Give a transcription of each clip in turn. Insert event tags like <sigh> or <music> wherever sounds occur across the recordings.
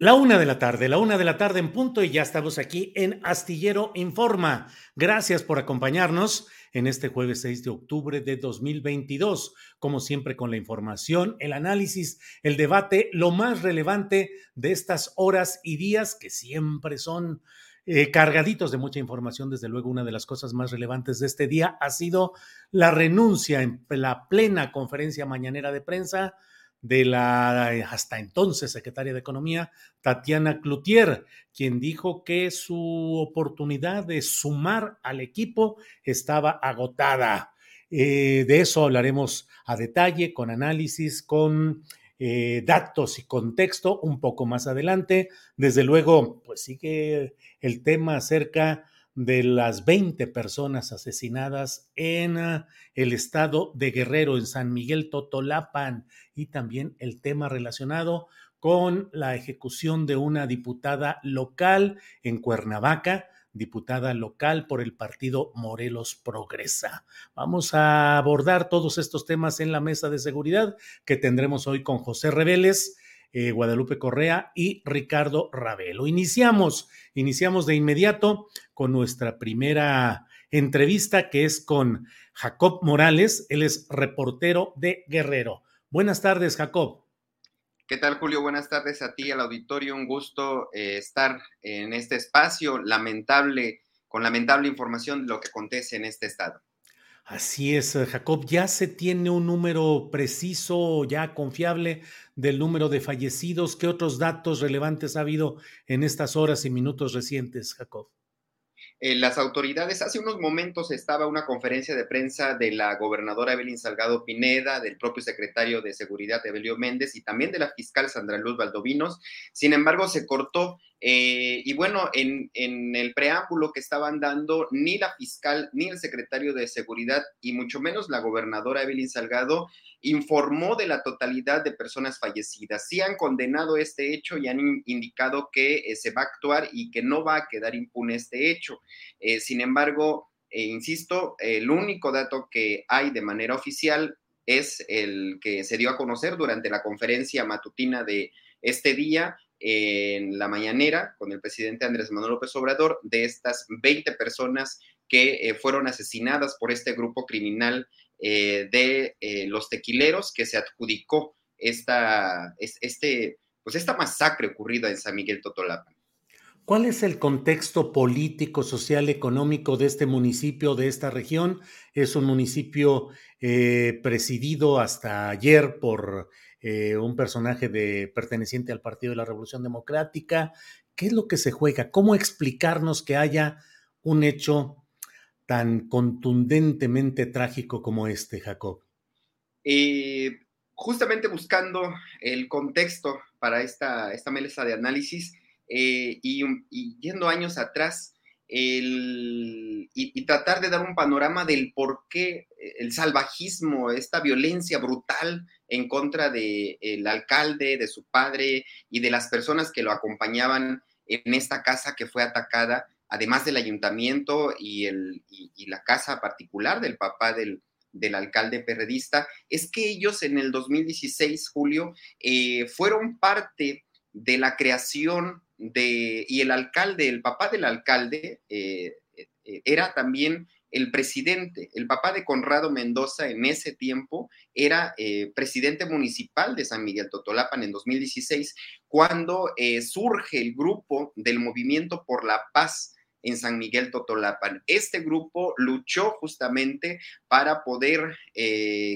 La una de la tarde, la una de la tarde en punto y ya estamos aquí en Astillero Informa. Gracias por acompañarnos en este jueves 6 de octubre de 2022. Como siempre con la información, el análisis, el debate, lo más relevante de estas horas y días que siempre son eh, cargaditos de mucha información. Desde luego, una de las cosas más relevantes de este día ha sido la renuncia en la plena conferencia mañanera de prensa de la eh, hasta entonces secretaria de Economía, Tatiana Cloutier, quien dijo que su oportunidad de sumar al equipo estaba agotada. Eh, de eso hablaremos a detalle, con análisis, con eh, datos y contexto un poco más adelante. Desde luego, pues sigue el tema acerca de las 20 personas asesinadas en ah, el estado de Guerrero, en San Miguel Totolapan, y también el tema relacionado con la ejecución de una diputada local en Cuernavaca, diputada local por el partido Morelos Progresa. Vamos a abordar todos estos temas en la mesa de seguridad que tendremos hoy con José Reveles eh, Guadalupe Correa y Ricardo Ravelo. Iniciamos, iniciamos de inmediato con nuestra primera entrevista que es con Jacob Morales, él es reportero de Guerrero. Buenas tardes, Jacob. ¿Qué tal, Julio? Buenas tardes a ti, al auditorio. Un gusto eh, estar en este espacio lamentable, con lamentable información de lo que acontece en este estado. Así es, eh, Jacob. ¿Ya se tiene un número preciso, ya confiable del número de fallecidos? ¿Qué otros datos relevantes ha habido en estas horas y minutos recientes, Jacob? Eh, las autoridades, hace unos momentos estaba una conferencia de prensa de la gobernadora Evelyn Salgado Pineda, del propio secretario de Seguridad Evelio Méndez y también de la fiscal Sandra Luz Valdovinos. Sin embargo, se cortó eh, y bueno, en, el preámbulo que estaban dando, ni la fiscal, ni el secretario de Seguridad, y mucho menos la gobernadora Evelyn Salgado, informó de la totalidad de personas fallecidas. Sí han condenado este hecho y han indicado que eh, se va a actuar y que no va a quedar impune este hecho. Eh, sin embargo, insisto, el único dato que hay de manera oficial es el que se dio a conocer durante la conferencia matutina de este día, en la mañanera con el presidente Andrés Manuel López Obrador de estas 20 personas que eh, fueron asesinadas por este grupo criminal eh, de eh, los tequileros que se adjudicó esta, este, pues esta masacre ocurrida en San Miguel Totolapan. ¿Cuál es el contexto político, social, económico de este municipio, de esta región? Es un municipio presidido hasta ayer por eh, un personaje de, perteneciente al Partido de la Revolución Democrática. ¿Qué es lo que se juega? ¿Cómo explicarnos que haya un hecho tan contundentemente trágico como este, Jacob? justamente buscando el contexto para esta, esta mesa de análisis, y, yendo años atrás, y, tratar de dar un panorama del por qué el salvajismo, esta violencia brutal en contra del alcalde, de su padre y de las personas que lo acompañaban en esta casa que fue atacada, además del ayuntamiento y, el, la casa particular del papá del, alcalde perredista, es que ellos en el 2016, Julio, eh, fueron parte de la creación de, y el alcalde, el papá del alcalde, eh, eh, era también el presidente, el papá de Conrado Mendoza en ese tiempo era eh, presidente municipal de San Miguel Totolapan en 2016, cuando surge el grupo del Movimiento por la Paz en San Miguel Totolapan. Este grupo luchó justamente para poder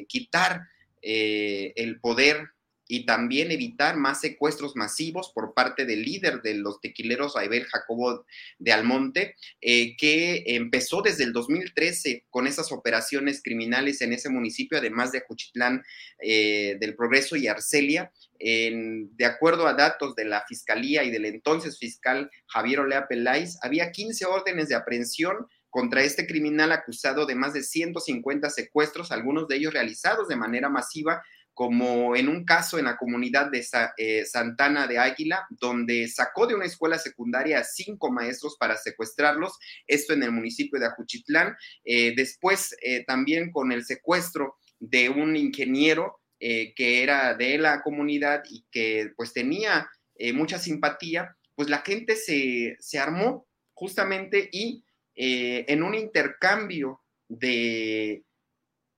quitar el poder y también evitar más secuestros masivos por parte del líder de los tequileros, Aibel Jacobo de Almonte, eh, que empezó desde el 2013 con esas operaciones criminales en ese municipio, además de Juchitlán eh, del Progreso y Arcelia. de acuerdo a datos de la Fiscalía y del entonces fiscal Javier Olea Peláez, había 15 órdenes de aprehensión contra este criminal acusado de más de 150 secuestros, algunos de ellos realizados de manera masiva como en un caso en la comunidad de eh, Santana de Águila, donde sacó de una escuela secundaria a cinco maestros para secuestrarlos, esto en el municipio de Ajuchitlán. Eh, después eh, también con el secuestro de un ingeniero que era de la comunidad y que pues tenía mucha simpatía, pues la gente se, se armó justamente y en un intercambio de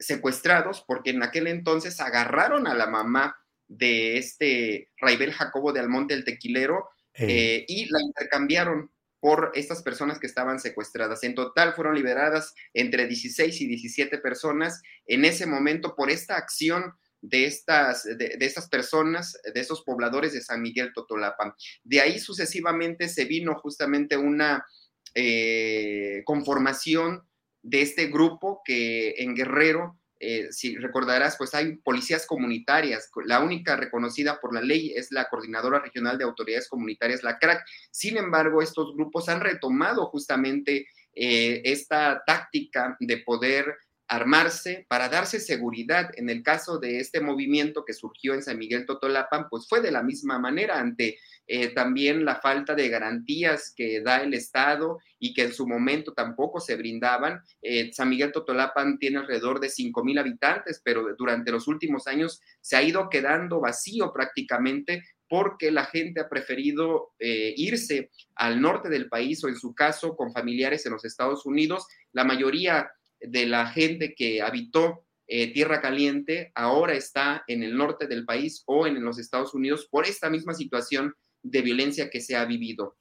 secuestrados porque en aquel entonces agarraron a la mamá de este Raibel Jacobo de Almonte el Tequilero eh, y la intercambiaron por estas personas que estaban secuestradas. En total fueron liberadas entre 16 y 17 personas en ese momento por esta acción de estas, de, estas personas, de esos pobladores de San Miguel Totolapan. De ahí sucesivamente se vino justamente una eh, conformación de este grupo que en Guerrero, eh, si recordarás, pues hay policías comunitarias. La única reconocida por la ley es la Coordinadora Regional de Autoridades Comunitarias, la CRAC. Sin embargo, estos grupos han retomado justamente eh, esta táctica de poder armarse para darse seguridad. En el caso de este movimiento que surgió en San Miguel Totolapan, pues fue de la misma manera ante eh, también la falta de garantías que da el Estado y que en su momento tampoco se brindaban. Eh, San Miguel Totolapan tiene alrededor de 5 mil habitantes, pero durante los últimos años se ha ido quedando vacío prácticamente porque la gente ha preferido eh, irse al norte del país o en su caso con familiares en los Estados Unidos. La mayoría de la gente que habitó Tierra Caliente ahora está en el norte del país o en los Estados Unidos por esta misma situación de violencia que se ha vivido.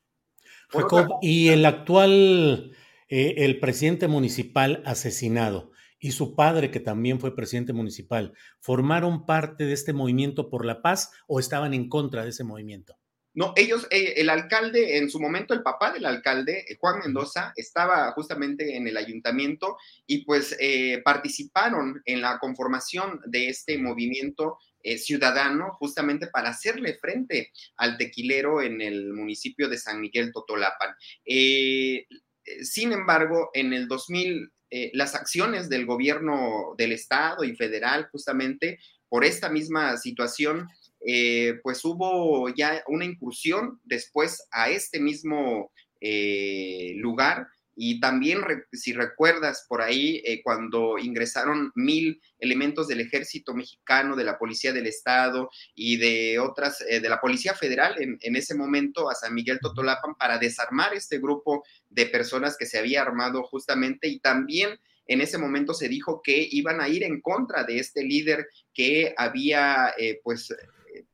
Jacob, y el actual, eh, el presidente municipal asesinado y su padre, que también fue presidente municipal, ¿formaron parte de este movimiento por la paz o estaban en contra de ese movimiento? No, ellos, eh, el alcalde, en su momento el papá del alcalde, eh, Juan Mendoza, estaba justamente en el ayuntamiento y pues eh, participaron en la conformación de este movimiento ciudadano justamente para hacerle frente al tequilero en el municipio de San Miguel Totolapan. sin embargo, en el 2000, las acciones del gobierno del estado y federal justamente por esta misma situación, eh, pues hubo ya una incursión después a este mismo eh, lugar. Y también, si recuerdas por ahí, eh, cuando ingresaron mil elementos del ejército mexicano, de la policía del estado y de otras, de la policía federal en, en, ese momento a San Miguel Totolapan para desarmar este grupo de personas que se había armado justamente. Y también en ese momento se dijo que iban a ir en contra de este líder que había, pues,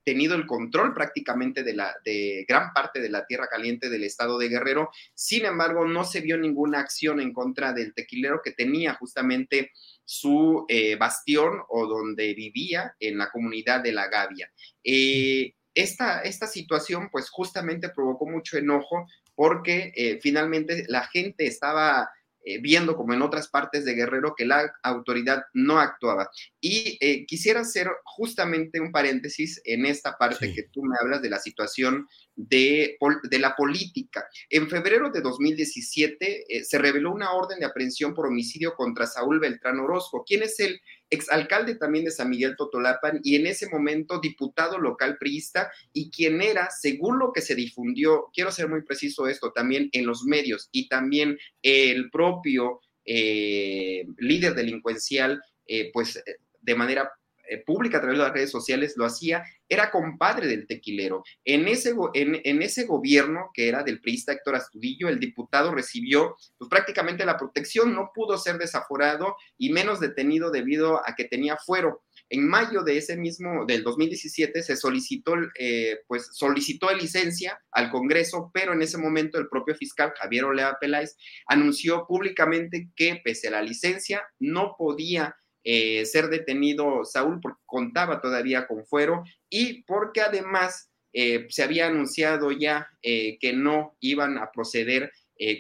tenido el control prácticamente de, la, de gran parte de la tierra caliente del estado de Guerrero. Sin embargo, no se vio ninguna acción en contra del tequilero que tenía justamente su eh, bastión o donde vivía en la comunidad de La Gavia. Eh, esta, esta situación pues justamente provocó mucho enojo porque eh, finalmente la gente estaba eh, viendo como en otras partes de Guerrero que la autoridad no actuaba. Y eh, quisiera hacer justamente un paréntesis en esta parte que tú me hablas de la situación de, de, la política. En febrero de 2017 eh, se reveló una orden de aprehensión por homicidio contra Saúl Beltrán Orozco, quien es el exalcalde también de San Miguel Totolapan y en ese momento diputado local priista y quien era, según lo que se difundió, quiero ser muy preciso esto, también en los medios y también el propio eh, líder delincuencial, eh, pues de manera eh, pública a través de las redes sociales lo hacía, era compadre del tequilero. En ese, en, ese gobierno, que era del priista Héctor Astudillo, el diputado recibió pues, prácticamente la protección, no pudo ser desaforado y menos detenido debido a que tenía fuero. En mayo de ese mismo, del 2017, se solicitó, eh, pues, solicitó licencia al Congreso, pero en ese momento el propio fiscal Javier Olea Peláez anunció públicamente que pese a la licencia no podía eh, ser detenido Saúl porque contaba todavía con fuero y porque además eh, se había anunciado ya eh, que no iban a proceder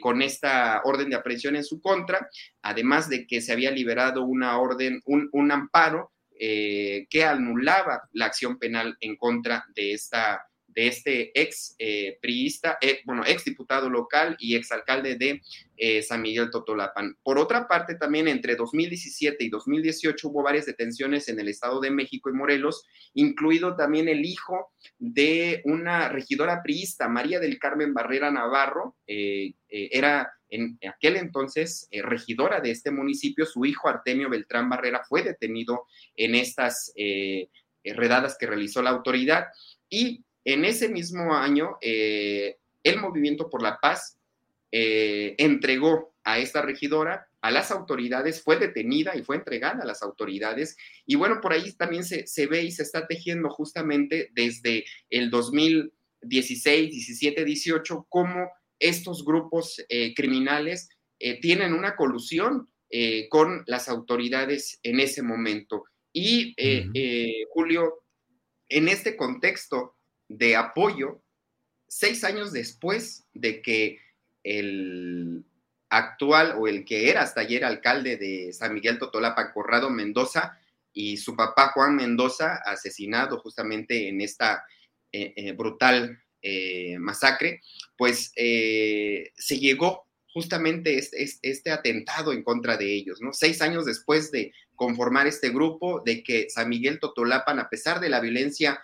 con esta orden de aprehensión en su contra, además de que se había liberado una orden, un amparo que anulaba la acción penal en contra de esta de este ex eh, priista, eh, bueno, ex diputado local y ex alcalde de eh, San Miguel Totolapan. Por otra parte, también entre 2017 y 2018 hubo varias detenciones en el Estado de México y Morelos, incluido también el hijo de una regidora priista, María del Carmen Barrera Navarro, era en aquel entonces regidora de este municipio, su hijo Artemio Beltrán Barrera fue detenido en estas redadas que realizó la autoridad y en ese mismo año, eh, el Movimiento por la Paz eh, entregó a esta regidora a las autoridades, fue detenida y fue entregada a las autoridades. Y bueno, por ahí también se, ve y se está tejiendo justamente desde el 2016, 17, 18, cómo estos grupos eh, criminales tienen una colusión con las autoridades en ese momento. Y Julio, en este contexto, de apoyo seis años después de que el actual o el que era hasta ayer alcalde de San Miguel Totolapa, Corrado Mendoza, y su papá Juan Mendoza, asesinado justamente en esta eh, eh, brutal eh, masacre, pues se llegó justamente este, atentado en contra de ellos, ¿no? Seis años después de conformar este grupo, de que San Miguel Totolapan, a pesar de la violencia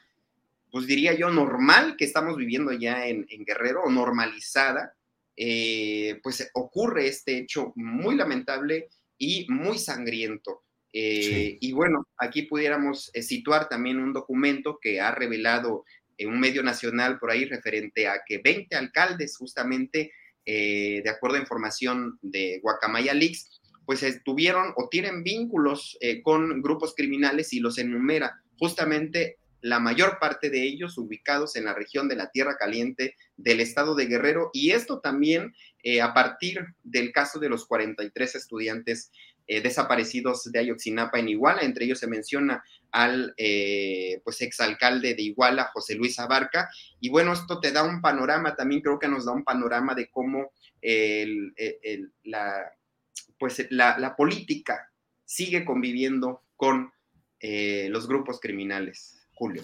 pues diría yo, normal que estamos viviendo ya en, Guerrero, o normalizada, eh, pues ocurre este hecho muy lamentable y muy sangriento. Eh, y bueno, aquí pudiéramos eh, situar también un documento que ha revelado un medio nacional por ahí referente a que 20 alcaldes, justamente, de acuerdo a información de Guacamaya Leaks, pues tuvieron o tienen vínculos con grupos criminales y los enumera justamente la mayor parte de ellos ubicados en la región de la Tierra Caliente del estado de Guerrero, y esto también eh, a partir del caso de los 43 estudiantes eh, desaparecidos de Ayotzinapa en Iguala, entre ellos se menciona al eh, pues exalcalde de Iguala, José Luis Abarca, y bueno, esto te da un panorama, también creo que nos da un panorama de cómo la, pues la, política sigue conviviendo con los grupos criminales. Julio.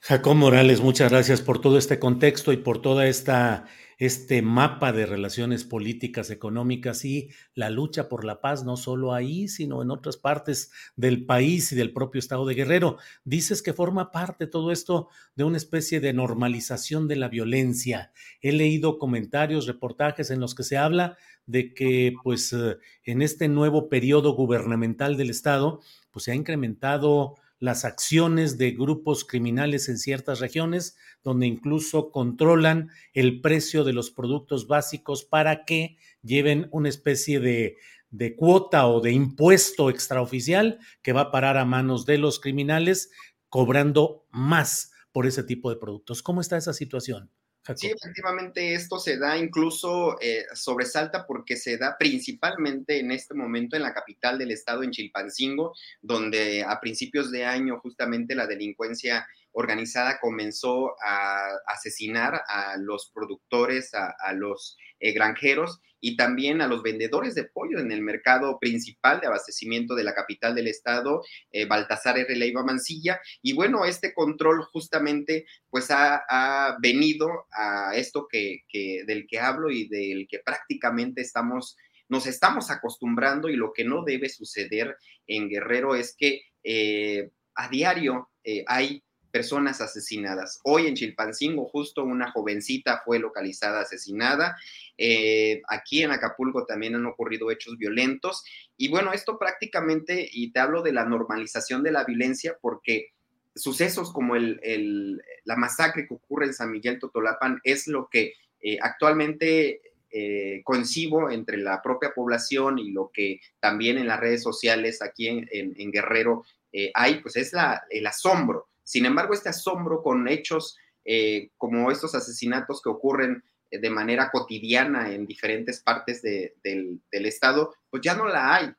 Jacob Morales, muchas gracias por todo este contexto y por toda esta este mapa de relaciones políticas, económicas y la lucha por la paz, no solo ahí, sino en otras partes del país y del propio estado de Guerrero. Dices que forma parte todo esto de una especie de normalización de la violencia. He leído comentarios, reportajes en los que se habla de que, pues, eh, en este nuevo periodo gubernamental del estado, pues se ha incrementado las acciones de grupos criminales en ciertas regiones, donde incluso controlan el precio de los productos básicos para que lleven una especie de, de cuota o de impuesto extraoficial que va a parar a manos de los criminales, cobrando más por ese tipo de productos. ¿Cómo está esa situación? Sí, efectivamente esto se da incluso, eh, sobresalta porque se da principalmente en este momento en la capital del estado, en Chilpancingo, donde a principios de año justamente la delincuencia organizada comenzó a asesinar a los productores, a, los eh, granjeros y también a los vendedores de pollo en el mercado principal de abastecimiento de la capital del estado, eh, Baltasar R. Leiva Mancilla. Y bueno, este control justamente pues ha, venido a esto que, del que hablo y del que prácticamente estamos nos estamos acostumbrando y lo que no debe suceder en Guerrero es que eh, a diario hay personas asesinadas. Hoy en Chilpancingo justo una jovencita fue localizada asesinada. Eh, aquí en Acapulco también han ocurrido hechos violentos. Y bueno, esto prácticamente, y te hablo de la normalización de la violencia porque sucesos como el, la masacre que ocurre en San Miguel Totolapan es lo que actualmente eh, coincido entre la propia población y lo que también en las redes sociales aquí en, Guerrero eh, hay, pues es la, el asombro. Sin embargo, este asombro con hechos eh, como estos asesinatos que ocurren de manera cotidiana en diferentes partes del, del, estado, pues ya no la hay.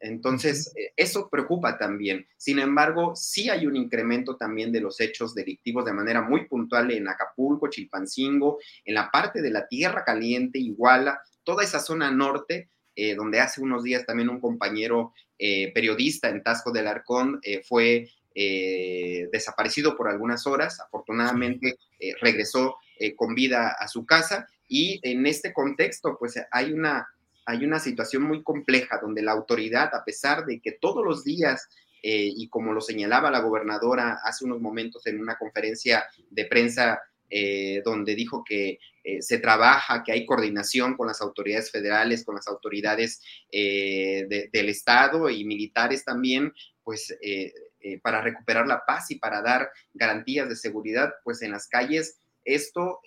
Entonces, eh, eso preocupa también. Sin embargo, sí hay un incremento también de los hechos delictivos de manera muy puntual en Acapulco, Chilpancingo, en la parte de la Tierra Caliente, Iguala, toda esa zona norte, eh, donde hace unos días también un compañero eh, periodista en Tasco del Arcón fue desaparecido por algunas horas. Afortunadamente, regresó con vida a su casa. Y en este contexto, pues hay una hay una situación muy compleja donde la autoridad, a pesar de que todos los días, eh, y como lo señalaba la gobernadora hace unos momentos en una conferencia de prensa eh, donde dijo que eh, se trabaja, que hay coordinación con las autoridades federales, con las autoridades del Estado y militares también, pues para recuperar la paz y para dar garantías de seguridad, pues en las calles esto,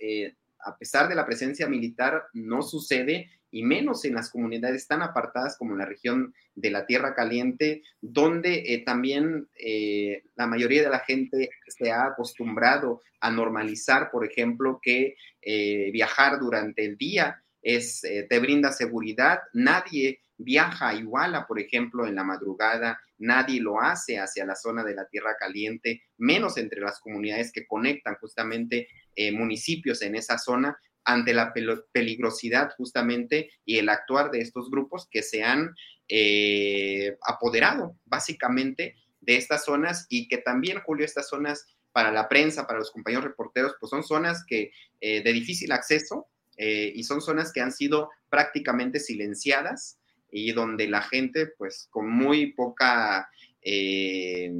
a pesar de la presencia militar, no sucede y menos en las comunidades tan apartadas como la región de la Tierra Caliente, donde eh, también eh, la mayoría de la gente se ha acostumbrado a normalizar, por ejemplo, que eh, viajar durante el día es, te brinda seguridad. Nadie viaja a Iguala, por ejemplo, en la madrugada, nadie lo hace hacia la zona de la Tierra Caliente, menos entre las comunidades que conectan justamente municipios en esa zona, ante la peligrosidad justamente y el actuar de estos grupos que se han eh, apoderado básicamente de estas zonas y que también, Julio, estas zonas para la prensa, para los compañeros reporteros, pues son zonas que eh, de difícil acceso eh, y son zonas que han sido prácticamente silenciadas y donde la gente, pues con muy poca eh,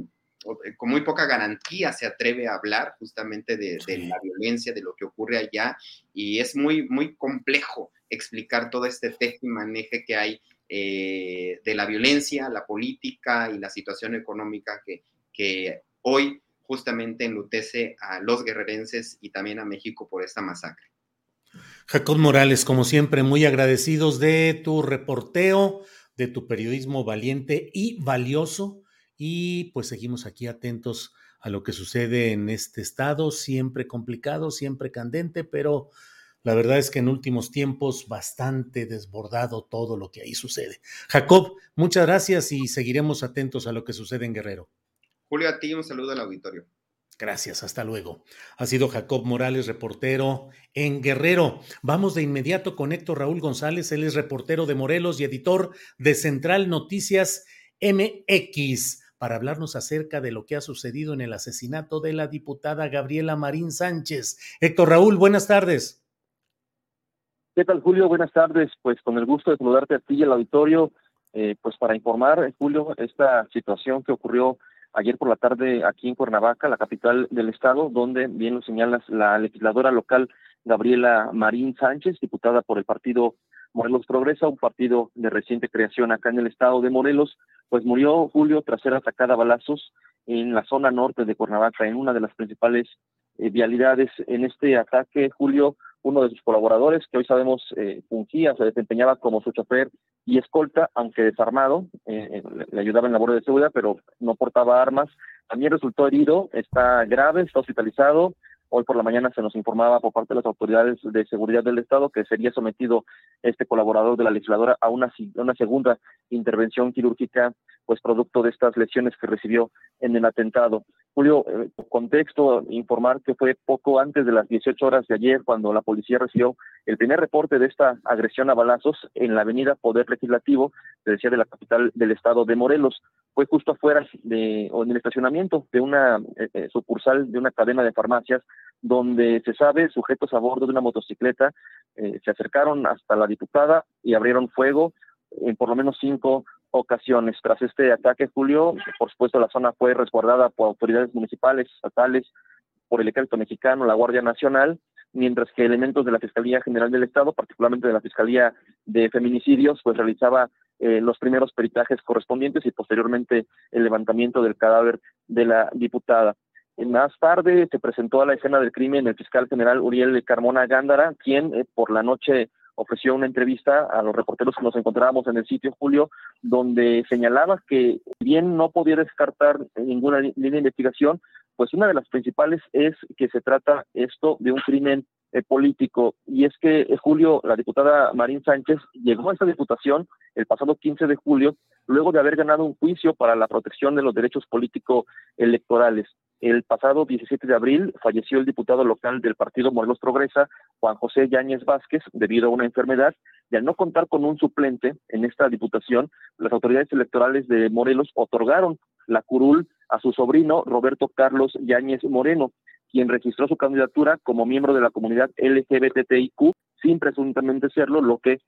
con muy poca garantía se atreve a hablar justamente de, la violencia, de lo que ocurre allá, y es muy, muy complejo explicar todo este teje y maneje que hay eh, de la violencia, la política y la situación económica que, que hoy justamente enlutece a los guerrerenses y también a México por esta masacre. Jacob Morales, como siempre, muy agradecidos de tu reporteo, de tu periodismo valiente y valioso y pues seguimos aquí atentos a lo que sucede en este estado, siempre complicado, siempre candente, pero la verdad es que en últimos tiempos bastante desbordado todo lo que ahí sucede. Jacob, muchas gracias y seguiremos atentos a lo que sucede en Guerrero. Julio, a ti un saludo al auditorio. Gracias, hasta luego. Ha sido Jacob Morales, reportero en Guerrero. Vamos de inmediato con Héctor Raúl González, él es reportero de Morelos y editor de Central Noticias MX para hablarnos acerca de lo que ha sucedido en el asesinato de la diputada Gabriela Marín Sánchez. Héctor Raúl, buenas tardes. ¿Qué tal, Julio? Buenas tardes. Pues con el gusto de saludarte a ti y al auditorio, eh, pues para informar, Julio, esta situación que ocurrió ayer por la tarde aquí en Cuernavaca, la capital del estado, donde bien lo señalas la legisladora local Gabriela Marín Sánchez, diputada por el partido Morelos Progresa, un partido de reciente creación acá en el estado de Morelos, pues murió Julio tras ser atacada a balazos en la zona norte de Cuernavaca, en una de las principales eh, vialidades. En este ataque, Julio, uno de sus colaboradores, que hoy sabemos eh, fungía, se desempeñaba como su chofer y escolta, aunque desarmado, eh, le ayudaba en labores de seguridad, pero no portaba armas. También resultó herido, está grave, está hospitalizado, Hoy por la mañana se nos informaba por parte de las autoridades de seguridad del Estado que sería sometido este colaborador de la legisladora a una, una segunda intervención quirúrgica, pues producto de estas lesiones que recibió en el atentado. Julio, eh, contexto, informar que fue poco antes de las 18 horas de ayer cuando la policía recibió el primer reporte de esta agresión a balazos en la avenida Poder Legislativo, te decía, de la capital del estado de Morelos. Fue justo afuera de, o en el estacionamiento de una eh, eh, sucursal de una cadena de farmacias donde se sabe sujetos a bordo de una motocicleta se acercaron hasta la diputada y abrieron fuego en por lo menos cinco ocasiones. Tras este ataque, Julio, por supuesto la zona fue resguardada por autoridades municipales, estatales, por el ejército mexicano, la Guardia Nacional, mientras que elementos de la Fiscalía General del Estado, particularmente de la Fiscalía de Feminicidios, pues realizaba eh, los primeros peritajes correspondientes y posteriormente el levantamiento del cadáver de la diputada. Más tarde se presentó a la escena del crimen el fiscal general Uriel Carmona Gándara, quien eh, por la noche ofreció una entrevista a los reporteros que nos encontrábamos en el sitio Julio, donde señalaba que bien no podía descartar ninguna línea de investigación, pues una de las principales es que se trata esto de un crimen eh, político. Y es que eh, Julio, la diputada Marín Sánchez, llegó a esta diputación el pasado 15 de julio, luego de haber ganado un juicio para la protección de los derechos políticos electorales. El pasado 17 de abril falleció el diputado local del partido Morelos Progresa, Juan José Yáñez Vázquez, debido a una enfermedad, y al no contar con un suplente en esta diputación, las autoridades electorales de Morelos otorgaron la curul a su sobrino Roberto Carlos Yáñez Moreno, quien registró su candidatura como miembro de la comunidad LGBTIQ sin presuntamente serlo, lo que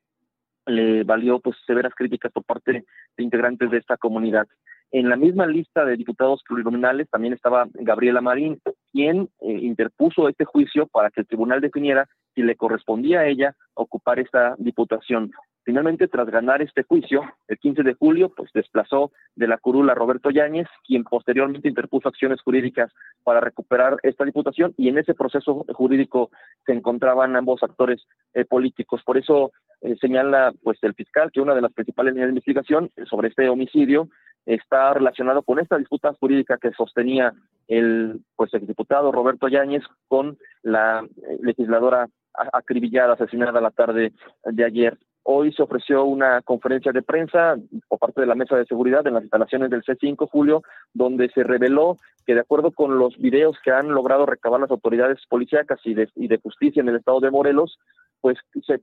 le valió pues severas críticas por parte de integrantes de esta comunidad. En la misma lista de diputados plurinominales también estaba Gabriela Marín, quien eh, interpuso este juicio para que el tribunal definiera si le correspondía a ella ocupar esta diputación. Finalmente, tras ganar este juicio, el 15 de julio, pues desplazó de la curula Roberto Yáñez, quien posteriormente interpuso acciones jurídicas para recuperar esta diputación y en ese proceso jurídico se encontraban ambos actores eh, políticos. Por eso eh, señala pues el fiscal que una de las principales líneas de investigación sobre este homicidio está relacionado con esta disputa jurídica que sostenía el pues el diputado Roberto Yáñez con la eh, legisladora acribillada, asesinada la tarde de ayer. Hoy se ofreció una conferencia de prensa por parte de la Mesa de Seguridad en las instalaciones del C5 Julio, donde se reveló que de acuerdo con los videos que han logrado recabar las autoridades policíacas y de, y de justicia en el estado de Morelos, pues se,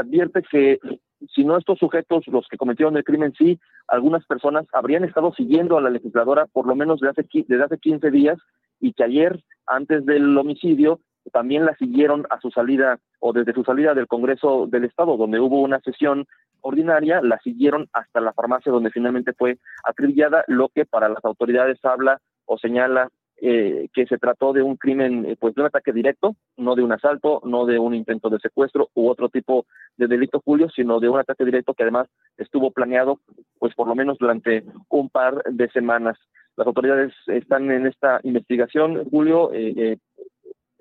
advierte que si no estos sujetos, los que cometieron el crimen, sí, algunas personas habrían estado siguiendo a la legisladora por lo menos desde hace, desde hace 15 días y que ayer, antes del homicidio, también la siguieron a su salida o desde su salida del Congreso del Estado, donde hubo una sesión ordinaria, la siguieron hasta la farmacia donde finalmente fue acribillada, lo que para las autoridades habla o señala eh, que se trató de un crimen, eh, pues de un ataque directo, no de un asalto, no de un intento de secuestro u otro tipo de delito, Julio, sino de un ataque directo que además estuvo planeado, pues por lo menos durante un par de semanas. Las autoridades están en esta investigación, Julio, eh,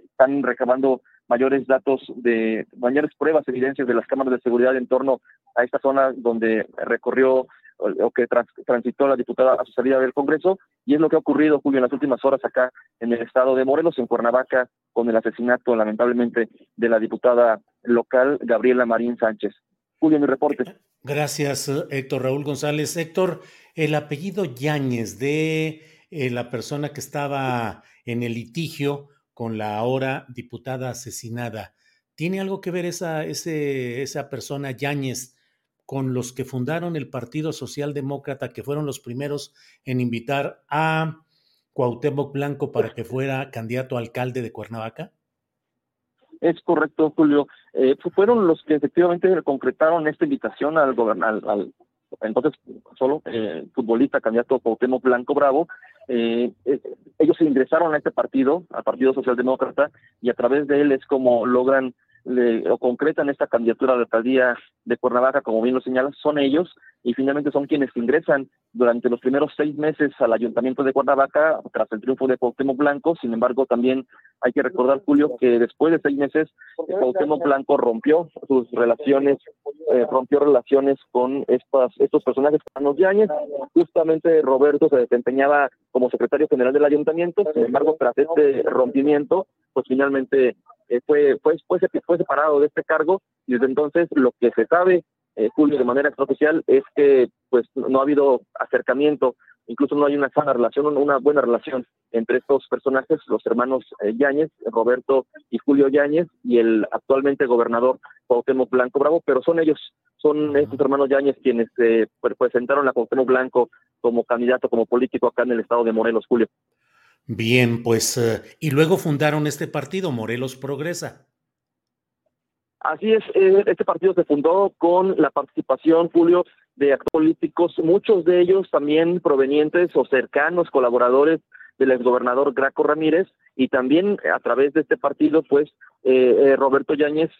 están recabando mayores datos de mayores pruebas, evidencias de las cámaras de seguridad en torno a esta zona donde recorrió o que transitó la diputada a su salida del Congreso, y es lo que ha ocurrido, Julio, en las últimas horas acá en el estado de Morelos, en Cuernavaca, con el asesinato, lamentablemente, de la diputada local, Gabriela Marín Sánchez. Julio, mi reporte. Gracias, Héctor Raúl González. Héctor, el apellido Yáñez de eh, la persona que estaba en el litigio con la ahora diputada asesinada, ¿tiene algo que ver esa, ese, esa persona Yáñez con los que fundaron el Partido Socialdemócrata, que fueron los primeros en invitar a Cuauhtémoc Blanco para que fuera candidato a alcalde de Cuernavaca? Es correcto, Julio. Eh, fueron los que efectivamente concretaron esta invitación al gobernador, al, entonces solo eh, futbolista candidato Cuauhtémoc Blanco Bravo. Eh, ellos se ingresaron a este partido, al Partido Socialdemócrata, y a través de él es como logran le, o concretan esta candidatura a la alcaldía de Cuernavaca, como bien lo señalas, son ellos y finalmente son quienes ingresan durante los primeros seis meses al ayuntamiento de Cuernavaca tras el triunfo de Cuauhtémoc Blanco. Sin embargo, también hay que recordar, Julio, que después de seis meses, Cuauhtémoc Blanco rompió sus relaciones, eh, rompió relaciones con estos personajes los Yáñez. Justamente Roberto se desempeñaba como secretario general del ayuntamiento. Sin embargo, tras este rompimiento, pues finalmente fue, fue, fue, fue separado de este cargo y desde entonces lo que se sabe, eh, Julio, de manera extraoficial es que pues no ha habido acercamiento, incluso no hay una sana relación, una buena relación entre estos personajes, los hermanos eh, Yáñez, Roberto y Julio Yáñez, y el actualmente gobernador Cuauhtémoc Blanco Bravo, pero son ellos, son estos hermanos Yáñez quienes eh, presentaron a Cuauhtémoc Blanco como candidato, como político acá en el estado de Morelos, Julio. Bien, pues, eh, y luego fundaron este partido, Morelos Progresa. Así es, eh, este partido se fundó con la participación, Julio, de políticos, muchos de ellos también provenientes o cercanos colaboradores del exgobernador Graco Ramírez, y también a través de este partido, pues, eh, Roberto Yáñez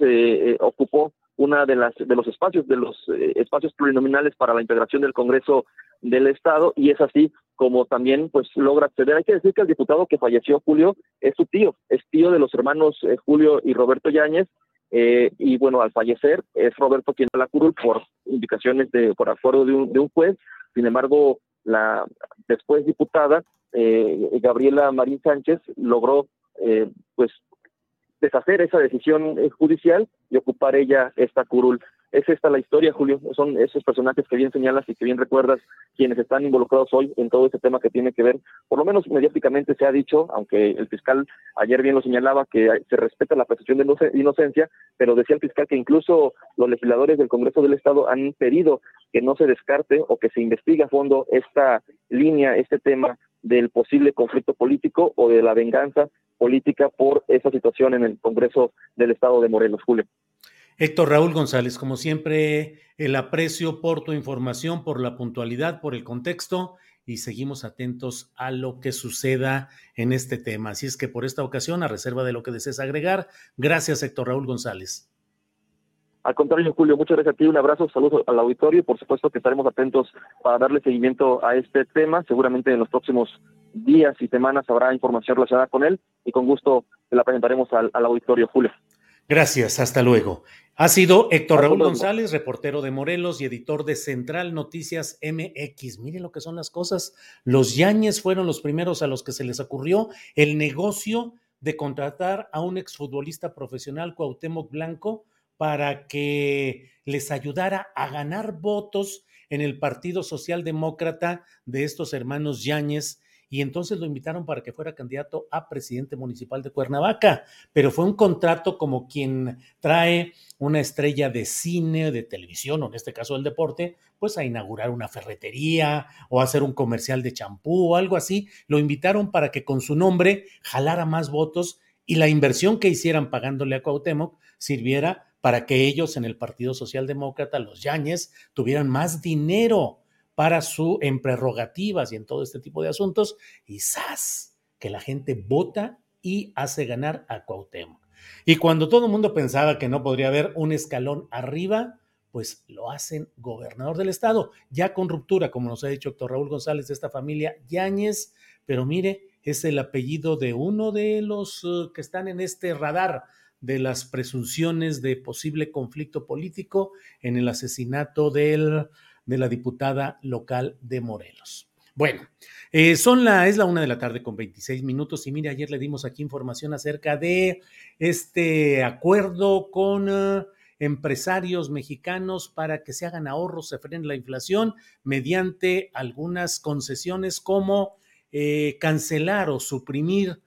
ocupó una de las de los espacios de los espacios plurinominales para la integración del Congreso del Estado y es así como también pues logra acceder. Hay que decir que el diputado que falleció, Julio, es su tío, es tío de los hermanos eh, Julio y Roberto Yáñez, eh, y bueno, al fallecer es Roberto quien da la curul por indicaciones de, por acuerdo de un, de un juez, sin embargo, la después diputada, eh, Gabriela Marín Sánchez, logró pues deshacer esa decisión judicial y ocupar ella esta curul es esta la historia, Julio. Son esos personajes que bien señalas y que bien recuerdas quienes están involucrados hoy en todo este tema que tiene que ver, por lo menos mediáticamente se ha dicho, aunque el fiscal ayer bien lo señalaba, que se respeta la presunción de inocencia, pero decía el fiscal que incluso los legisladores del Congreso del Estado han pedido que no se descarte o que se investigue a fondo esta línea, este tema del posible conflicto político o de la venganza política por esa situación en el Congreso del Estado de Morelos, Julio. Héctor Raúl González, como siempre, el aprecio por tu información, por la puntualidad, por el contexto y seguimos atentos a lo que suceda en este tema. Así es que por esta ocasión, a reserva de lo que desees agregar, gracias Héctor Raúl González. Al contrario, Julio, muchas gracias a ti, un abrazo, saludos al auditorio y por supuesto que estaremos atentos para darle seguimiento a este tema. Seguramente en los próximos días y semanas habrá información relacionada con él y con gusto la presentaremos al, al auditorio, Julio. Gracias, hasta luego. Ha sido Héctor Raúl González, reportero de Morelos y editor de Central Noticias MX. Miren lo que son las cosas. Los Yañez fueron los primeros a los que se les ocurrió el negocio de contratar a un exfutbolista profesional, Cuauhtémoc Blanco, para que les ayudara a ganar votos en el Partido Socialdemócrata de estos hermanos Yáñez y entonces lo invitaron para que fuera candidato a presidente municipal de Cuernavaca, pero fue un contrato como quien trae una estrella de cine, de televisión, o en este caso del deporte, pues a inaugurar una ferretería o hacer un comercial de champú o algo así. Lo invitaron para que con su nombre jalara más votos y la inversión que hicieran pagándole a Cuauhtémoc sirviera para que ellos en el Partido Socialdemócrata, los Yañez, tuvieran más dinero para su en prerrogativas y en todo este tipo de asuntos, y ¡zas! que la gente vota y hace ganar a Cuauhtémoc. Y cuando todo el mundo pensaba que no podría haber un escalón arriba, pues lo hacen gobernador del estado, ya con ruptura, como nos ha dicho doctor Raúl González de esta familia Yáñez, pero mire, es el apellido de uno de los uh, que están en este radar de las presunciones de posible conflicto político en el asesinato del de la diputada local de Morelos. Bueno, eh, son la, es la una de la tarde con 26 minutos y mire, ayer le dimos aquí información acerca de este acuerdo con eh, empresarios mexicanos para que se hagan ahorros, se frene la inflación mediante algunas concesiones como eh, cancelar o suprimir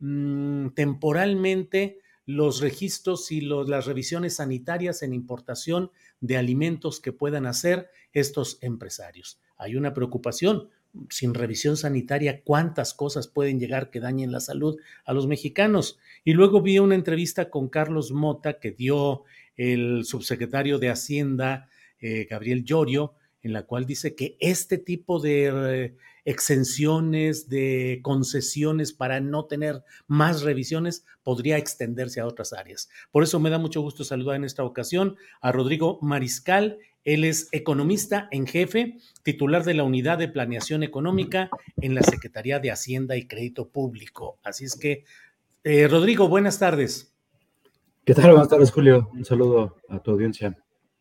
mm, temporalmente los registros y las revisiones sanitarias en importación de alimentos que puedan hacer estos empresarios. Hay una preocupación. Sin revisión sanitaria, ¿cuántas cosas pueden llegar que dañen la salud a los mexicanos? Y luego vi una entrevista con Carlos Mota que dio el subsecretario de Hacienda, eh, Gabriel Llorio, en la cual dice que este tipo de exenciones, de concesiones para no tener más revisiones podría extenderse a otras áreas. Por eso me da mucho gusto saludar en esta ocasión a Rodrigo Mariscal. Él es economista en jefe, titular de la Unidad de Planeación Económica en la Secretaría de Hacienda y Crédito Público. Así es que, eh, Rodrigo, buenas tardes. ¿Qué tal? Buenas tardes, Julio. Un saludo a tu audiencia.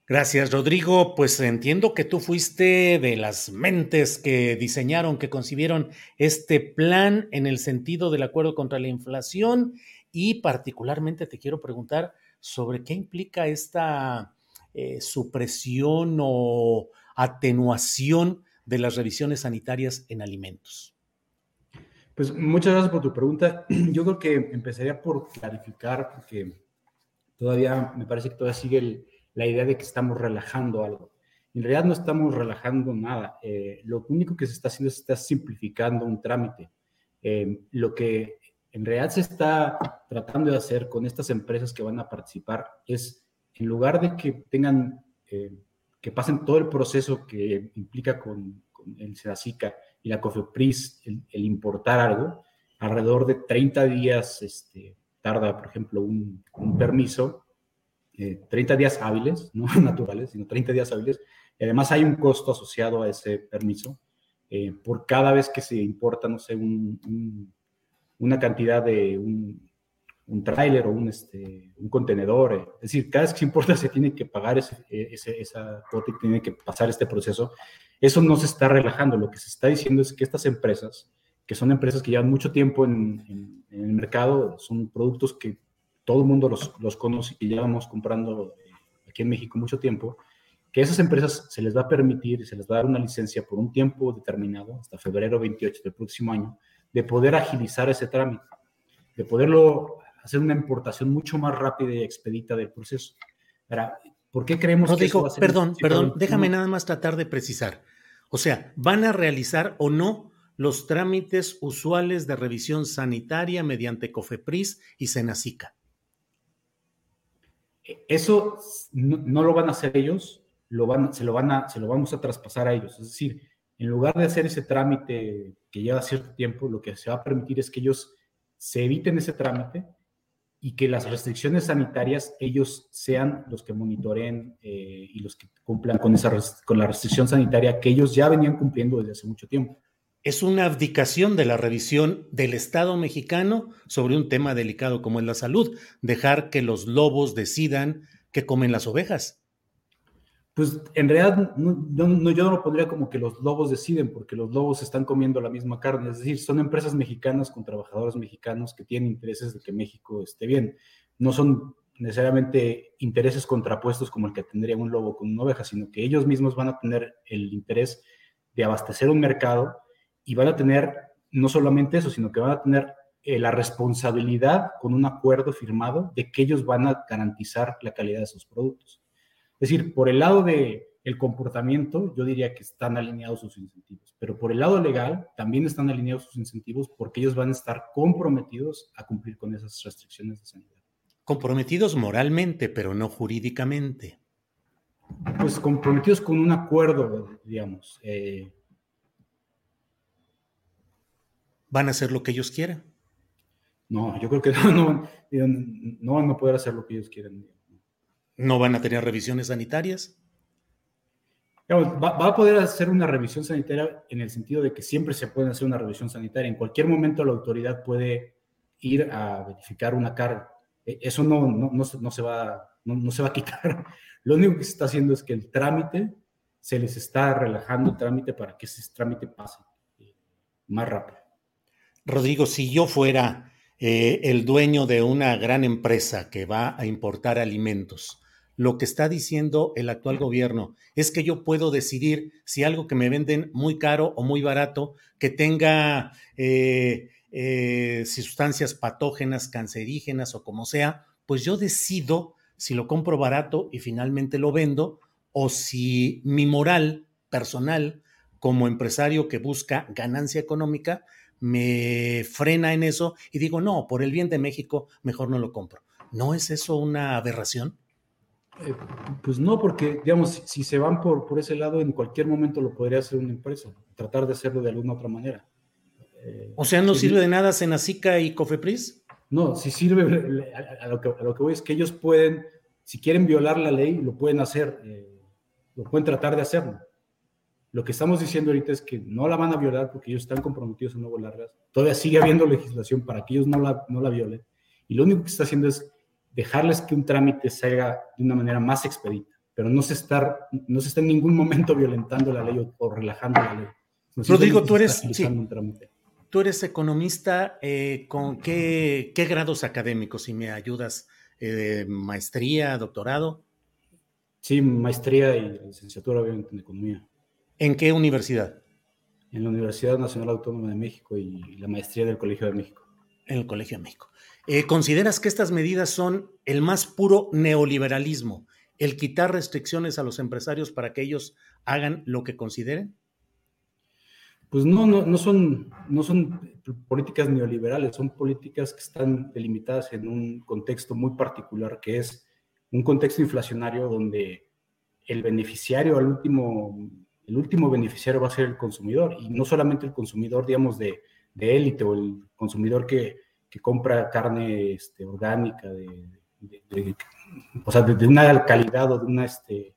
Gracias, Rodrigo. Pues entiendo que tú fuiste de las mentes que diseñaron, que concibieron este plan en el sentido del acuerdo contra la inflación y particularmente te quiero preguntar sobre qué implica esta eh, supresión o atenuación de las revisiones sanitarias en alimentos. Pues muchas gracias por tu pregunta. <clears throat> Yo creo que empezaría por clarificar, porque todavía me parece que todavía sigue la idea de que estamos relajando algo. En realidad no estamos relajando nada. Eh, lo único que se está haciendo es está simplificando un trámite. Eh, lo que en realidad se está tratando de hacer con estas empresas que van a participar es, en lugar de que tengan, eh, que pasen todo el proceso que implica con, el SEDACICA y la COFEPRIS el, importar algo, alrededor de 30 días este, tarda, por ejemplo, un, permiso, 30 días hábiles, no <laughs> naturales, sino 30 días hábiles, y además hay un costo asociado a ese permiso eh, por cada vez que se importa, no sé, una cantidad de un, un tráiler o un, este, un contenedor. Eh. Es decir, cada vez que se importa se tiene que pagar ese, ese, esa cuota y tiene que pasar este proceso. Eso no se está relajando. Lo que se está diciendo es que estas empresas, que son empresas que llevan mucho tiempo en, en, el mercado, son productos que todo el mundo los, los conoce y llevamos comprando eh, aquí en México mucho tiempo, que a esas empresas se les va a permitir, se les va a dar una licencia por un tiempo determinado, hasta febrero 28 del próximo año, de poder agilizar ese trámite, de poderlo hacer una importación mucho más rápida y expedita del proceso. Ahora, ¿por qué creemos que eso va a ser Perdón, perdón, déjame nada más tratar de precisar. O sea, ¿van a realizar o no los trámites usuales de revisión sanitaria mediante COFEPRIS y SENACICA? Eso no, lo van a hacer ellos, lo van, se, lo van a, se lo vamos a traspasar a ellos. Es decir, en lugar de hacer ese trámite que lleva cierto tiempo, lo que se va a permitir es que ellos se eviten ese trámite y que las restricciones sanitarias ellos sean los que monitoreen eh, y los que cumplan con, esa, con la restricción sanitaria que ellos ya venían cumpliendo desde hace mucho tiempo. Es una abdicación de la revisión del Estado mexicano sobre un tema delicado como es la salud, dejar que los lobos decidan qué comen las ovejas. Pues en realidad no, yo no lo pondría como que los lobos deciden, porque los lobos están comiendo la misma carne. Es decir, son empresas mexicanas con trabajadores mexicanos que tienen intereses de que México esté bien. No son necesariamente intereses contrapuestos como el que tendría un lobo con una oveja, sino que ellos mismos van a tener el interés de abastecer un mercado y van a tener no solamente eso, sino que van a tener eh, la responsabilidad con un acuerdo firmado de que ellos van a garantizar la calidad de sus productos. Es decir, por el lado del el comportamiento, yo diría que están alineados sus incentivos, pero por el lado legal también están alineados sus incentivos porque ellos van a estar comprometidos a cumplir con esas restricciones de sanidad. Comprometidos moralmente, pero no jurídicamente. Pues comprometidos con un acuerdo, digamos. Eh. ¿Van a hacer lo que ellos quieran? No, yo creo que <laughs> no, no, no van a poder hacer lo que ellos quieran. ¿No van a tener revisiones sanitarias? Va, a poder hacer una revisión sanitaria en el sentido de que siempre se puede hacer una revisión sanitaria. En cualquier momento la autoridad puede ir a verificar una carga. E, eso no, no, no, se, va, no, se va a <laughs> quitar. Lo único que se está haciendo es que el trámite se les está relajando el trámite para que ese trámite pase eh, más rápido. Rodrigo, si yo fuera eh, el dueño de una gran empresa que va a importar alimentos, lo que está diciendo el actual gobierno es que yo puedo decidir si algo que me venden muy caro o muy barato, que tenga eh, eh, sustancias patógenas, cancerígenas o como sea, pues yo decido si lo compro barato y finalmente lo vendo o si mi moral personal como empresario que busca ganancia económica me frena en eso y digo, no, por el bien de México, mejor no lo compro. ¿No es eso una aberración? Eh, pues no, porque, digamos, si, se van por, por ese lado, en cualquier momento lo podría hacer una empresa, tratar de hacerlo de alguna otra manera. Eh, o sea, ¿no sirve de nada Senacica y Cofepris? No, si sirve, a, lo que, a, lo que, voy es que ellos pueden, si quieren violar la ley, lo pueden hacer, eh, lo pueden tratar de hacerlo. Lo que estamos diciendo ahorita es que no la van a violar porque ellos están comprometidos a no violarlas. Todavía sigue habiendo legislación para que ellos no la, no la violen. Y lo único que está haciendo es dejarles que un trámite se haga de una manera más expedita, pero no se está, no se está en ningún momento violentando la ley o, relajando la ley. Rodrigo, tú eres... Tú eres economista, eh, ¿con qué, grados académicos? Si me ayudas, eh, maestría, doctorado. Sí, maestría y licenciatura obviamente en economía. ¿En qué universidad? En la Universidad Nacional Autónoma de México y la maestría del Colegio de México. En el Colegio de México. Eh, ¿Consideras que estas medidas son el más puro neoliberalismo, el quitar restricciones a los empresarios para que ellos hagan lo que consideren? Pues no, no, no, son, no son políticas neoliberales, son políticas que están delimitadas en un contexto muy particular, que es un contexto inflacionario donde el beneficiario, al último, el último beneficiario va a ser el consumidor, y no solamente el consumidor, digamos, de élite o el consumidor que, compra carne este, orgánica, de, o sea, de, una calidad o de una, este,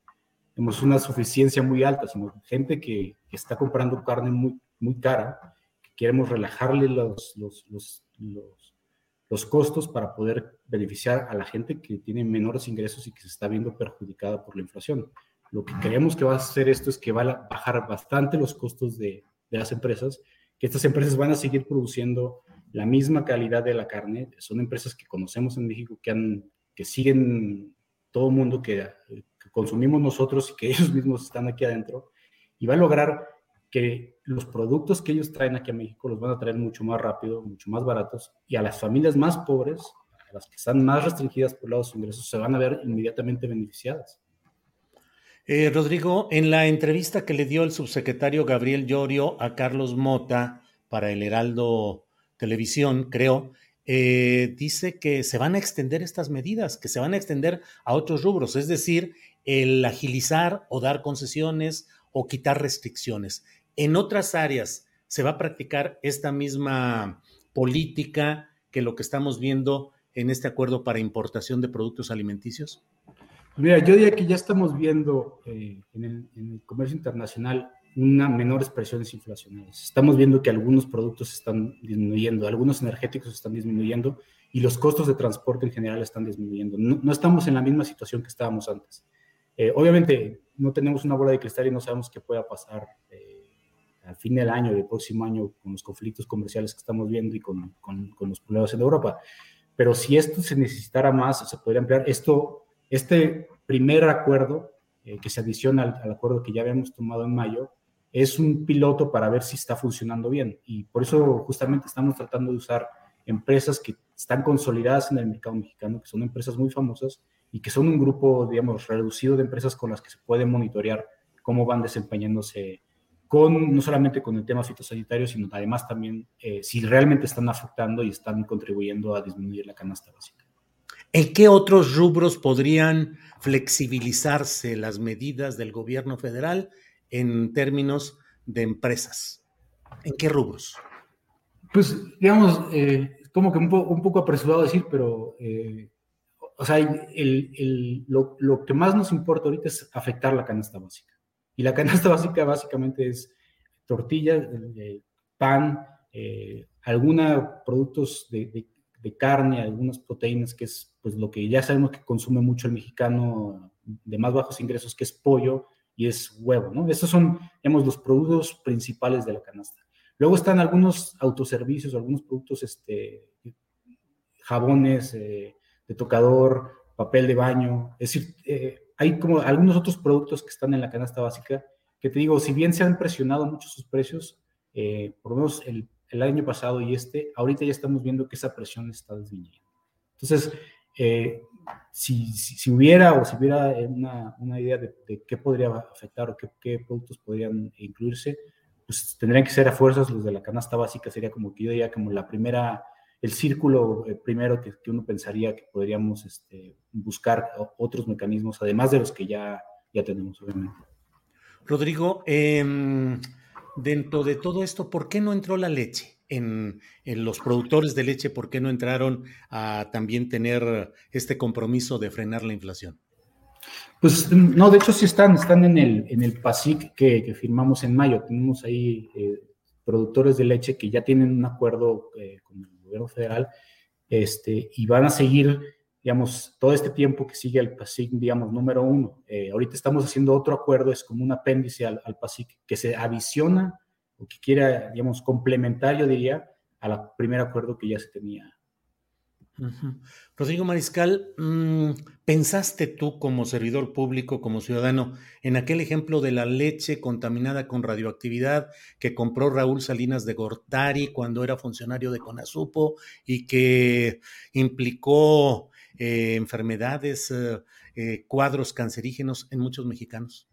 una suficiencia muy alta, sino gente que, está comprando carne muy, muy cara, que queremos relajarle los, los, los, los, costos para poder beneficiar a la gente que tiene menores ingresos y que se está viendo perjudicada por la inflación. Lo que creemos que va a hacer esto es que va a bajar bastante los costos de, de las empresas, que estas empresas van a seguir produciendo la misma calidad de la carne. Son empresas que conocemos en México, que, han, que siguen todo el mundo, que, consumimos nosotros y que <laughs> ellos mismos están aquí adentro, y va a lograr que los productos que ellos traen aquí a México los van a traer mucho más rápido, mucho más baratos, y a las familias más pobres, a las que están más restringidas por los ingresos, se van a ver inmediatamente beneficiadas. Eh, Rodrigo, en la entrevista que le dio el subsecretario Gabriel Llorio a Carlos Mota para el Heraldo Televisión, creo, eh, dice que se van a extender estas medidas, que se van a extender a otros rubros, es decir, el agilizar o dar concesiones o quitar restricciones. En otras áreas se va a practicar esta misma política que lo que estamos viendo en este acuerdo para importación de productos alimenticios? Mira, yo diría que ya estamos viendo eh, en, el, comercio internacional una menores presiones inflacionarias. Estamos viendo que algunos productos están disminuyendo, algunos energéticos están disminuyendo y los costos de transporte en general están disminuyendo. No, estamos en la misma situación que estábamos antes. Eh, obviamente no tenemos una bola de cristal y no sabemos qué pueda pasar eh, al fin del año, del próximo año, con los conflictos comerciales que estamos viendo y con, con, los problemas en Europa. Pero si esto se necesitara más, se podría ampliar. Esto, este primer acuerdo eh, que se adiciona al, al, acuerdo que ya habíamos tomado en mayo, es un piloto para ver si está funcionando bien. Y por eso justamente estamos tratando de usar empresas que están consolidadas en el mercado mexicano, que son empresas muy famosas y que son un grupo, digamos, reducido de empresas con las que se puede monitorear cómo van desempeñándose con, no solamente con el tema fitosanitario, sino además también eh, si realmente están afectando y están contribuyendo a disminuir la canasta básica. ¿En qué otros rubros podrían flexibilizarse las medidas del gobierno federal en términos de empresas? ¿En qué rubros? Pues, digamos, eh, como que un, poco apresurado decir, pero, eh, o sea, lo, lo, que más nos importa ahorita es afectar la canasta básica. Y la canasta <laughs> básica básicamente es tortilla, eh, pan, algunos productos de, carne, algunas proteínas, que es pues lo que ya sabemos que consume mucho el mexicano de más bajos ingresos, que es pollo, y es huevo, ¿no? Esos son, digamos, los productos principales de la canasta. Luego están algunos autoservicios, algunos productos, este, jabones eh, de tocador, papel de baño, es decir, eh, hay como algunos otros productos que están en la canasta básica que te digo, si bien se han presionado mucho sus precios, eh, por lo menos el, el, año pasado y este, ahorita ya estamos viendo que esa presión está disminuyendo. Entonces, si, si, hubiera o si hubiera una, una idea de, qué podría afectar o qué, qué, productos podrían incluirse, pues tendrían que ser a fuerzas los de la canasta básica, sería como que yo diría como la primera, el círculo eh, primero que, uno pensaría que podríamos este, buscar otros mecanismos, además de los que ya, ya tenemos, obviamente. Rodrigo, eh, dentro de todo esto, ¿por qué no entró la leche? en, los productores de leche, ¿por qué no entraron a también tener este compromiso de frenar la inflación? Pues no, de hecho sí están, están en el, en el PASIC que, firmamos en mayo. Tenemos ahí eh, productores de leche que ya tienen un acuerdo eh, con el gobierno federal este, y van a seguir, digamos, todo este tiempo que sigue el PASIC, digamos, número uno. Eh, ahorita estamos haciendo otro acuerdo, es como un apéndice al, al PASIC que se adiciona o que quiera, digamos, complementar, yo diría, al primer acuerdo que ya se tenía Rodrigo Mariscal, mm, ¿pensaste tú como servidor público, como ciudadano, en aquel ejemplo de la leche contaminada con radioactividad que compró Raúl Salinas de Gortari cuando era funcionario de Conasupo y que implicó eh, enfermedades, eh, eh, cuadros cancerígenos en muchos mexicanos?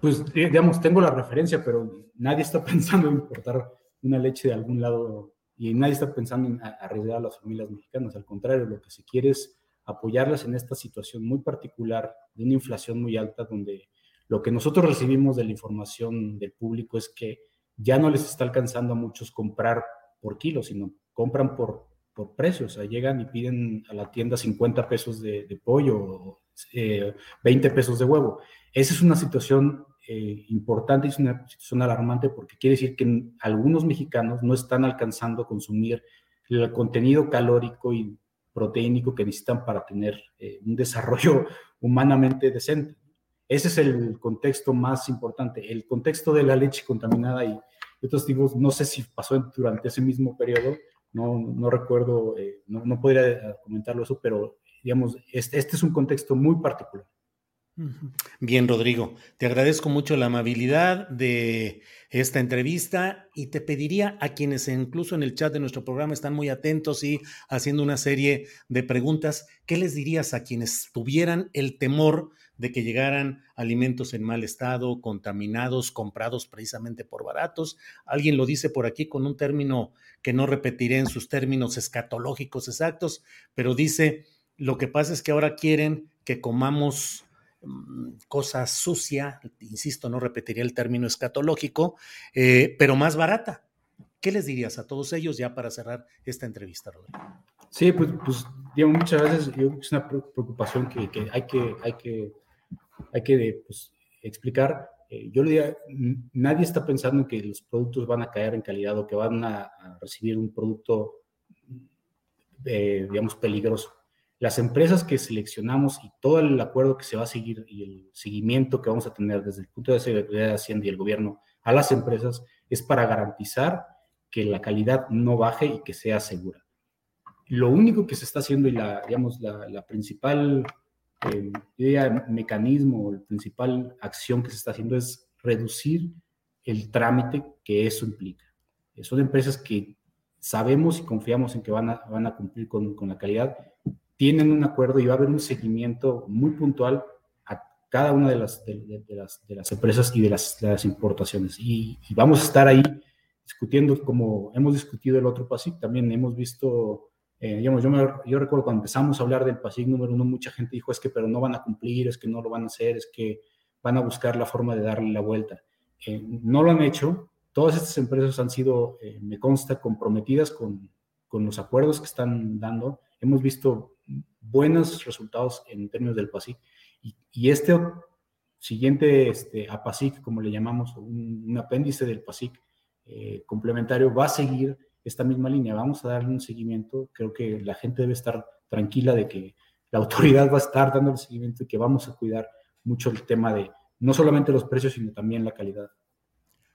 Pues, digamos, tengo la referencia, pero nadie está <laughs> pensando en importar una leche de algún lado y nadie está pensando en arriesgar a las familias mexicanas. Al contrario, lo que se quiere es apoyarlas en esta situación muy particular de una inflación muy alta, donde lo que nosotros recibimos de la información del público es que ya no les está alcanzando a muchos comprar por kilo, sino compran por, por precio. O sea, llegan y piden a la tienda 50 pesos de, pollo o 20 eh, pesos de huevo. Esa es una situación eh, importante es una situación alarmante porque quiere decir que algunos mexicanos no están alcanzando a consumir el contenido calórico y proteínico que necesitan para tener eh, un desarrollo <laughs> humanamente decente. Ese es el contexto más importante. El contexto de la leche contaminada y otros tipos, no sé si pasó durante ese mismo periodo, no, no recuerdo, eh, no, no, podría comentarlo eso, pero digamos, este, este es un contexto muy particular. Bien, Rodrigo, te agradezco mucho la amabilidad de esta entrevista y te pediría a quienes incluso en el chat de nuestro programa están muy atentos y haciendo una serie de preguntas, ¿qué les dirías a quienes tuvieran el temor de que llegaran alimentos en mal estado, contaminados, comprados precisamente por baratos? Alguien lo dice por aquí con un término que no repetiré en sus términos escatológicos exactos, pero dice, lo que pasa es que ahora quieren que comamos Mm, cosa sucia, insisto, no repetiría el término escatológico, eh, pero más barata. ¿Qué les dirías a todos ellos ya para cerrar esta entrevista, Rodrigo? Sí, pues, pues muchas veces es una preocupación que, hay que, hay que, hay que pues, explicar. Eh, yo le diría, nadie está pensando en que los productos van a caer en calidad o que van a, recibir un producto, eh, digamos, peligroso las empresas que seleccionamos y todo el acuerdo que se va a seguir y el seguimiento que vamos a tener desde el punto de seguridad de Hacienda y el gobierno a las empresas es para garantizar que la calidad no baje y que sea segura. Lo único que se está haciendo y la, digamos, la, principal eh, mecanismo, la principal acción que se está haciendo es reducir el trámite que eso implica. Son empresas que sabemos y confiamos en que van a, van a cumplir con, con la calidad tienen un acuerdo y va a haber un seguimiento muy puntual a cada una de las, de, las, de las, empresas y de las, las importaciones. Y, vamos a estar ahí discutiendo como hemos discutido el otro PASIC. También hemos visto, eh, digamos, yo, yo recuerdo cuando empezamos a hablar del PASIC número uno, mucha gente dijo es que pero no van a cumplir, es que no lo van a hacer, es que van a buscar la forma de darle la vuelta. Eh, no lo han hecho. Todas estas empresas han sido, eh, me consta, comprometidas con, con los acuerdos que están dando. Hemos visto buenos resultados en términos del PASIC. Y, este siguiente este, APASIC, como le llamamos, un, apéndice del PASIC eh, complementario, va a seguir esta misma línea. Vamos a darle un seguimiento. Creo que la gente debe estar tranquila de que la <laughs> autoridad va a estar dando el seguimiento y que vamos a cuidar mucho el tema de no solamente los precios, sino también la calidad.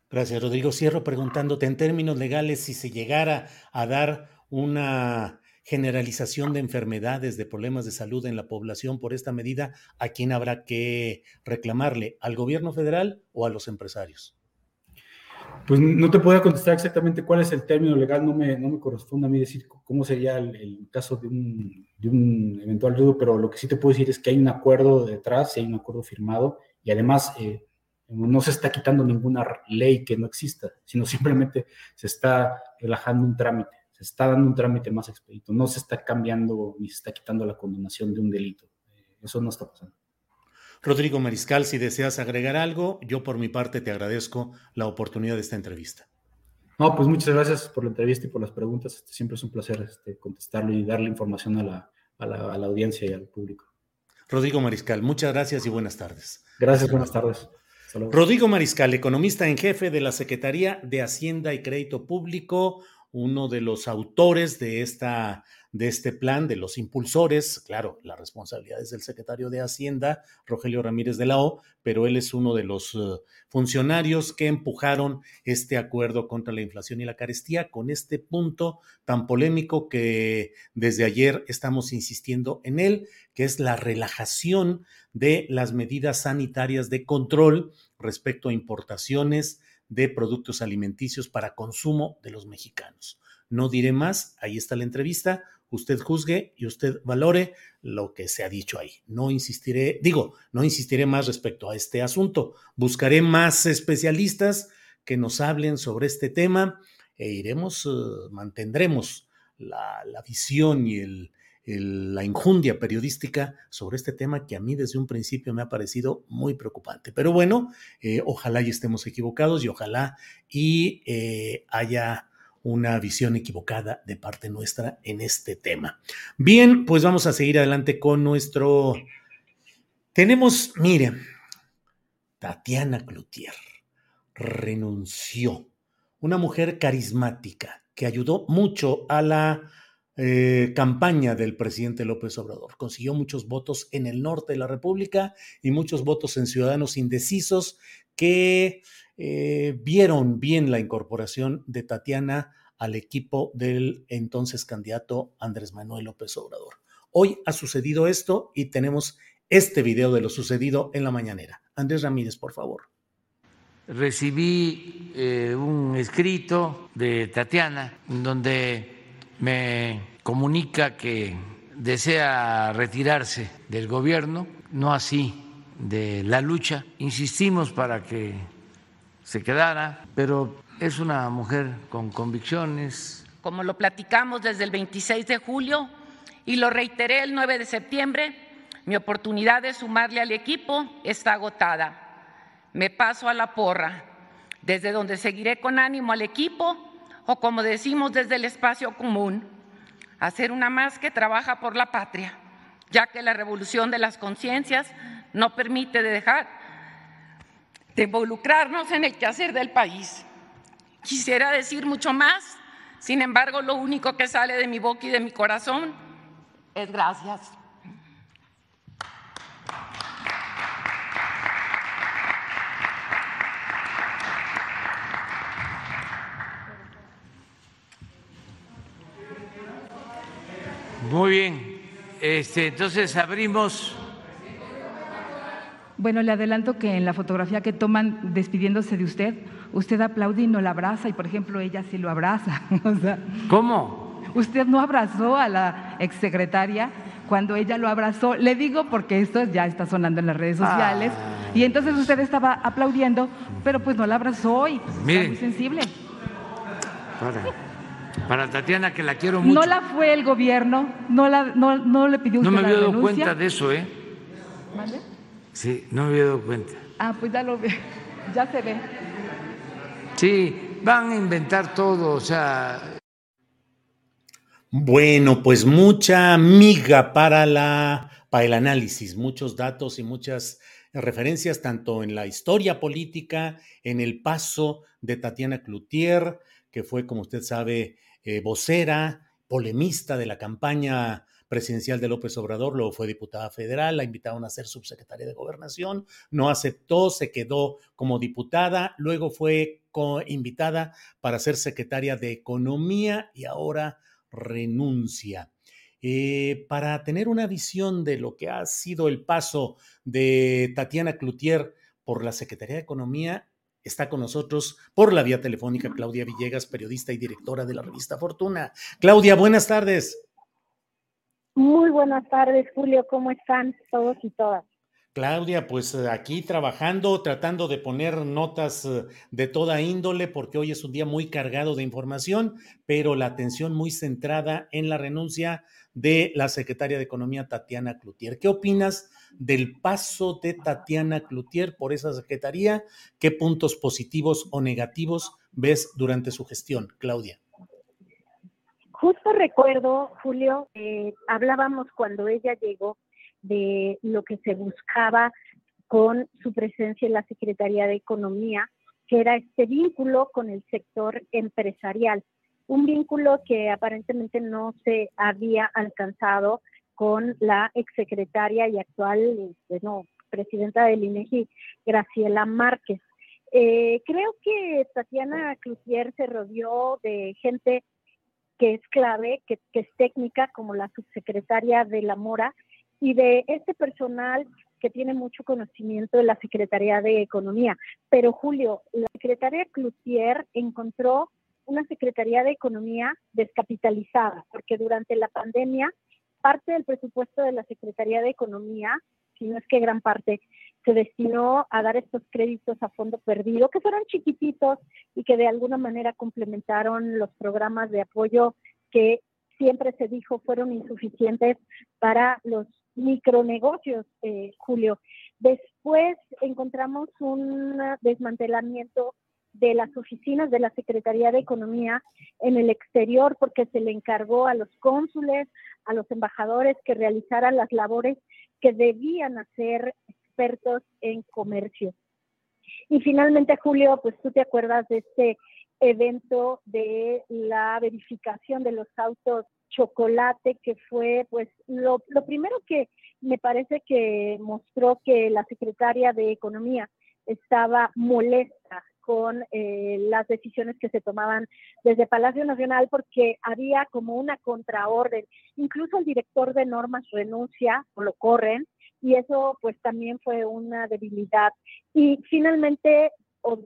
Gracias, Rodrigo. Cierro preguntándote en términos legales si se llegara a dar una generalización de enfermedades, de problemas de salud en la población por esta medida, ¿a quién habrá que reclamarle? ¿Al gobierno federal o a los empresarios? Pues no te puedo contestar exactamente cuál es el término legal, no me, no me corresponde a mí decir cómo sería el, caso de un, de un, eventual dudo, pero lo que sí te puedo decir es que hay un acuerdo detrás, hay un acuerdo firmado y además eh, no se está quitando ninguna ley que no exista, sino simplemente se está relajando un trámite se está dando un trámite más expedito, no se está cambiando ni se está quitando la condenación de un delito. Eso no está pasando. Rodrigo Mariscal, si deseas agregar algo, yo por mi parte te agradezco la oportunidad de esta entrevista. No, pues muchas gracias por la entrevista y por las preguntas. Este, siempre es un placer este, contestarlo y darle información a la, a la audiencia y al público. Rodrigo Mariscal, muchas gracias y buenas tardes. Gracias, buenas tardes. Rodrigo Mariscal, economista en jefe de la Secretaría de Hacienda y Crédito Público uno de los autores de, esta, de este plan, de los impulsores. Claro, la responsabilidad es del secretario de Hacienda, Rogelio Ramírez de la O, pero él es uno de los eh, funcionarios que empujaron este acuerdo contra la inflación y la carestía con este punto tan polémico que desde ayer estamos insistiendo en él, que es la relajación de las medidas sanitarias de control respecto a importaciones de productos alimenticios para consumo de los mexicanos. No diré más, ahí está la entrevista, usted juzgue y usted valore lo que se ha dicho ahí. No insistiré, digo, no insistiré más respecto a este asunto. Buscaré más especialistas que nos hablen sobre este tema e iremos, eh, mantendremos la, visión y la injundia periodística sobre este tema que a mí desde un principio me ha parecido muy preocupante. Pero bueno, eh, ojalá y estemos equivocados y ojalá y eh, haya una visión equivocada de parte nuestra en este tema. Bien, pues vamos a seguir adelante con nuestro... Tenemos, mire, Tatiana Cloutier renunció, una mujer carismática que ayudó mucho a la eh, campaña del presidente López Obrador. Consiguió muchos votos en el norte de la República y muchos votos en ciudadanos indecisos que eh, vieron bien la incorporación de Tatiana al equipo del entonces candidato Andrés Manuel López Obrador. Hoy ha sucedido esto y tenemos este video de lo sucedido en la mañanera. Andrés Ramírez, por favor. Recibí eh, un escrito de Tatiana donde me comunica que desea retirarse del gobierno, no así de la lucha. Insistimos para que se quedara, pero es una mujer con convicciones. Como lo platicamos desde el 26 de julio y lo reiteré el 9 de septiembre, mi oportunidad de sumarle al equipo está agotada. Me paso a la porra, desde donde seguiré con ánimo al equipo o como decimos desde el espacio común, hacer una más que trabaja por la patria, ya que la revolución de las conciencias no permite dejar de involucrarnos en el quehacer del país. Quisiera decir mucho más, sin embargo, lo único que sale de mi boca y de mi corazón es gracias. Muy bien. Este, entonces abrimos. Bueno, le adelanto que en la fotografía que toman despidiéndose de usted, usted aplaude y no la abraza, y por ejemplo ella sí lo abraza. <laughs> ¿Cómo? Usted no abrazó a la exsecretaria cuando ella lo abrazó. Le digo porque esto ya está sonando en las redes sociales. Ah. Y entonces usted estaba aplaudiendo, pero pues no la abrazó y pues, muy sensible. Para Tatiana, que la quiero mucho. No la fue el gobierno, no, la, no, no le pidió usted No me había dado cuenta de eso, ¿eh? ¿Vale? Sí, no me había dado cuenta. Ah, pues ya lo ve, <laughs> ya se ve. Sí, van a inventar todo, o sea. Bueno, pues mucha miga para la para el análisis, muchos datos y muchas referencias tanto en la historia política, en el paso de Tatiana Cloutier, que fue, como usted sabe, eh, vocera, polemista de la campaña presidencial de López Obrador, luego fue diputada federal, la invitaron a ser subsecretaria de gobernación, no aceptó, se quedó como diputada, luego fue invitada para ser secretaria de Economía y ahora renuncia. Eh, para tener una visión de lo que ha sido el paso de Tatiana Cloutier por la Secretaría de Economía, Está con nosotros por la vía telefónica Claudia Villegas, periodista y directora de la revista Fortuna. Claudia, buenas tardes. Muy buenas tardes, Julio. ¿Cómo están todos y todas? Claudia, pues eh, aquí trabajando, tratando de poner notas eh, de toda índole, porque hoy es un día muy cargado de información, pero la atención muy centrada en la renuncia de la secretaria de Economía, Tatiana Cloutier. ¿Qué opinas del paso de Tatiana Cloutier por esa secretaría? ¿Qué puntos positivos o negativos ves durante su gestión, Claudia? Justo recuerdo, Julio, eh, hablábamos cuando ella llegó de lo que se buscaba con su presencia en la Secretaría de Economía, que era este vínculo con el sector empresarial un vínculo que aparentemente no se había alcanzado con la exsecretaria y actual bueno, presidenta del INEGI, Graciela Márquez. Eh, creo que Tatiana Cloutier se rodeó de gente que es clave, que, es técnica, como la subsecretaria de la Mora, y de este personal que tiene mucho conocimiento de la Secretaría de Economía. Pero Julio, la secretaria Cloutier encontró una Secretaría de Economía descapitalizada, porque durante la pandemia parte del presupuesto de la Secretaría de Economía, si no es que gran parte, se destinó a dar estos créditos a fondo perdido, que fueron chiquititos y que de alguna manera complementaron los programas de apoyo que siempre se dijo fueron insuficientes para los micronegocios, eh, Julio. Después encontramos un desmantelamiento de las oficinas de la Secretaría de Economía en el exterior porque se le encargó a los cónsules, a los embajadores que realizaran las labores que debían hacer expertos en comercio. Y finalmente, Julio, pues tú te acuerdas de este evento de la verificación de los autos chocolate, que fue pues lo, lo primero que me parece que mostró que la secretaria de Economía estaba molesta con eh, las decisiones que se tomaban desde Palacio Nacional porque había como una contraorden. Incluso el director de normas renuncia o lo corren y eso pues también fue una debilidad. Y finalmente,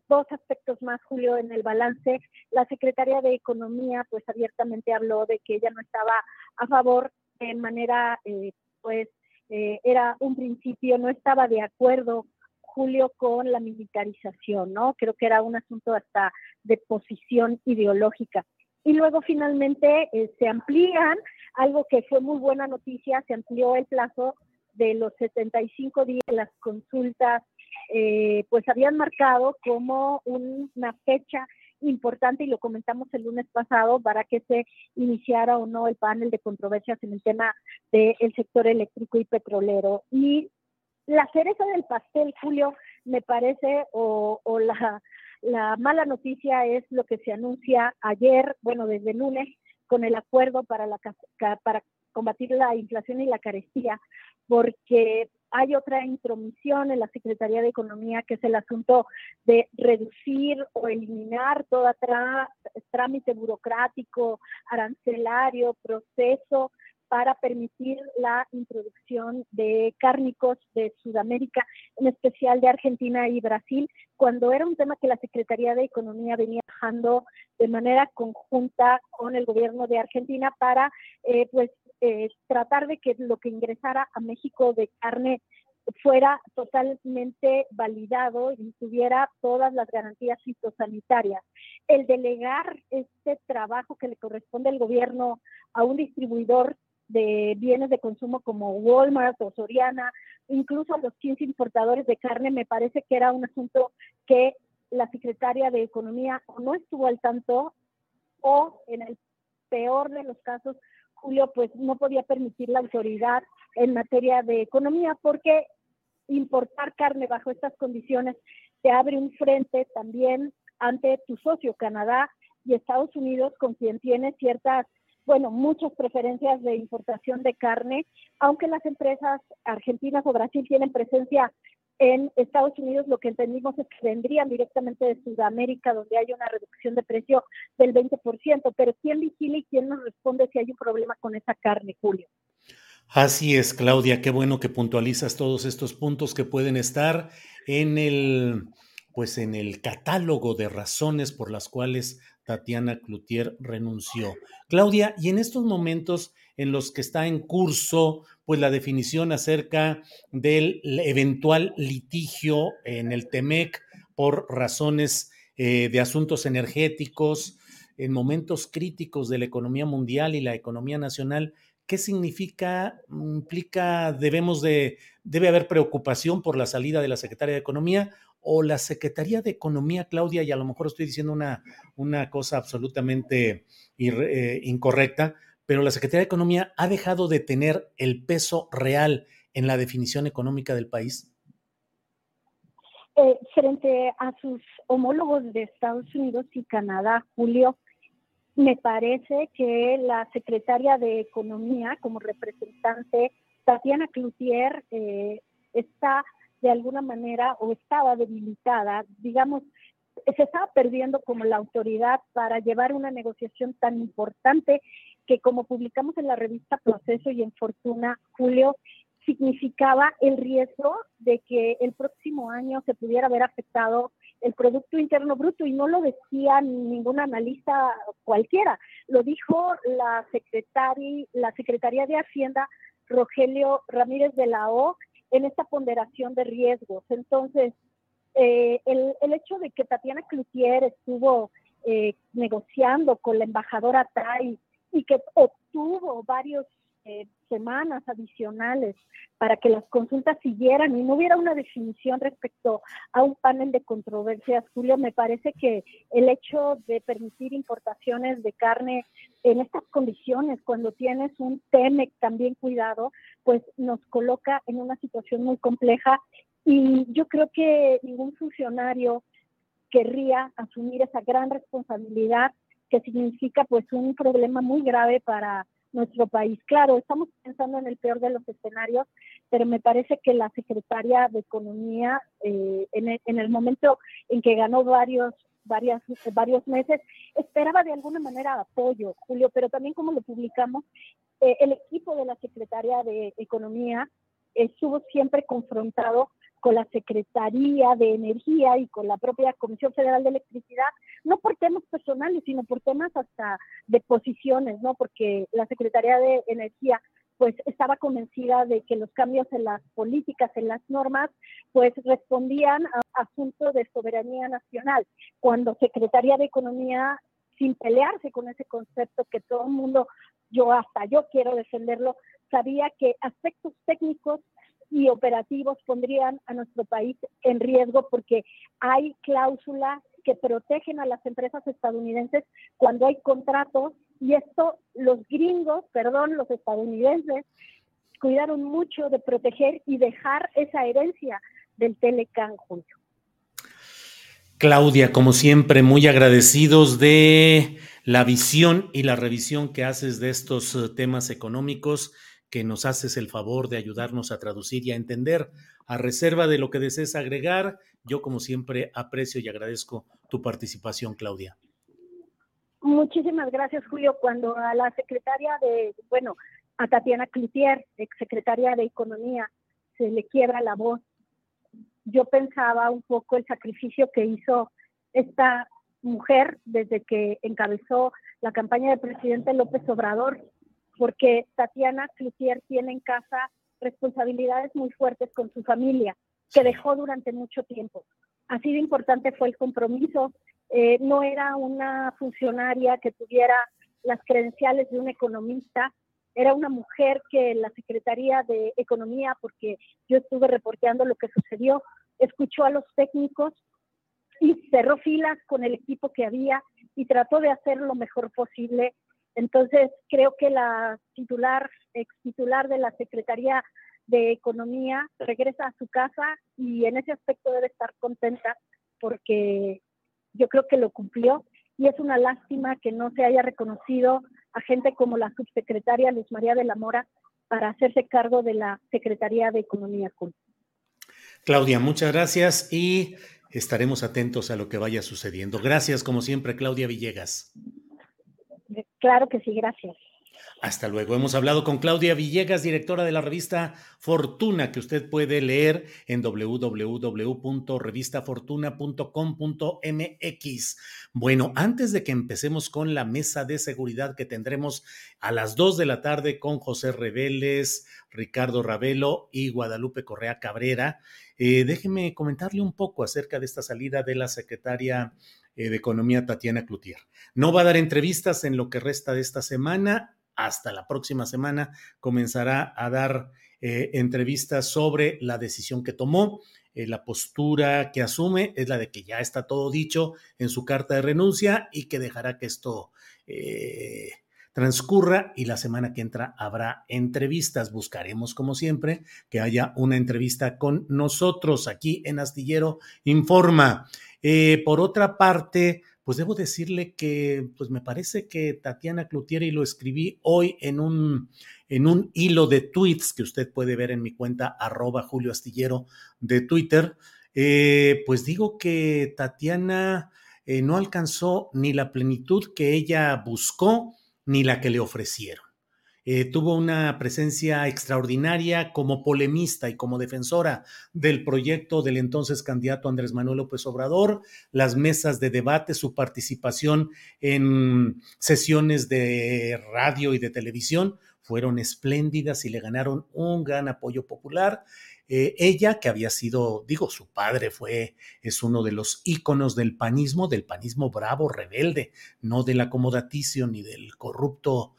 dos aspectos más, Julio, en el balance, la secretaria de Economía pues abiertamente habló de que ella no estaba a favor de manera eh, pues eh, era un principio, no estaba de acuerdo Julio con la militarización, ¿no? Creo que era un asunto hasta de posición ideológica. Y luego finalmente eh, se amplían, algo que fue muy buena noticia, se amplió el plazo de los 75 días las consultas, eh, pues habían marcado como una fecha importante y lo comentamos el lunes pasado para que se iniciara o no el panel de controversias en el tema del sector eléctrico y petrolero. Y la cereza del pastel, Julio, me parece, o, la, la mala noticia es lo que se anuncia ayer, bueno, desde lunes, con el acuerdo para, la, para combatir la inflación y la carestía, porque hay otra intromisión en la Secretaría de Economía, que es el asunto de reducir o eliminar todo trámite burocrático, arancelario, proceso para permitir la introducción de cárnicos de Sudamérica, en especial de Argentina y Brasil, cuando era un tema que la Secretaría de Economía venía trabajando de manera conjunta con el gobierno de Argentina para eh, pues eh, tratar de que lo que ingresara a México de carne fuera totalmente validado y tuviera todas las garantías fitosanitarias. El delegar este trabajo que le corresponde al gobierno a un distribuidor de bienes de consumo como Walmart o Soriana, incluso los 15 importadores de carne, me parece que era un asunto que la secretaria de Economía no estuvo al tanto o en el peor de los casos, Julio, pues no podía permitir la autoridad en materia de economía porque importar carne bajo estas condiciones te abre un frente también ante tu socio Canadá y Estados Unidos con quien tiene ciertas bueno, muchas preferencias de importación de carne, aunque las empresas argentinas o Brasil tienen presencia en Estados Unidos, lo que entendimos es que vendrían directamente de Sudamérica, donde hay una reducción de precio del 20%, pero ¿quién vigila y quién nos responde si hay un problema con esa carne, Julio? Así es, Claudia, qué bueno que puntualizas todos estos puntos que pueden estar en el pues en el catálogo de razones por las cuales Tatiana Cloutier renunció. Claudia, y en estos momentos en los que está en curso pues la definición acerca del eventual litigio en el TEMEC por razones eh, de asuntos energéticos, en momentos críticos de la economía mundial y la economía nacional, ¿qué significa? ¿Implica, debemos de, debe haber preocupación por la salida de la secretaria de Economía o la Secretaría de Economía, Claudia, y a lo mejor estoy diciendo una, una cosa absolutamente eh, incorrecta, pero la Secretaría de Economía ha dejado de tener el peso real en la definición económica del país? Eh, frente a sus homólogos de Estados Unidos y Canadá, Julio, me parece que la secretaria de Economía, como representante, Tatiana Cloutier, eh, está de alguna manera o estaba debilitada, digamos, se estaba perdiendo como la autoridad para llevar una negociación tan importante que como publicamos en la revista Proceso y en Fortuna, Julio, significaba el riesgo de que el próximo año se pudiera haber afectado el Producto Interno Bruto y no lo decía ningún analista cualquiera, lo dijo la secretaria, la Secretaría de Hacienda, Rogelio Ramírez de la O, en esta ponderación de riesgos. Entonces, eh, el, hecho de que Tatiana Cloutier estuvo eh, negociando con la embajadora Tai y que obtuvo varios eh, semanas adicionales para que las consultas siguieran y no hubiera una definición respecto a un panel de controversias, Julio, me parece que el hecho de permitir importaciones de carne en estas condiciones, cuando tienes un TEMEC también cuidado, pues nos coloca en una situación muy compleja y yo creo que ningún funcionario querría asumir esa gran responsabilidad que significa pues un problema muy grave para nuestro país. Claro, estamos pensando en el peor de los escenarios, pero me parece que la secretaria de Economía, eh, en, el, momento en que ganó varios, varias, varios meses, esperaba de alguna manera apoyo, Julio, pero también como lo publicamos, eh, el equipo de la secretaria de Economía estuvo siempre confrontado con la Secretaría de Energía y con la propia Comisión Federal de Electricidad, no por temas personales, sino por temas hasta de posiciones, ¿no? Porque la Secretaría de Energía pues estaba convencida de que los cambios en las políticas, en las normas, pues respondían a asuntos de soberanía nacional, cuando Secretaría de Economía, sin pelearse con ese concepto que todo el mundo, yo hasta yo quiero defenderlo, sabía que aspectos técnicos y operativos pondrían a nuestro país en riesgo porque hay cláusulas que protegen a las empresas estadounidenses cuando hay contratos y esto los gringos, perdón, los estadounidenses cuidaron mucho de proteger y dejar esa herencia del Telecan Julio. Claudia, como siempre, muy agradecidos de la visión y la revisión que haces de estos eh, temas económicos que nos haces el favor de ayudarnos a traducir y a entender. A reserva de lo que desees agregar, yo como siempre aprecio y agradezco tu participación, Claudia. Muchísimas gracias, Julio. Cuando a la secretaria de, bueno, a Tatiana Cloutier, secretaria de Economía, se le quiebra la voz, yo pensaba un poco el sacrificio que hizo esta mujer desde que encabezó la campaña del presidente López Obrador porque Tatiana Cloutier tiene en casa responsabilidades muy fuertes con su familia, que dejó durante mucho tiempo. Así de importante fue el compromiso. Eh, no era una funcionaria que tuviera las credenciales de un economista, era una mujer que la Secretaría de Economía, porque yo estuve reporteando lo que sucedió, escuchó a los técnicos y cerró filas con el equipo que había y trató de hacer lo mejor posible entonces, creo que la titular, ex titular de la Secretaría de Economía regresa a su casa y en ese aspecto debe estar contenta porque yo creo que lo cumplió y es una lástima que no se haya reconocido a gente como la subsecretaria Luz María de la Mora para hacerse cargo de la Secretaría de Economía. Claudia, muchas gracias y estaremos atentos a lo que vaya sucediendo. Gracias, como siempre, Claudia Villegas. Claro que sí, gracias. Hasta luego. Hemos hablado con Claudia Villegas, directora de la revista Fortuna, que usted puede leer en www.revistafortuna.com.mx. Bueno, antes de que empecemos con la mesa de seguridad que tendremos a las 2 de la tarde con José Reveles, Ricardo Ravelo y Guadalupe Correa Cabrera, eh, déjeme comentarle un poco acerca de esta salida de la secretaria eh, de Economía, Tatiana Cloutier. No va a dar entrevistas en lo que resta de esta semana. Hasta la próxima semana comenzará a dar eh, entrevistas sobre la decisión que tomó. Eh, la postura que asume es la de que ya está todo dicho en su carta de renuncia y que dejará que esto transcurra y la semana que entra habrá entrevistas. Buscaremos, como siempre, que haya una entrevista con nosotros aquí en Astillero Informa. Eh, por otra parte, pues debo decirle que pues me parece que Tatiana Cloutier, y lo escribí hoy en un, en un hilo de tweets que usted puede ver en mi cuenta arroba Julio Astillero de Twitter, eh, pues digo que Tatiana eh, no alcanzó ni la plenitud que ella buscó ni la que le ofrecieron. Eh, tuvo una presencia extraordinaria como polemista y como defensora del proyecto del entonces candidato Andrés Manuel López Obrador, las mesas de debate, su participación en sesiones de radio y de televisión fueron espléndidas y le ganaron un gran apoyo popular. Eh, ella, que había sido, digo, su padre fue, es uno de los íconos del panismo, del panismo bravo, rebelde, no del acomodaticio ni del corrupto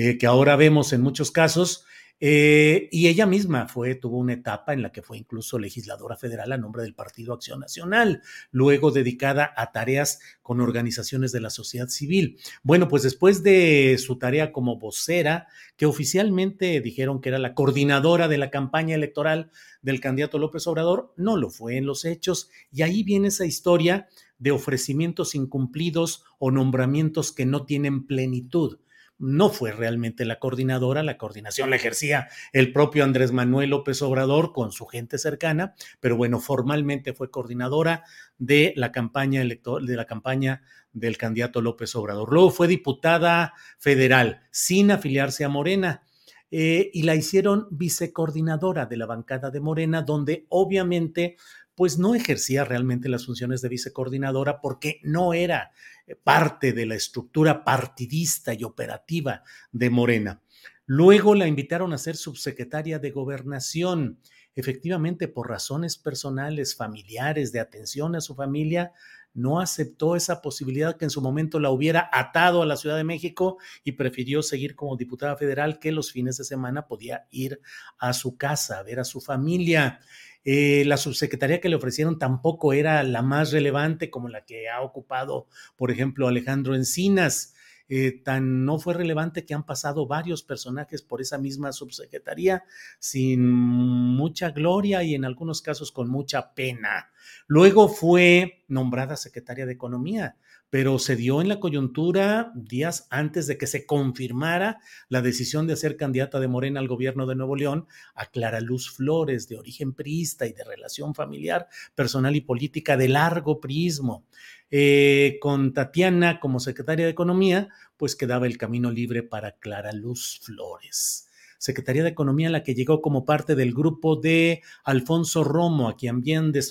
eh, que ahora vemos en muchos casos. Eh, y ella misma fue, tuvo una etapa en la que fue incluso legisladora federal a nombre del Partido Acción Nacional, luego dedicada a tareas con organizaciones de la sociedad civil. Bueno, pues después de su tarea como vocera, que oficialmente dijeron que era la coordinadora de la campaña electoral del candidato López Obrador, no lo fue en los hechos. Y ahí viene esa historia de ofrecimientos incumplidos o nombramientos que no tienen plenitud no fue realmente la coordinadora, la coordinación la ejercía el propio Andrés Manuel López Obrador con su gente cercana, pero bueno, formalmente fue coordinadora de la campaña electoral, de la campaña del candidato López Obrador. Luego fue diputada federal sin afiliarse a Morena. Eh, y la hicieron vicecoordinadora de la bancada de Morena, donde obviamente pues no ejercía realmente las funciones de vicecoordinadora porque no era parte de la estructura partidista y operativa de Morena. Luego la invitaron a ser subsecretaria de gobernación. Efectivamente, por razones personales, familiares, de atención a su familia, no aceptó esa posibilidad que en su momento la hubiera atado a la Ciudad de México y prefirió seguir como diputada federal que los fines de semana podía ir a su casa a ver a su familia. Eh, la subsecretaría que le ofrecieron tampoco era la más relevante como la que ha ocupado, por ejemplo, Alejandro Encinas. Eh, tan no fue relevante que han pasado varios personajes por esa misma subsecretaría sin mucha gloria y en algunos casos con mucha pena. Luego fue nombrada secretaria de Economía pero se dio en la coyuntura días antes de que se confirmara la decisión de ser candidata de Morena al gobierno de Nuevo León a Clara Luz Flores, de origen priista y de relación familiar, personal y política de largo prismo. Eh, con Tatiana como secretaria de Economía, pues quedaba el camino libre para Clara Luz Flores. Secretaría de Economía la que llegó como parte del grupo de Alfonso Romo, a quien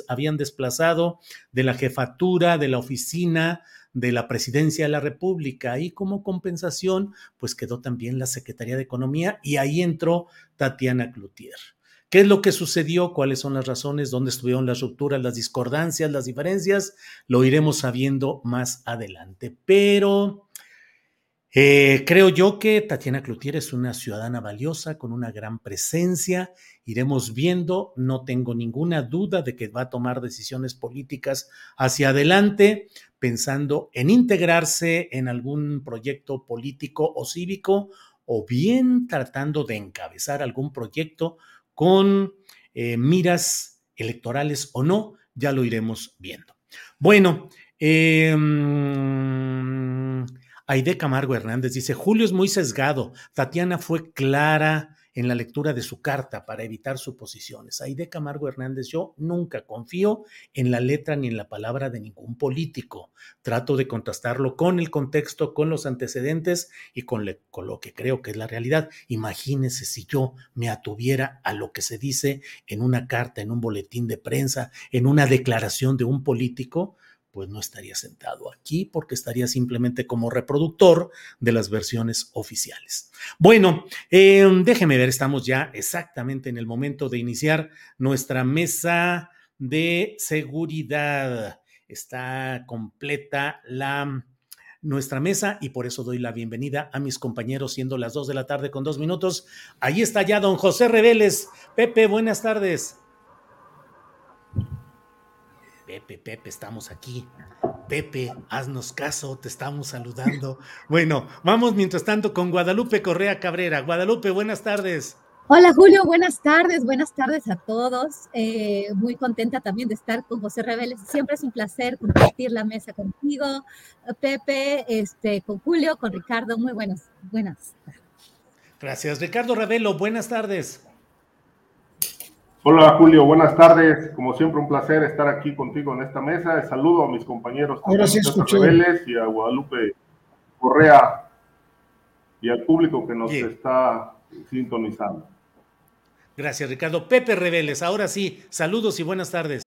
habían desplazado de la jefatura de la oficina de la presidencia de la República y como compensación, pues quedó también la Secretaría de Economía y ahí entró Tatiana Cloutier. ¿Qué es lo que sucedió? ¿Cuáles son las razones? ¿Dónde estuvieron las rupturas, las discordancias, las diferencias? Lo iremos sabiendo más adelante. Pero eh, creo yo que Tatiana Cloutier es una ciudadana valiosa con una gran presencia. Iremos viendo, no tengo ninguna duda de que va a tomar decisiones políticas hacia adelante, pensando en integrarse en algún proyecto político o cívico, o bien tratando de encabezar algún proyecto con eh, miras electorales o no, ya lo iremos viendo. Bueno, eh, Aide Camargo Hernández dice, Julio es muy sesgado, Tatiana fue clara en la lectura de su carta para evitar suposiciones. Aide Camargo Hernández, yo nunca confío en la letra ni en la palabra de ningún político. Trato de contrastarlo con el contexto, con los antecedentes y con, con lo que creo que es la realidad. Imagínese si yo me atuviera a lo que se dice en una carta, en un boletín de prensa, en una declaración de un político pues no estaría sentado aquí porque estaría simplemente como reproductor de las versiones oficiales. Bueno, em, déjeme ver, estamos ya exactamente en el momento de iniciar nuestra mesa de seguridad. Está completa la nuestra mesa y por eso doy la bienvenida a mis compañeros siendo las dos de la tarde con dos minutos. Ahí está ya don José Reveles. Pepe, buenas tardes. Pepe, Pepe, estamos aquí. Pepe, haznos caso, te estamos saludando. <laughs> Bueno, vamos mientras tanto con Guadalupe Correa Cabrera. Guadalupe, buenas tardes. Hola Julio, buenas tardes, buenas tardes a todos. Eh, muy contenta también de estar con José Reveles. Siempre es un placer compartir la mesa contigo, Pepe, este, con Julio, con Ricardo. Muy buenas, buenas. Gracias, Ricardo Ravelo. Buenas tardes. Hola Julio, buenas tardes. Como siempre, un placer estar aquí contigo en esta mesa. Saludo a mis compañeros Ahora sí Reveles y a Guadalupe Correa y al público que nos está sintonizando. Gracias, Ricardo. Pepe Reveles, ahora sí, saludos y buenas tardes.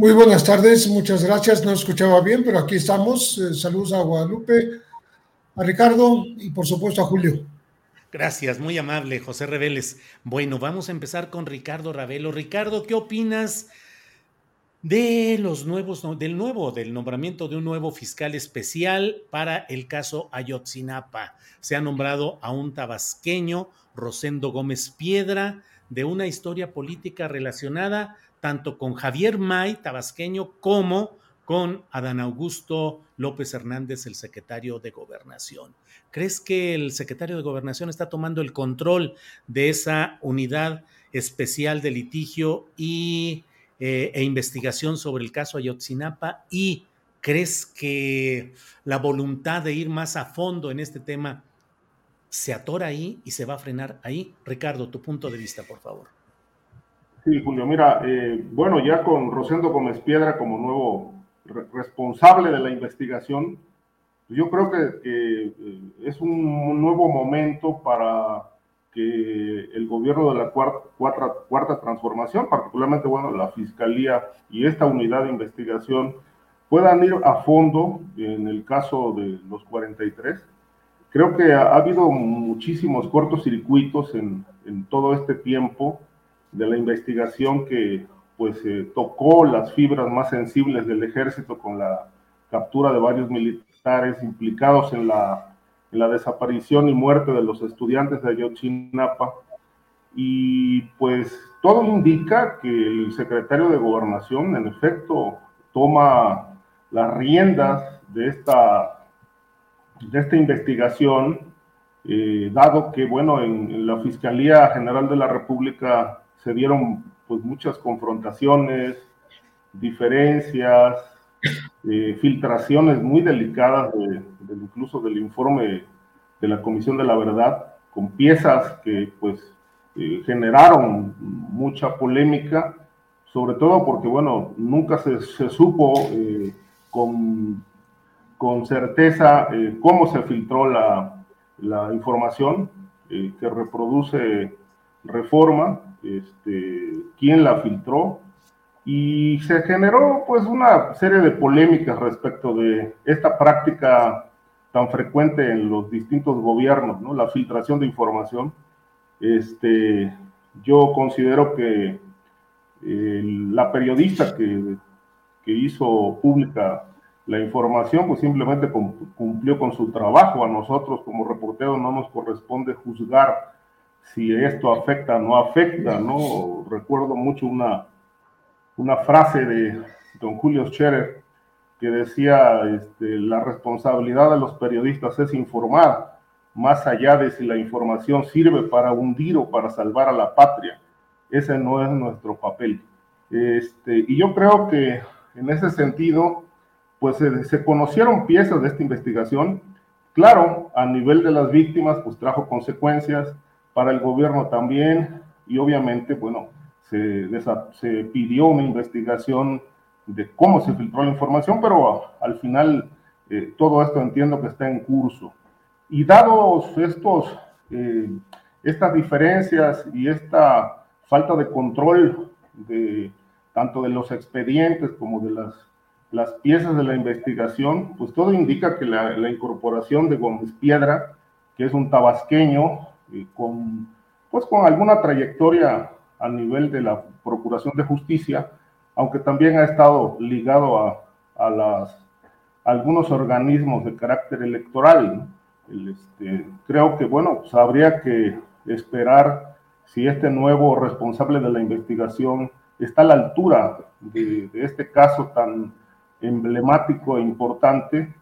Muy buenas tardes, muchas gracias. No escuchaba bien, pero aquí estamos. Eh, saludos a Guadalupe, a Ricardo y por supuesto a Julio. Gracias, muy amable, José Reveles. Bueno, vamos a empezar con Ricardo Ravelo. Ricardo, ¿qué opinas de los nuevos, del nuevo, del nombramiento de un nuevo fiscal especial para el caso Ayotzinapa? Se ha nombrado a un tabasqueño, Rosendo Gómez Piedra, de una historia política relacionada tanto con Javier May, tabasqueño, como con Adán Augusto López Hernández, el secretario de Gobernación. ¿Crees que el secretario de Gobernación está tomando el control de esa unidad especial de litigio y, eh, e investigación sobre el caso Ayotzinapa? ¿Y crees que la voluntad de ir más a fondo en este tema se atora ahí y se va a frenar ahí? Ricardo, tu punto de vista, por favor. Sí, Julio, mira, eh, bueno, ya con Rosendo Gómez Piedra como nuevo responsable de la investigación, yo creo que, eh, es un nuevo momento para que el gobierno de la cuarta, cuarta, transformación, particularmente, bueno, la Fiscalía y esta unidad de investigación, puedan ir a fondo en el caso de los 43. Creo que ha, habido muchísimos cortocircuitos en, en todo este tiempo de la investigación que pues eh, tocó las fibras más sensibles del ejército con la captura de varios militares implicados en la, en la desaparición y muerte de los estudiantes de Ayotzinapa. Y pues todo indica que el secretario de Gobernación, en efecto, toma las riendas de esta, de esta investigación, eh, dado que, bueno, en, en, la Fiscalía General de la República se dieron pues muchas confrontaciones, diferencias, eh, filtraciones muy delicadas de, incluso del informe de la Comisión de la Verdad, con piezas que pues eh, generaron mucha polémica, sobre todo porque bueno, nunca se, se supo eh, con, con, certeza cómo se filtró la, la información que reproduce reforma este, quién la filtró, y se generó pues una serie de polémicas respecto de esta práctica tan frecuente en los distintos gobiernos, ¿no? La filtración de información. Este, yo considero que eh, la periodista que, que, hizo pública la información, pues simplemente cumplió con su trabajo. A nosotros como reporteros no nos corresponde juzgar si esto afecta o no afecta, ¿no? Recuerdo mucho una, una frase de don Julio Scherer que decía, este, la responsabilidad de los periodistas es informar, más allá de si la información sirve para hundir o para salvar a la patria. Ese no es nuestro papel. Este, y yo creo que en ese sentido, pues se, conocieron piezas de esta investigación. Claro, a nivel de las víctimas, pues trajo consecuencias, para el gobierno también, y obviamente, bueno, se, se pidió una investigación de cómo se filtró la información, pero al final eh, todo esto entiendo que está en curso. Y dados estos, eh, estas diferencias y esta falta de control de tanto de los expedientes como de las, las piezas de la investigación, pues todo indica que la, la incorporación de Gómez Piedra, que es un tabasqueño eh, con, pues con alguna trayectoria a nivel de la Procuración de Justicia, aunque también ha estado ligado a, a las, algunos organismos de carácter electoral. este, creo que, bueno, pues habría que esperar si este nuevo responsable de la investigación está a la altura de, este caso tan emblemático e importante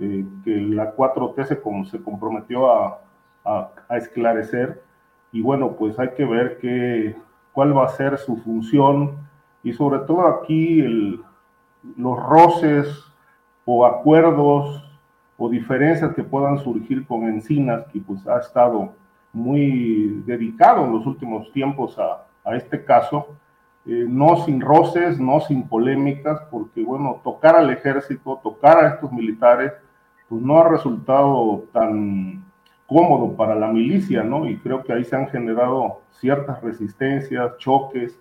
eh, que la 4T se, se comprometió a, a, esclarecer. Y bueno, pues hay que ver qué, cuál va a ser su función y sobre todo aquí el, los roces o acuerdos o diferencias que puedan surgir con Encinas, que pues ha estado muy dedicado en los últimos tiempos a, a este caso, eh, no sin roces, no sin polémicas, porque bueno, tocar al ejército, tocar a estos militares, pues no ha resultado tan cómodo para la milicia, ¿no? Y creo que ahí se han generado ciertas resistencias, choques,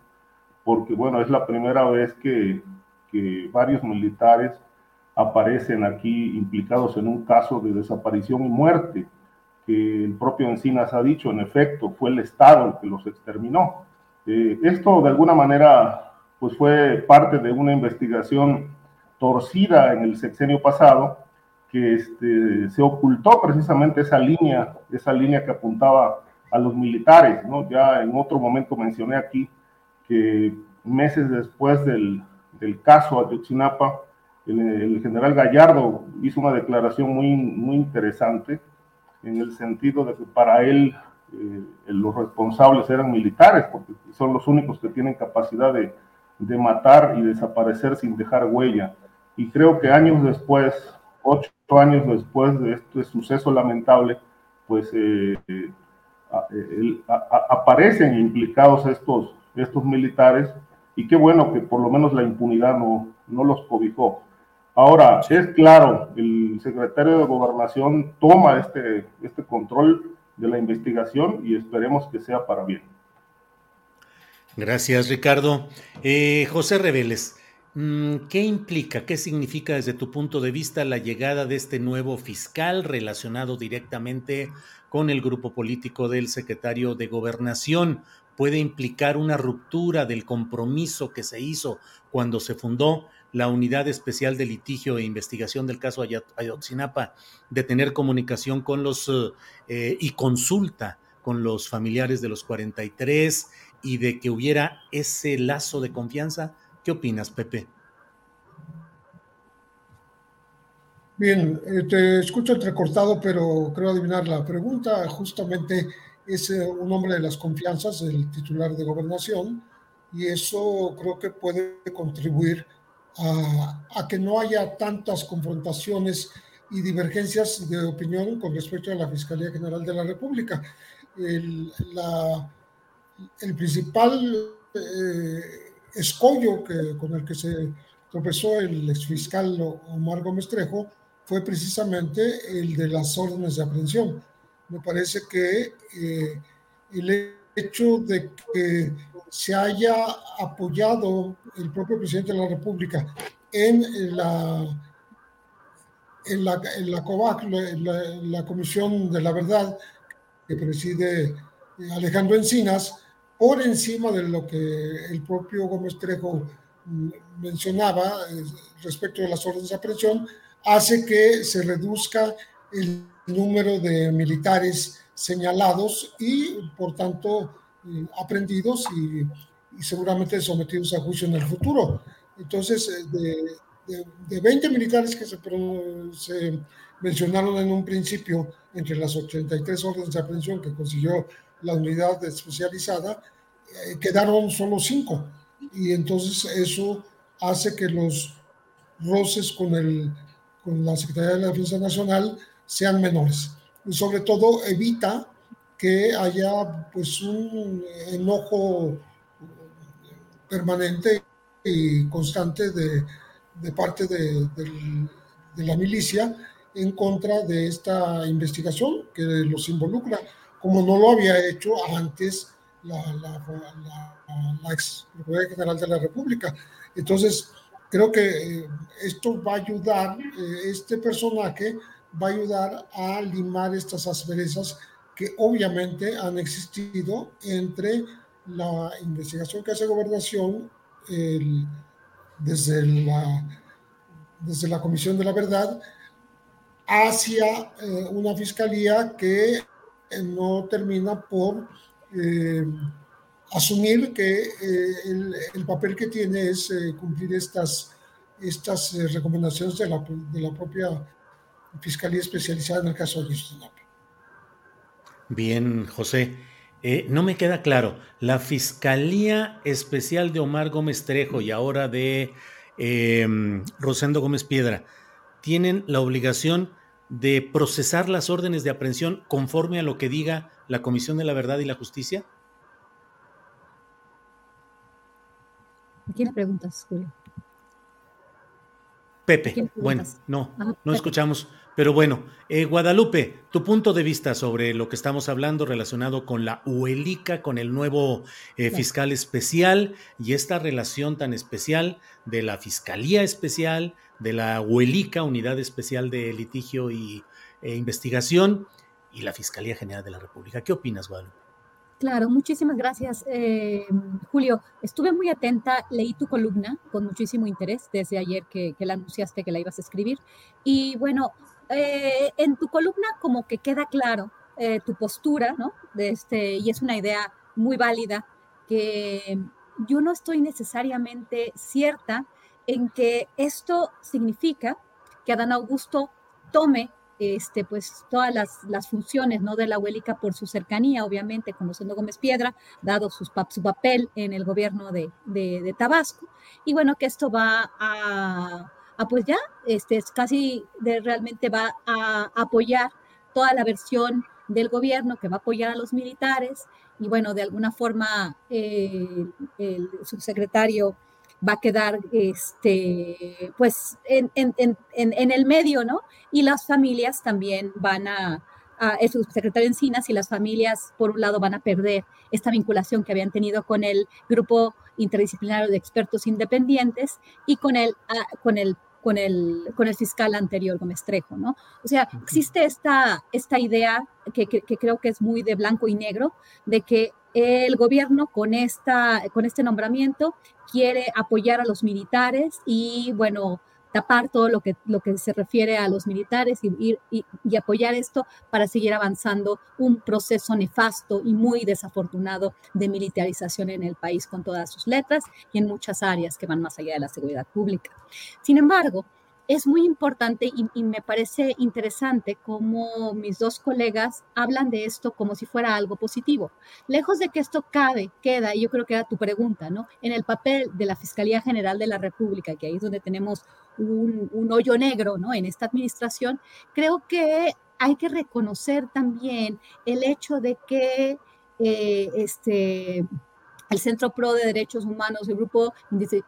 porque bueno, es la primera vez que, varios militares aparecen aquí implicados en un caso de desaparición y muerte, que el propio Encinas ha dicho, en efecto, fue el Estado el que los exterminó. Eh, esto de alguna manera pues fue parte de una investigación torcida en el sexenio pasado, que este, se ocultó precisamente esa línea, esa línea que apuntaba a los militares, ¿no? Ya en otro momento mencioné aquí que meses después del, del caso Ayotzinapa, el, el, general Gallardo hizo una declaración muy, muy interesante en el sentido de que para él eh, los responsables eran militares, porque son los únicos que tienen capacidad de, de matar y desaparecer sin dejar huella. Y creo que años después, ocho años después de este suceso lamentable, pues eh, eh, aparecen implicados estos, estos militares y qué bueno que por lo menos la impunidad no, no los cobijó. Ahora, es claro, el secretario de Gobernación toma este, este control de la investigación y esperemos que sea para bien. Gracias, Ricardo. Eh, José Reveles, ¿Qué implica, qué significa desde tu punto de vista la llegada de este nuevo fiscal relacionado directamente con el grupo político del secretario de gobernación? ¿Puede implicar una ruptura del compromiso que se hizo cuando se fundó la Unidad Especial de Litigio e Investigación del caso Ayotzinapa de tener comunicación con los eh, y consulta con los familiares de los 43 y de que hubiera ese lazo de confianza? ¿Qué opinas, Pepe? Bien, eh, te escucho entrecortado, pero creo adivinar la pregunta. Justamente es eh, un hombre de las confianzas del titular de gobernación y eso creo que puede contribuir a, a, que no haya tantas confrontaciones y divergencias de opinión con respecto a la Fiscalía General de la República. El, la, el principal eh, escollo que, con el que se tropezó el exfiscal Omar Gómez Trejo fue precisamente el de las órdenes de aprehensión. Me parece que eh, el hecho de que se haya apoyado el propio presidente de la República en la, en la, en la COVAC, la, la Comisión de la Verdad, que preside Alejandro Encinas, por encima de lo que el propio Gómez Trejo mencionaba eh, respecto de las órdenes de aprehensión, hace que se reduzca el número de militares señalados y, por tanto, eh, aprendidos y, seguramente sometidos a juicio en el futuro. Entonces, eh, de, de, 20 militares que se, se, mencionaron en un principio entre las 83 órdenes de aprehensión que consiguió la unidad especializada, quedaron solo 5 y entonces eso hace que los roces con, el, con la Secretaría de la Defensa Nacional sean menores. Y sobre todo evita que haya pues un enojo permanente y constante de, de parte de, de, la milicia en contra de esta investigación que los involucra, como no lo había hecho antes la, la, la, ex General de la República. Entonces, creo que eh, esto va a ayudar, eh, este personaje va a ayudar a limar estas asperezas que obviamente han existido entre la investigación que hace gobernación desde, la, desde la Comisión de la Verdad hacia eh, una fiscalía que no termina por eh, asumir que eh, el, papel que tiene es eh, cumplir estas, estas recomendaciones de la, de la, propia Fiscalía Especializada en el caso de Ayotzinapa. Bien, José. no me queda claro, la Fiscalía Especial de Omar Gómez Trejo y ahora de Rosendo Gómez Piedra, ¿tienen la obligación de procesar las órdenes de aprehensión conforme a lo que diga la Comisión de la Verdad y la Justicia? ¿A quién preguntas, Julio? Pepe, bueno, no, no escuchamos. Pero bueno, eh, Guadalupe, tu punto de vista sobre lo que estamos hablando relacionado con la UELICA, con el nuevo eh, fiscal especial y esta relación tan especial de la Fiscalía Especial, de la UELICA, Unidad Especial de Litigio y e Investigación, y la Fiscalía General de la República. ¿Qué opinas, Guadalupe? Claro, muchísimas gracias, eh, Julio. Estuve muy atenta, leí tu columna con muchísimo interés desde ayer que, la anunciaste que la ibas a escribir. Y bueno, eh, en tu columna como que queda claro eh, tu postura, ¿no? De este, y es una idea muy válida que yo no estoy necesariamente cierta en que esto significa que Adán Augusto tome este, pues todas las, funciones ¿no? de la Huélica por su cercanía, obviamente, conociendo Gómez Piedra, dado su papel en el gobierno de, Tabasco. Y bueno, que esto va a, pues ya, este, casi de, realmente va a apoyar toda la versión del gobierno que va a apoyar a los militares. Y bueno, de alguna forma eh, el subsecretario va a quedar este, pues en, el medio, ¿no? Y las familias también van a, a el subsecretario Encinas y las familias, por un lado, van a perder esta vinculación que habían tenido con el grupo interdisciplinario de expertos independientes y con el, ah, con el con el, con el fiscal anterior, Gómez Trejo, ¿no? O sea, existe esta, esta idea que, que, que, creo que es muy de blanco y negro, de que el gobierno con, esta, con este nombramiento quiere apoyar a los militares y, bueno, tapar todo lo que, lo que se refiere a los militares y, y, apoyar esto para seguir avanzando un proceso nefasto y muy desafortunado de militarización en el país con todas sus letras y en muchas áreas que van más allá de la seguridad pública. Sin embargo, es muy importante y, me parece interesante cómo mis dos colegas hablan de esto como si fuera algo positivo. Lejos de que esto cabe, queda, y yo creo que era tu pregunta, ¿no? En el papel de la Fiscalía General de la República, que ahí es donde tenemos un, hoyo negro, ¿no? En esta administración, creo que hay que reconocer también el hecho de que eh, este el Centro Pro de Derechos Humanos, el Grupo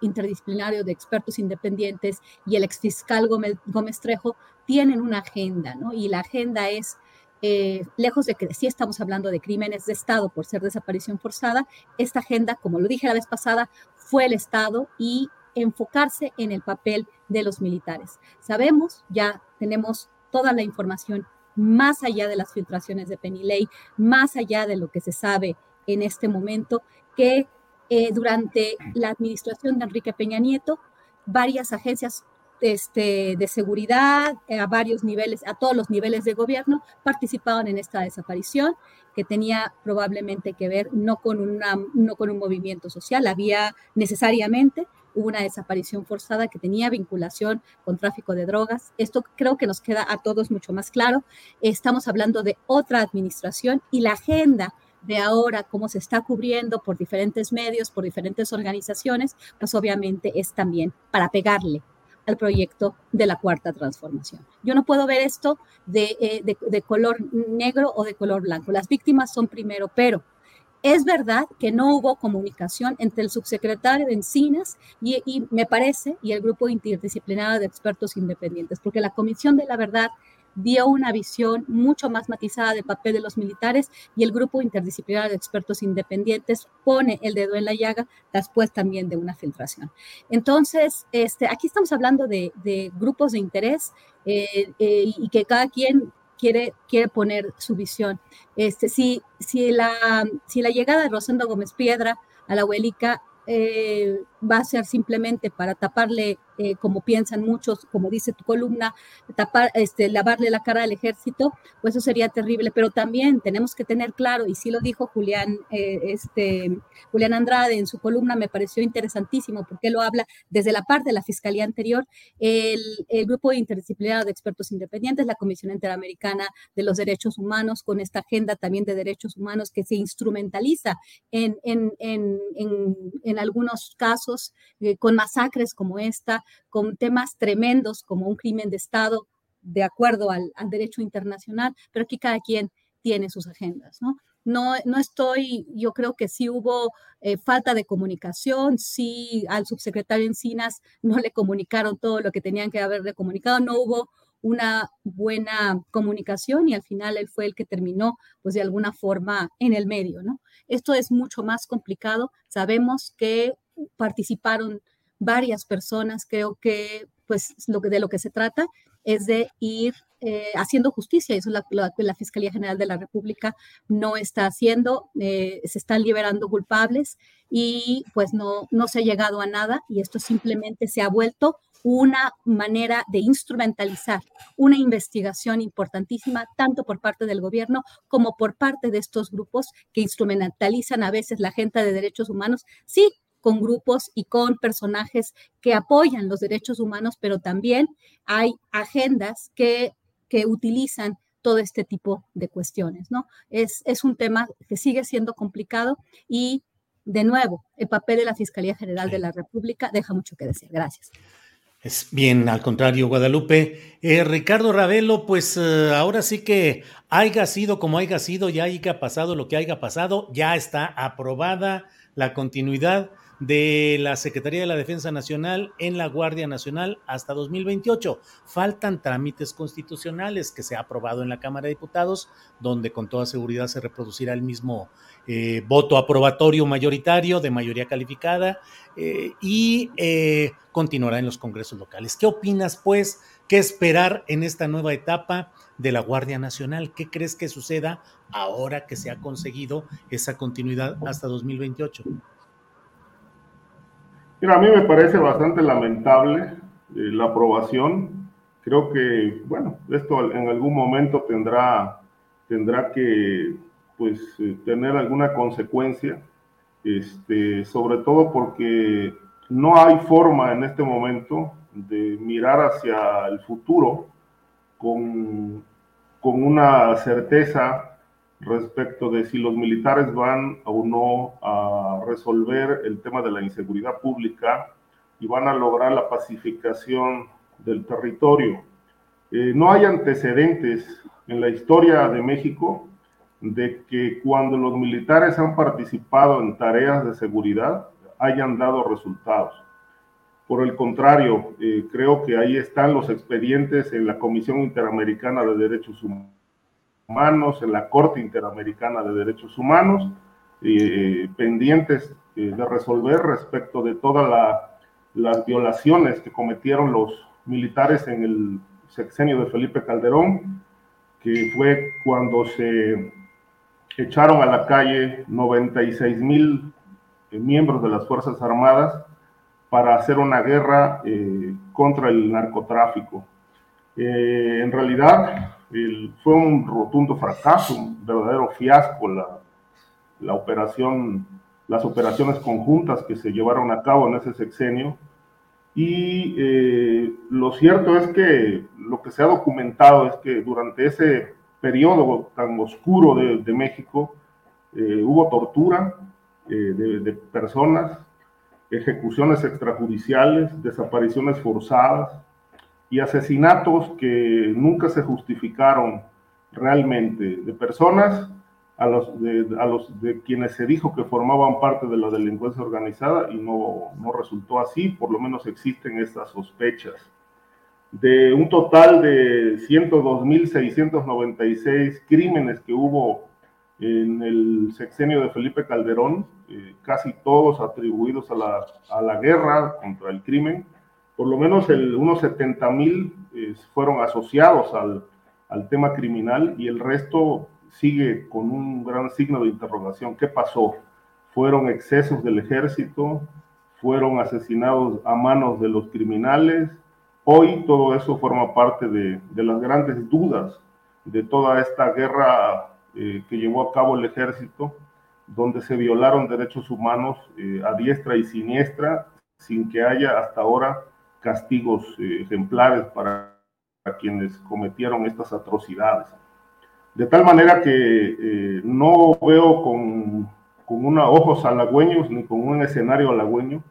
Interdisciplinario de Expertos Independientes y el exfiscal Gómez, Gómez Trejo tienen una agenda, ¿no? Y la agenda es, eh, lejos de que sí estamos hablando de crímenes de Estado por ser desaparición forzada, esta agenda, como lo dije la vez pasada, fue el Estado y enfocarse en el papel de los militares. Sabemos, ya tenemos toda la información más allá de las filtraciones de Penilei, más allá de lo que se sabe en este momento, que eh, durante la administración de Enrique Peña Nieto, varias agencias este, de seguridad eh, a varios niveles, a todos los niveles de gobierno, participaban en esta desaparición que tenía probablemente que ver no con, una, no con un movimiento social, había necesariamente una desaparición forzada que tenía vinculación con tráfico de drogas. Esto creo que nos queda a todos mucho más claro. Estamos hablando de otra administración y la agenda de ahora, cómo se está cubriendo por diferentes medios, por diferentes organizaciones, pues obviamente es también para pegarle al proyecto de la cuarta transformación. Yo no puedo ver esto de, eh, de color negro o de color blanco. Las víctimas son primero, pero es verdad que no hubo comunicación entre el subsecretario de Encinas y, me parece, y el grupo interdisciplinario de expertos independientes, porque la Comisión de la Verdad dio una visión mucho más matizada del papel de los militares y el grupo interdisciplinario de expertos independientes pone el dedo en la llaga después también de una filtración. Entonces, este, aquí estamos hablando de, grupos de interés eh, eh, y que cada quien quiere, quiere poner su visión. Este, si, si, la, si la llegada de Rosendo Gómez Piedra a la abuelica eh, va a ser simplemente para taparle eh, como piensan muchos, como dice tu columna, tapar, este, lavarle la cara al ejército, pues eso sería terrible. Pero también tenemos que tener claro, y sí lo dijo Julián, eh, este, Julián Andrade en su columna, me pareció interesantísimo porque lo habla desde la parte de la Fiscalía anterior, el, el Grupo Interdisciplinario de Expertos Independientes, la Comisión Interamericana de los Derechos Humanos, con esta agenda también de derechos humanos que se instrumentaliza en, en, en, en algunos casos, eh, con masacres como esta, con temas tremendos como un crimen de Estado de acuerdo al, derecho internacional, pero aquí cada quien tiene sus agendas, ¿no? No, no estoy, yo creo que sí hubo eh, falta de comunicación, sí al subsecretario Encinas no le comunicaron todo lo que tenían que haberle comunicado, no hubo una buena comunicación y al final él fue el que terminó, pues de alguna forma en el medio, ¿no? Esto es mucho más complicado. Sabemos que participaron varias personas. Creo que pues lo que, de lo que se trata es de ir eh, haciendo justicia. Eso la, la, Fiscalía General de la República no está haciendo. Eh, se están liberando culpables y pues no, no se ha llegado a nada y esto simplemente se ha vuelto una manera de instrumentalizar una investigación importantísima, tanto por parte del gobierno como por parte de estos grupos que instrumentalizan a veces la agenda de derechos humanos. Sí, con grupos y con personajes que apoyan los derechos humanos, pero también hay agendas que, que utilizan todo este tipo de cuestiones, ¿no? Es, es un tema que sigue siendo complicado y, de nuevo, el papel de la Fiscalía General de la República deja mucho que decir. Gracias. Es bien, al contrario, Guadalupe. Eh, Ricardo Ravelo, pues eh, ahora sí que haya sido como haya sido, ya haya pasado lo que haya pasado, ya está aprobada la continuidad de la Secretaría de la Defensa Nacional en la Guardia Nacional hasta 2028. Faltan trámites constitucionales que se ha aprobado en la Cámara de Diputados, donde con toda seguridad se reproducirá el mismo eh, voto aprobatorio mayoritario de mayoría calificada eh, y eh, continuará en los congresos locales. ¿Qué opinas, pues? ¿Qué esperar en esta nueva etapa de la Guardia Nacional? ¿Qué crees que suceda ahora que se ha conseguido esa continuidad hasta 2028? Mira, a mí me parece bastante lamentable eh, la aprobación. Creo que, bueno, esto en algún momento tendrá, tendrá que pues, eh, tener alguna consecuencia, este, sobre todo porque no hay forma en este momento de mirar hacia el futuro con, con una certeza respecto de si los militares van o no a resolver el tema de la inseguridad pública y van a lograr la pacificación del territorio. Eh, no hay antecedentes en la historia de México de que cuando los militares han participado en tareas de seguridad hayan dado resultados. Por el contrario, eh, creo que ahí están los expedientes en la Comisión Interamericana de Derechos Humanos Humanos, en la Corte Interamericana de Derechos Humanos, eh, pendientes eh, de resolver respecto de todas las violaciones que cometieron los militares en el sexenio de Felipe Calderón, que fue cuando se echaron a la calle 96 mil eh, miembros de las Fuerzas Armadas para hacer una guerra contra el narcotráfico. en realidad, fue un rotundo fracaso, un verdadero fiasco la, la operación, las operaciones conjuntas que se llevaron a cabo en ese sexenio. Y eh, lo cierto es que lo que se ha documentado es que durante ese periodo tan oscuro de, de México eh, hubo tortura eh, de, de, personas, ejecuciones extrajudiciales, desapariciones forzadas y asesinatos que nunca se justificaron realmente de personas a los de, a los de quienes se dijo que formaban parte de la delincuencia organizada y no, no resultó así, por lo menos existen estas sospechas. De un total de 102.696 crímenes que hubo en el sexenio de Felipe Calderón, eh, casi todos atribuidos a la, a la, guerra contra el crimen, por lo menos unos 70.000 eh, fueron asociados al, al tema criminal y el resto sigue con un gran signo de interrogación. ¿Qué pasó? ¿Fueron excesos del ejército? ¿Fueron asesinados a manos de los criminales? Hoy todo eso forma parte de, de las grandes dudas de toda esta guerra eh, que llevó a cabo el ejército, donde se violaron derechos humanos eh, a diestra y siniestra, sin que haya hasta ahora castigos eh, ejemplares para, quienes cometieron estas atrocidades. De tal manera que eh, no veo con, con una, ojos halagüeños ni con un escenario halagüeño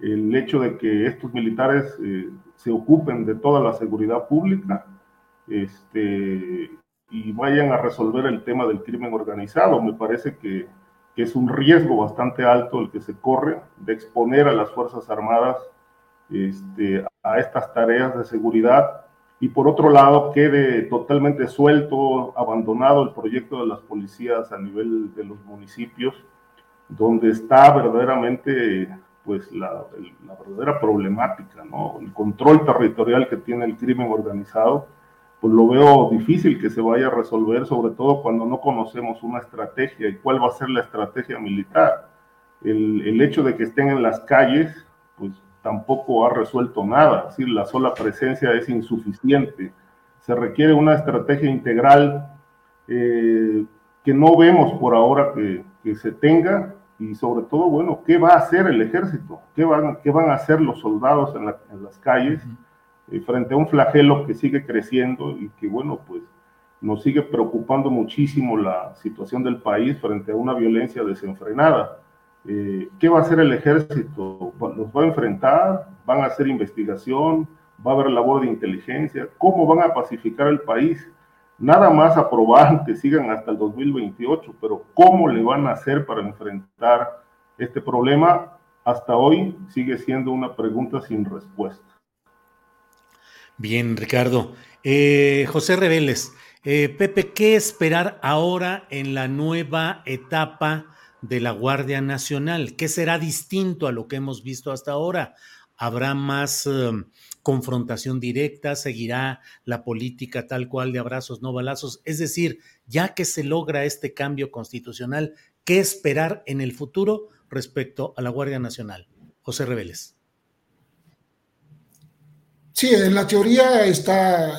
el hecho de que estos militares eh, se ocupen de toda la seguridad pública este, y vayan a resolver el tema del crimen organizado. Me parece que, que es un riesgo bastante alto el que se corre de exponer a las Fuerzas Armadas este, a estas tareas de seguridad y por otro lado quede totalmente suelto, abandonado el proyecto de las policías a nivel de los municipios, donde está verdaderamente pues la, la verdadera problemática, ¿no? El control territorial que tiene el crimen organizado, pues lo veo difícil que se vaya a resolver, sobre todo cuando no conocemos una estrategia y cuál va a ser la estrategia militar. El, el hecho de que estén en las calles, pues tampoco ha resuelto nada, es decir, la sola presencia es insuficiente. Se requiere una estrategia integral eh, que no vemos por ahora que, que, se tenga y sobre todo, bueno, ¿qué va a hacer el ejército? ¿Qué van, qué van a hacer los soldados en, la, en las calles eh, frente a un flagelo que sigue creciendo y que, bueno, pues nos sigue preocupando muchísimo la situación del país frente a una violencia desenfrenada? Eh, ¿Qué va a hacer el ejército? ¿Los va a enfrentar? ¿Van a hacer investigación? ¿Va a haber labor de inteligencia? ¿Cómo van a pacificar el país? Nada más aprobar que sigan hasta el 2028, pero ¿cómo le van a hacer para enfrentar este problema? Hasta hoy sigue siendo una pregunta sin respuesta. Bien, Ricardo. Eh, José Reveles, eh, Pepe, ¿qué esperar ahora en la nueva etapa? De la Guardia Nacional? ¿Qué será distinto a lo que hemos visto hasta ahora? ¿Habrá más eh, confrontación directa? ¿Seguirá la política tal cual de abrazos, no balazos? Es decir, ya que se logra este cambio constitucional, ¿qué esperar en el futuro respecto a la Guardia Nacional? José Reveles. Sí, en la teoría está,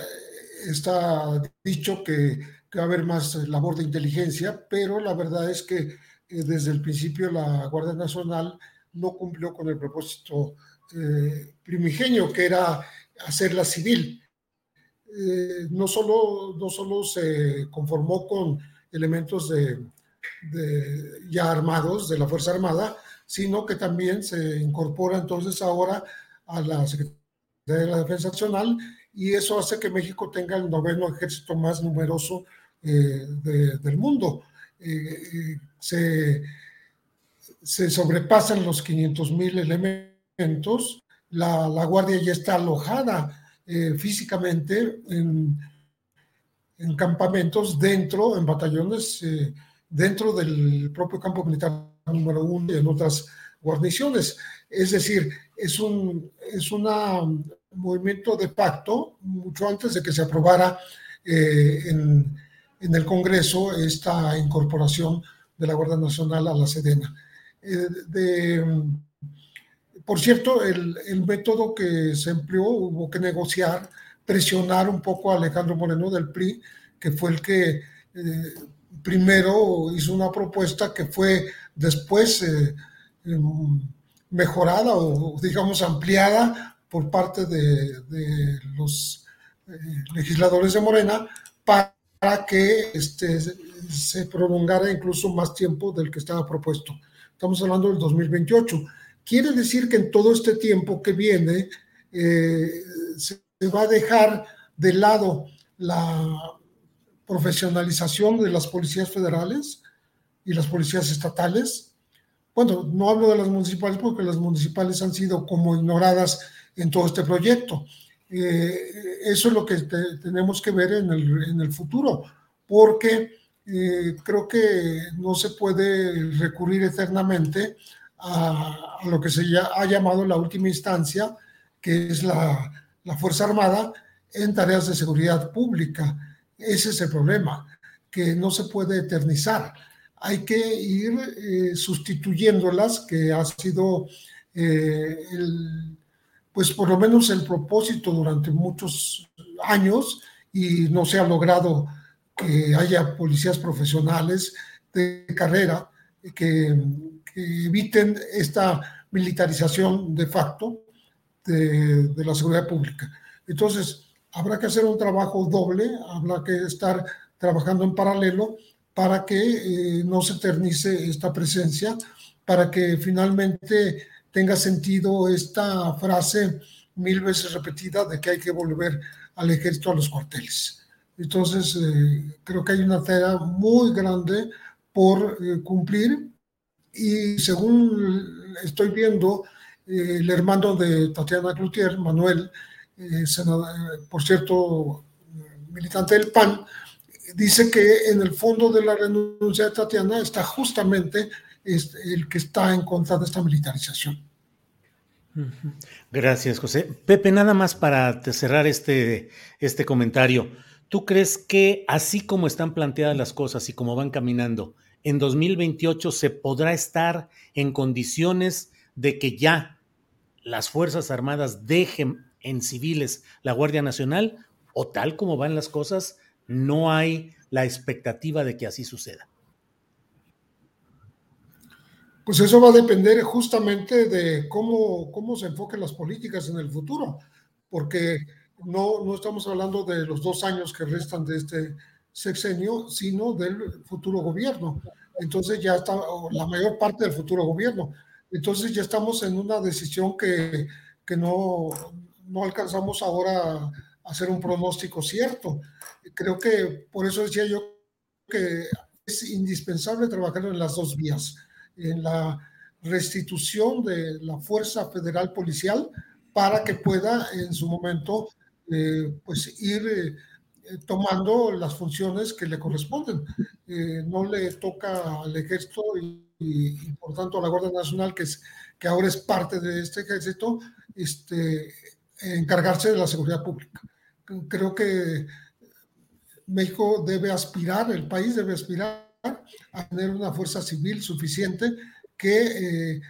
está dicho que, que va a haber más labor de inteligencia, pero la verdad es que desde el principio la Guardia Nacional no cumplió con el propósito eh, primigenio, que era hacerla civil. Eh, no, solo, no solo se conformó con elementos de, de, ya armados de la Fuerza Armada, sino que también se incorpora entonces ahora a la Secretaría de la Defensa Nacional y eso hace que México tenga el noveno ejército más numeroso eh, de, del mundo. Eh, se, se, sobrepasan los 500 mil elementos, la, Guardia ya está alojada eh, físicamente en, en, campamentos dentro, en batallones, eh, dentro del propio campo militar número uno y en otras guarniciones. Es decir, es un es movimiento de pacto mucho antes de que se aprobara eh, en en el Congreso esta incorporación de la Guardia Nacional a la Sedena. Eh, por cierto, el, el, método que se empleó hubo que negociar, presionar un poco a Alejandro Moreno del PRI, que fue el que eh, primero hizo una propuesta que fue después eh, em, mejorada o digamos ampliada por parte de, de los legisladores de Morena para para que este, se prolongara incluso más tiempo del que estaba propuesto. Estamos hablando del 2028. Quiere decir que en todo este tiempo que viene eh, se va a dejar de lado la profesionalización de las policías federales y las policías estatales. Bueno, no hablo de las municipales porque las municipales han sido como ignoradas en todo este proyecto. Eh, eso es lo que tenemos que ver en el, en el futuro, porque eh, creo que no se puede recurrir eternamente a, lo que se ha llamado la última instancia, que es la, la Fuerza Armada, en tareas de seguridad pública. Ese es el problema, que no se puede eternizar. Hay que ir eh, sustituyéndolas, que ha sido el, pues por lo menos el propósito durante muchos años y no se ha logrado que haya policías profesionales de carrera que, eviten esta militarización de facto de, la seguridad pública. Entonces, habrá que hacer un trabajo doble, habrá que estar trabajando en paralelo para que eh, no se eternice esta presencia, para que finalmente tenga sentido esta frase mil veces repetida de que hay que volver al ejército a los cuarteles. Entonces, eh, creo que hay una tarea muy grande por eh, cumplir y según estoy viendo, eh, el hermano de Tatiana Cloutier, Manuel, por cierto, militante del PAN, dice que en el fondo de la renuncia de Tatiana está justamente es el que está en contra de esta militarización. Gracias, José. Pepe, nada más para cerrar este, este comentario. ¿Tú crees que así como están planteadas las cosas y como van caminando, en 2028 se podrá estar en condiciones de que ya las Fuerzas Armadas dejen en civiles la Guardia Nacional o tal como van las cosas, no hay la expectativa de que así suceda? Pues eso va a depender justamente de cómo, cómo se enfoquen las políticas en el futuro, porque no, no estamos hablando de los dos años que restan de este sexenio, sino del futuro gobierno. Entonces ya está la mayor parte del futuro gobierno. Entonces ya estamos en una decisión que, que no, no alcanzamos ahora a hacer un pronóstico cierto. Creo que por eso decía yo que es indispensable trabajar en las dos vías en la restitución de la Fuerza Federal Policial para que pueda en su momento eh, pues ir eh, tomando las funciones que le corresponden. Eh, no le toca al ejército y, por tanto a la Guardia Nacional, que, es, que ahora es parte de este ejército, este, encargarse de la seguridad pública. Creo que México debe aspirar, el país debe aspirar a tener una fuerza civil suficiente que eh,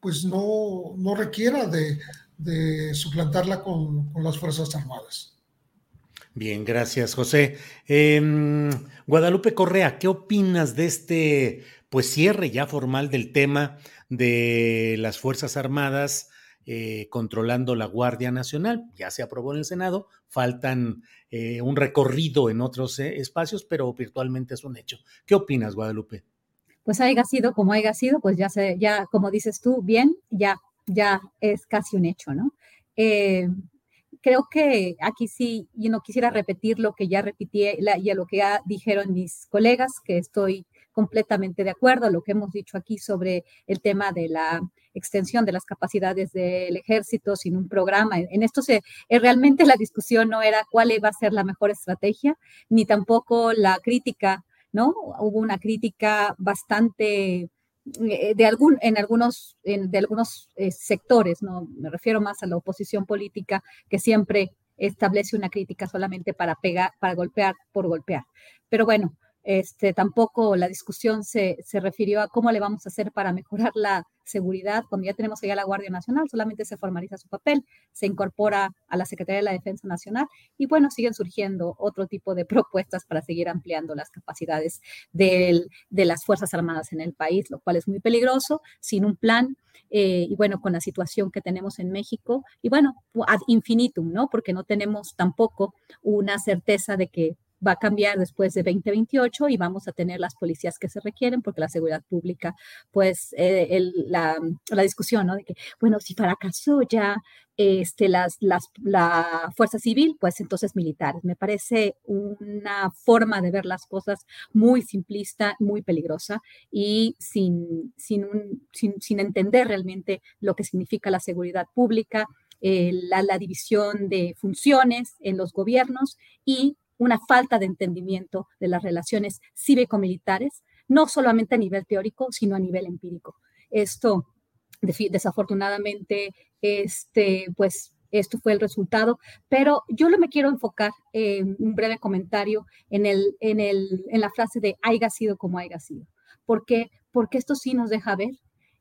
pues no, no requiera de, de suplantarla con, con, las Fuerzas Armadas. Bien, gracias, José. Eh, Guadalupe Correa, ¿qué opinas de este pues cierre ya formal del tema de las Fuerzas Armadas eh, controlando la Guardia Nacional? Ya se aprobó en el Senado, faltan eh, un recorrido en otros eh, espacios, pero virtualmente es un hecho. ¿Qué opinas, Guadalupe? Pues haya sido como haya sido, pues ya se, ya como dices tú, bien, ya, ya es casi un hecho, ¿no? Eh, creo que aquí sí, yo no quisiera repetir lo que ya repetí y lo que ya dijeron mis colegas, que estoy completamente de acuerdo a lo que hemos dicho aquí sobre el tema de la extensión de las capacidades del ejército sin un programa. En esto se, eh, realmente la discusión no era cuál iba a ser la mejor estrategia, ni tampoco la crítica, ¿no? Hubo una crítica bastante eh, de algún, en algunos, de algunos eh, sectores, ¿no? Me refiero más a la oposición política que siempre establece una crítica solamente para pegar, para golpear por golpear. Pero bueno, este, tampoco la discusión se, se, refirió a cómo le vamos a hacer para mejorar la seguridad cuando ya tenemos allá la Guardia Nacional, solamente se formaliza su papel, se incorpora a la Secretaría de la Defensa Nacional y bueno, siguen surgiendo otro tipo de propuestas para seguir ampliando las capacidades de las Fuerzas Armadas en el país, lo cual es muy peligroso, sin un plan eh, y bueno, con la situación que tenemos en México y bueno, ad infinitum, ¿no? Porque no tenemos tampoco una certeza de que va a cambiar después de 2028 y vamos a tener las policías que se requieren porque la seguridad pública, pues eh, la, discusión, ¿no? De que, bueno, si fracasó ya este, las, las, la fuerza civil, pues entonces militares. Me parece una forma de ver las cosas muy simplista, muy peligrosa y sin, sin, un, sin, sin entender realmente lo que significa la seguridad pública, eh, la, la, división de funciones en los gobiernos y una falta de entendimiento de las relaciones cívico-militares, no solamente a nivel teórico, sino a nivel empírico. Esto, desafortunadamente, este, pues esto fue el resultado, pero yo lo me quiero enfocar en un breve comentario en, el, en, el, en la frase de haya sido como haya sido, porque, porque esto sí nos deja ver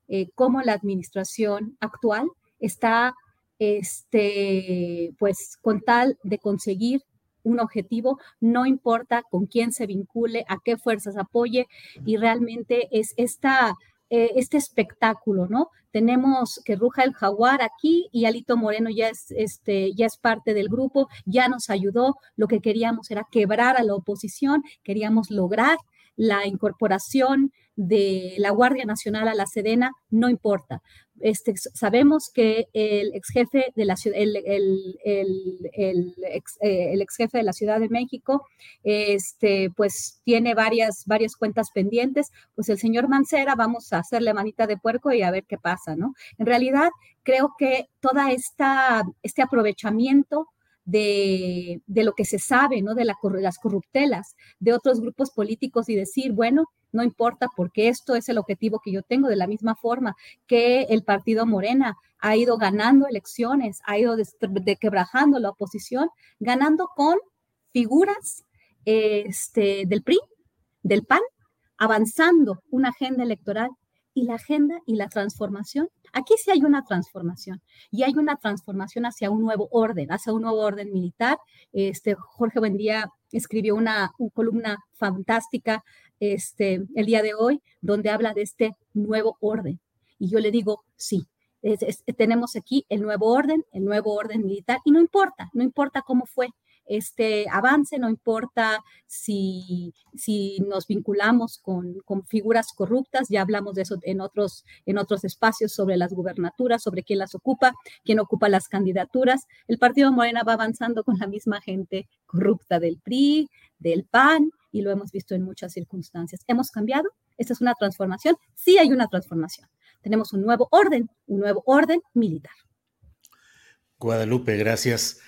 eh, cómo la administración actual está, este, pues, con tal de conseguir un objetivo, no importa con quién se vincule, a qué fuerzas apoye, y realmente es esta, eh, este espectáculo, ¿no? Tenemos que ruja el jaguar aquí y Alito Moreno ya es, este, ya es parte del grupo, ya nos ayudó, lo que queríamos era quebrar a la oposición, queríamos lograr la incorporación de la Guardia Nacional a la Sedena, no importa. Este, sabemos que el ex jefe de la ex, eh, el, ex, jefe de la Ciudad de México, este, pues tiene varias, varias cuentas pendientes, pues el señor Mancera, vamos a hacerle manita de puerco y a ver qué pasa, ¿no? En realidad, creo que toda esta, este aprovechamiento de, de, lo que se sabe, ¿no? De la, las corruptelas de otros grupos políticos y decir, bueno, no importa porque esto es el objetivo que yo tengo, de la misma forma que el partido Morena ha ido ganando elecciones, ha ido quebrajando la oposición, ganando con figuras este, del PRI, del PAN, avanzando una agenda electoral y la agenda y la transformación Aquí sí hay una transformación y hay una transformación hacia un nuevo orden, hacia un nuevo orden militar. Este, Jorge Buendía escribió una, columna fantástica este, el día de hoy donde habla de este nuevo orden. Y yo le digo, sí, tenemos aquí el nuevo orden, el nuevo orden militar, y no importa, no importa cómo fue, este avance, no importa si, si nos vinculamos con, figuras corruptas, ya hablamos de eso en otros, en otros espacios sobre las gubernaturas, sobre quién las ocupa, quién ocupa las candidaturas. El Partido Morena va avanzando con la misma gente corrupta del PRI, del PAN, y lo hemos visto en muchas circunstancias. ¿Hemos cambiado? ¿Esta es una transformación? Sí hay una transformación. Tenemos un nuevo orden, un nuevo orden militar. Guadalupe, gracias.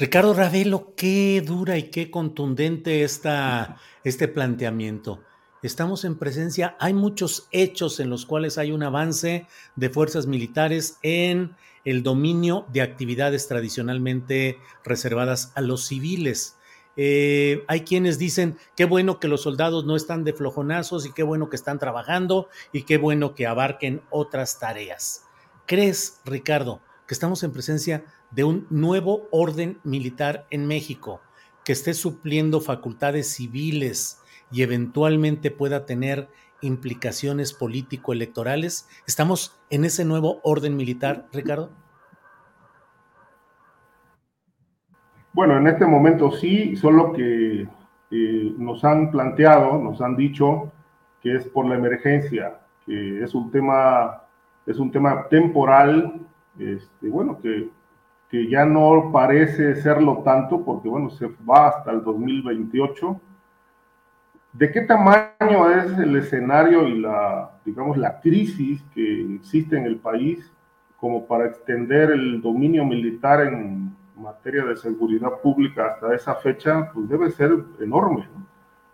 Ricardo Ravelo, qué dura y qué contundente está este planteamiento. Estamos en presencia, hay muchos hechos en los cuales hay un avance de fuerzas militares en el dominio de actividades tradicionalmente reservadas a los civiles. Eh, hay quienes dicen, qué bueno que los soldados no están de flojonazos y qué bueno que están trabajando y qué bueno que abarquen otras tareas. ¿Crees, Ricardo, que estamos en presencia de un nuevo orden militar en México que esté supliendo facultades civiles y eventualmente pueda tener implicaciones político-electorales? ¿Estamos en ese nuevo orden militar, Ricardo? Bueno, en este momento sí, solo que eh, nos han planteado, nos han dicho que es por la emergencia, que es un tema, es un tema temporal, este, bueno, que que ya no parece serlo tanto, porque bueno, se va hasta el 2028. ¿De qué tamaño es el escenario y la, digamos, la crisis que existe en el país como para extender el dominio militar en materia de seguridad pública hasta esa fecha? Pues debe ser enorme.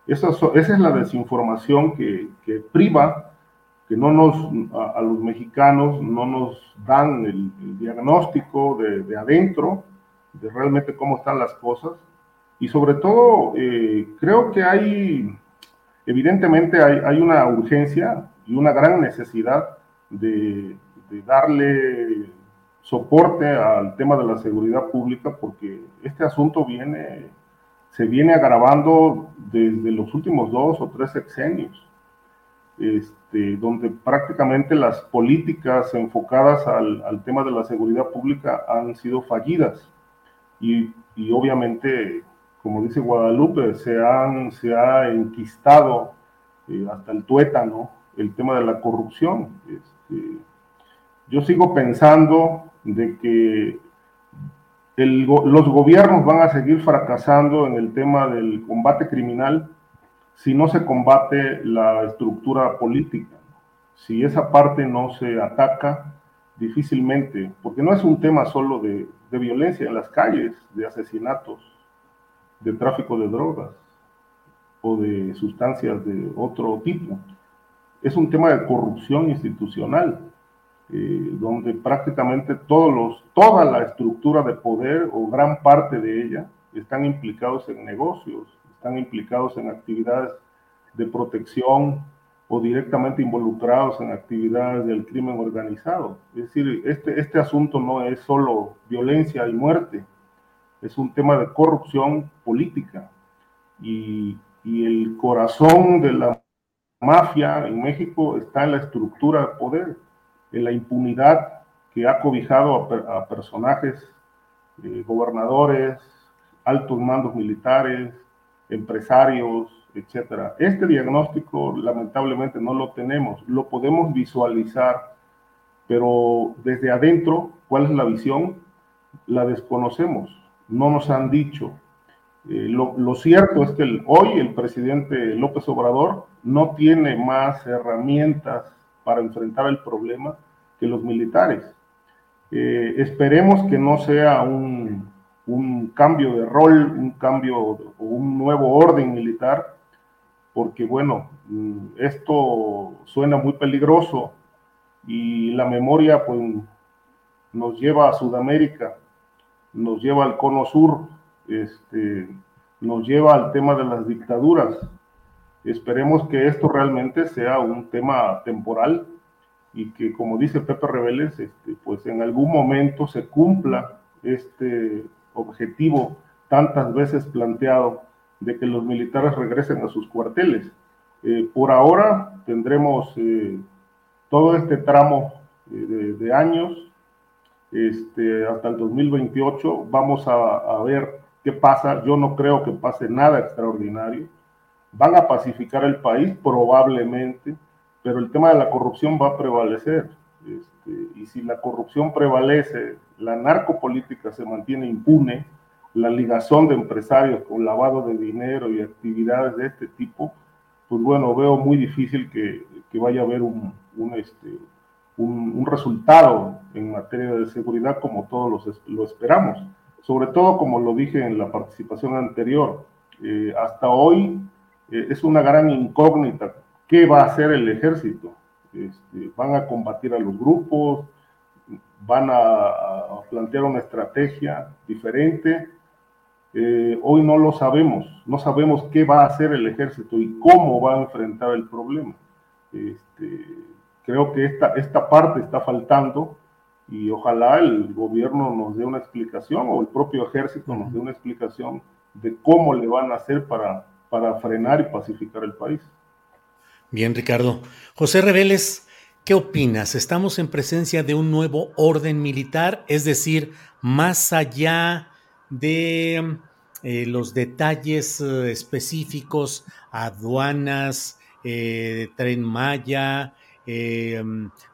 Esa, esa es la desinformación que priva que no nos, a, los mexicanos no nos dan el, diagnóstico de, adentro, de realmente cómo están las cosas. Y sobre todo, eh, creo que hay, evidentemente hay, hay, una urgencia y una gran necesidad de, de darle soporte al tema de la seguridad pública porque este asunto viene, se viene agravando desde los últimos dos o tres sexenios. Este, donde prácticamente las políticas enfocadas al, tema de la seguridad pública han sido fallidas. Y, obviamente, como dice Guadalupe, se, han, se ha enquistado eh, hasta el tuétano el tema de la corrupción. Este, yo sigo pensando de que los gobiernos van a seguir fracasando en el tema del combate criminal si no se combate la estructura política. Si esa parte no se ataca, difícilmente, porque no es un tema solo de, violencia en las calles, de asesinatos, de tráfico de drogas o de sustancias de otro tipo. Es un tema de corrupción institucional eh, donde prácticamente todos los, toda la estructura de poder o gran parte de ella están implicados en negocios, están implicados en actividades de protección o directamente involucrados en actividades del crimen organizado. Es decir, este, este asunto no es solo violencia y muerte, es un tema de corrupción política. Y, y el corazón de la mafia en México está en la estructura de poder en la impunidad que ha cobijado a, personajes, eh, gobernadores, altos mandos militares, empresarios, etcétera. Este diagnóstico lamentablemente no lo tenemos, lo podemos visualizar, pero desde adentro, ¿cuál es la visión? La desconocemos, no nos han dicho. Eh, lo, cierto es que hoy el presidente López Obrador no tiene más herramientas para enfrentar el problema que los militares. Eh, esperemos que no sea un, un, cambio de rol, un cambio un nuevo orden militar, porque bueno, mm, esto suena muy peligroso y la memoria pues nos lleva a Sudamérica, nos lleva al cono sur, este, nos lleva al tema de las dictaduras. Esperemos que esto realmente sea un tema temporal y que, como dice Pepe Reveles, este, pues en algún momento se cumpla este objetivo tantas veces planteado de que los militares regresen a sus cuarteles. Eh, por ahora tendremos eh, todo este tramo eh, de, años este, hasta el 2028. Vamos a, ver qué pasa. Yo no creo que pase nada extraordinario. Van a pacificar el país probablemente pero el tema de la corrupción va a prevalecer. Este, y si la corrupción prevalece, la narcopolítica se mantiene impune, la ligación de empresarios con lavado de dinero y actividades de este tipo, pues bueno, veo muy difícil que, que vaya a haber un, un, este, un, resultado en materia de seguridad como todos los, lo esperamos. Sobre todo, como lo dije en la participación anterior, eh, hasta hoy eh, es una gran incógnita ¿Qué va a hacer el ejército? Este, ¿Van a combatir a los grupos? ¿Van a, plantear una estrategia diferente? Eh, hoy no lo sabemos, no sabemos qué va a hacer el ejército y cómo va a enfrentar el problema. Este, creo que esta, esta parte está faltando y ojalá el gobierno nos dé una explicación o el propio ejército nos dé una explicación de cómo le van a hacer para, para frenar y pacificar el país. Bien, Ricardo. José Reveles, ¿qué opinas? ¿Estamos en presencia de un nuevo orden militar? Es decir, más allá de eh, los detalles eh, específicos, aduanas, eh, tren Maya,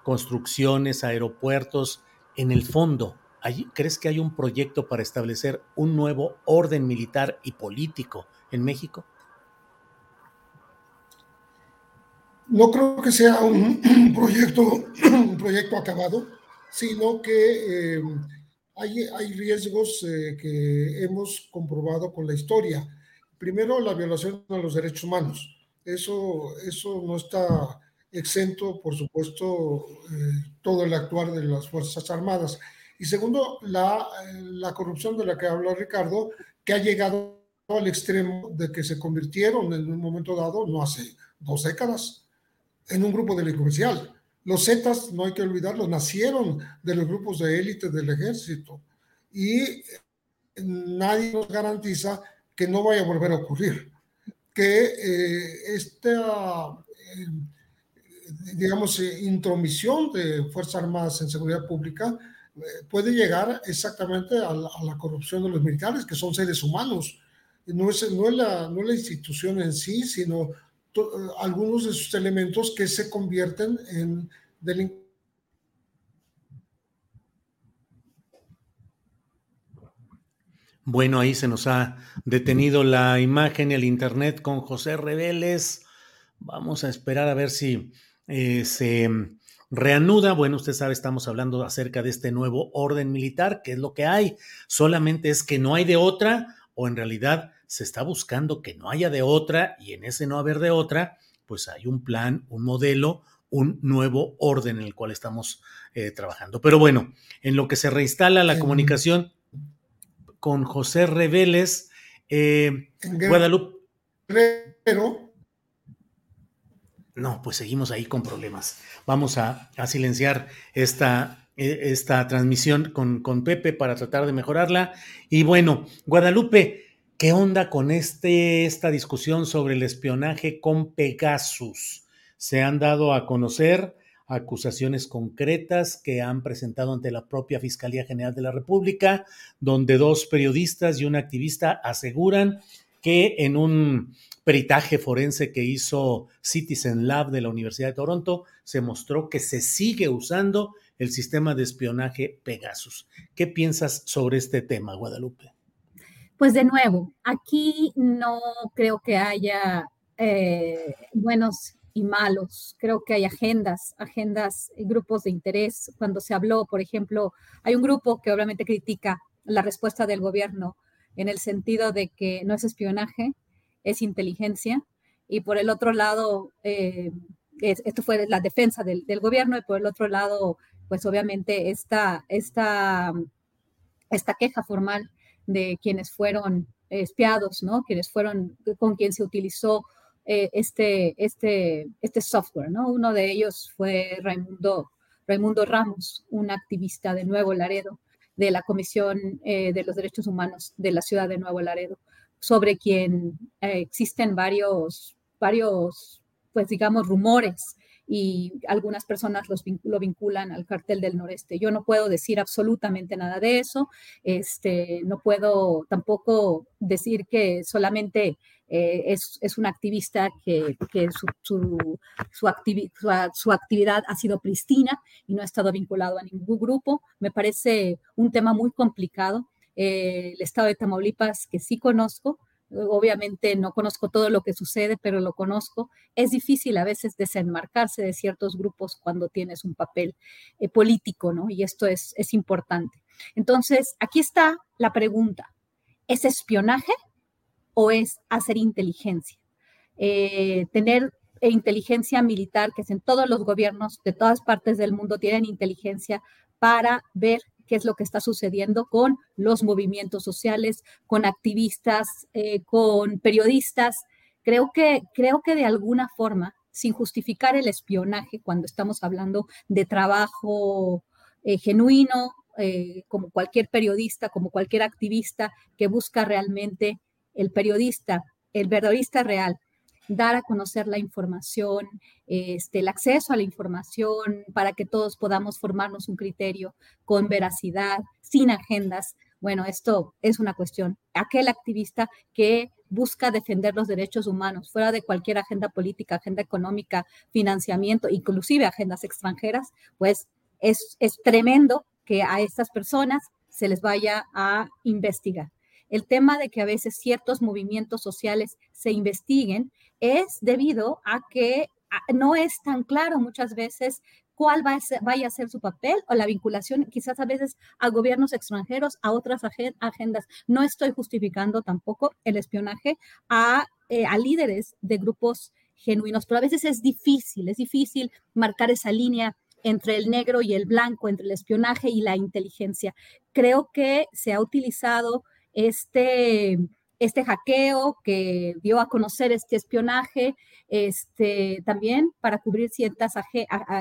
construcciones, aeropuertos, en el fondo, ¿crees que hay un proyecto para establecer un nuevo orden militar y político en México? No creo que sea un, <clears throat> proyecto, <clears throat> un proyecto acabado, sino que eh, hay, hay, riesgos eh, que hemos comprobado con la historia. Primero, la violación de los derechos humanos. Eso, eso no está exento, por supuesto, eh, todo el actuar de las Fuerzas Armadas. Y segundo, la, la corrupción de la que habla Ricardo, que ha llegado al extremo de que se convirtieron en un momento dado, no hace dos décadas, en un grupo delincuencial. Los Zetas, no hay que olvidarlo, nacieron de los grupos de élite del ejército y nadie nos garantiza que no vaya a volver a ocurrir. Que eh, esta, eh, digamos, eh, intromisión de Fuerzas Armadas en seguridad pública puede llegar exactamente a la, corrupción de los militares, que son seres humanos. no es, no es, la, no la institución en sí, sino algunos de sus elementos que se convierten en delincuentes. Bueno, ahí se nos ha detenido la imagen y el internet con José Reveles. Vamos a esperar a ver si eh, se reanuda. Bueno, usted sabe, estamos hablando acerca de este nuevo orden militar, que es lo que hay. Solamente es que no hay de otra, o en realidad se está buscando que no haya de otra, y en ese no haber de otra, pues hay un plan, un modelo, un nuevo orden en el cual estamos eh, trabajando. Pero bueno, en lo que se reinstala la comunicación con José Reveles, eh, Guadalupe. Pero no, pues seguimos ahí con problemas. Vamos a, silenciar esta, e, esta transmisión con, con, Pepe para tratar de mejorarla. Y bueno, Guadalupe, ¿qué onda con este, esta discusión sobre el espionaje con Pegasus? Se han dado a conocer acusaciones concretas que han presentado ante la propia Fiscalía General de la República, donde dos periodistas y un activista aseguran que en un peritaje forense que hizo Citizen Lab de la Universidad de Toronto, se mostró que se sigue usando el sistema de espionaje Pegasus. ¿Qué piensas sobre este tema, Guadalupe? Pues de nuevo, aquí no creo que haya eh, buenos y malos. Creo que hay agendas, agendas, grupos de interés. Cuando se habló, por ejemplo, hay un grupo que obviamente critica la respuesta del gobierno en el sentido de que no es espionaje, es inteligencia. Y por el otro lado, eh, esto fue la defensa del, gobierno y por el otro lado, pues obviamente esta, esta, esta queja formal de quienes fueron espiados, ¿no? Quienes fueron, con quien se utilizó eh, este, este, este software, ¿no? Uno de ellos fue Raimundo, Raimundo Ramos, un activista de Nuevo Laredo, de la Comisión eh, de los Derechos Humanos de la ciudad de Nuevo Laredo sobre quien eh, existen varios, varios, pues digamos, rumores y algunas personas los, lo vinculan al cartel del noreste. Yo no puedo decir absolutamente nada de eso, este, no puedo tampoco decir que solamente eh, es, es, un activista que, que su, su, su, su, actividad ha sido pristina y no ha estado vinculado a ningún grupo. Me parece un tema muy complicado eh, el estado de Tamaulipas, que sí conozco, obviamente no conozco todo lo que sucede, pero lo conozco. Es difícil a veces desenmarcarse de ciertos grupos cuando tienes un papel eh, político, ¿no? Y esto es, es importante. Entonces, aquí está la pregunta. ¿Es espionaje o es hacer inteligencia? Eh, tener inteligencia militar, que es en todos los gobiernos de todas partes del mundo tienen inteligencia para ver qué es lo que está sucediendo con los movimientos sociales, con activistas, eh, con periodistas. Creo que, creo que de alguna forma, sin justificar el espionaje, cuando estamos hablando de trabajo eh, genuino, eh, como cualquier periodista, como cualquier activista que busca realmente el periodista, el periodista real, dar a conocer la información, este, el acceso a la información para que todos podamos formarnos un criterio con veracidad, sin agendas. Bueno, esto es una cuestión. Aquel activista que busca defender los derechos humanos fuera de cualquier agenda política, agenda económica, financiamiento, inclusive agendas extranjeras, pues es, es tremendo que a estas personas se les vaya a investigar. El tema de que a veces ciertos movimientos sociales se investiguen es debido a que no es tan claro muchas veces cuál va a ser, vaya a ser su papel o la vinculación quizás a veces a gobiernos extranjeros, a otras agendas. No estoy justificando tampoco el espionaje a, eh, a líderes de grupos genuinos, pero a veces es difícil, es difícil marcar esa línea entre el negro y el blanco, entre el espionaje y la inteligencia. Creo que se ha utilizado este este hackeo que dio a conocer este espionaje, este, también para cubrir ciertas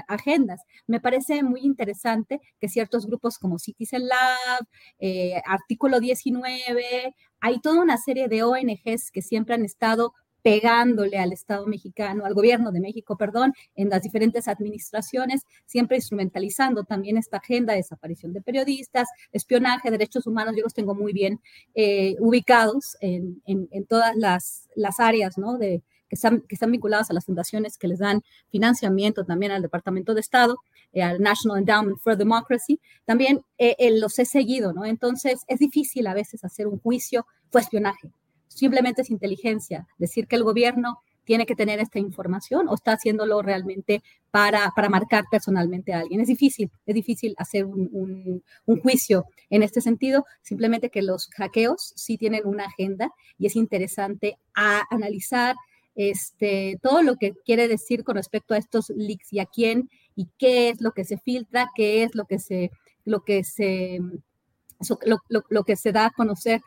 agendas. Me parece muy interesante que ciertos grupos como Citizen Lab, eh, Artículo 19, hay toda una serie de ONGs que siempre han estado pegándole al Estado mexicano, al gobierno de México, perdón, en las diferentes administraciones, siempre instrumentalizando también esta agenda de desaparición de periodistas, espionaje, derechos humanos, yo los tengo muy bien eh, ubicados en, todas las, áreas ¿no? de, que, están, vinculadas a las fundaciones que les dan financiamiento también al Departamento de Estado, eh, al National Endowment for Democracy, también eh, los he seguido, ¿no? Entonces es difícil a veces hacer un juicio, fue espionaje, simplemente es inteligencia. Decir que el gobierno tiene que tener esta información o está haciéndolo realmente para, para marcar personalmente a alguien. Es difícil, es difícil hacer un, un, juicio en este sentido, simplemente que los hackeos sí tienen una agenda y es interesante a analizar este, todo lo que quiere decir con respecto a estos leaks y a quién y qué es lo que se filtra, qué es lo que se, lo que se lo, que se da a conocer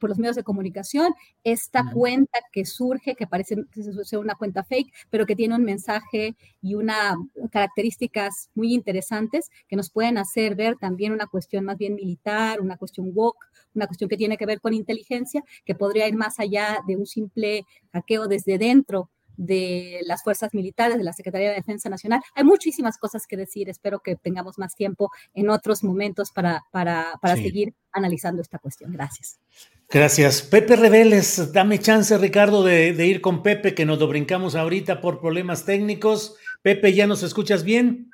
por los medios de comunicación, esta cuenta que surge, que parece ser una cuenta fake, pero que tiene un mensaje y unas características muy interesantes que nos pueden hacer ver también una cuestión más bien militar, una cuestión woke, una cuestión que tiene que ver con inteligencia, que podría ir más allá de un simple hackeo desde dentro de las fuerzas militares, de la Secretaría de Defensa Nacional. Hay muchísimas cosas que decir. Espero que tengamos más tiempo en otros momentos para, para, para seguir analizando esta cuestión. Gracias. Gracias. Pepe Reveles, dame chance, Ricardo, de, de, ir con Pepe, que nos lo brincamos ahorita por problemas técnicos. Pepe, ¿ya nos escuchas bien?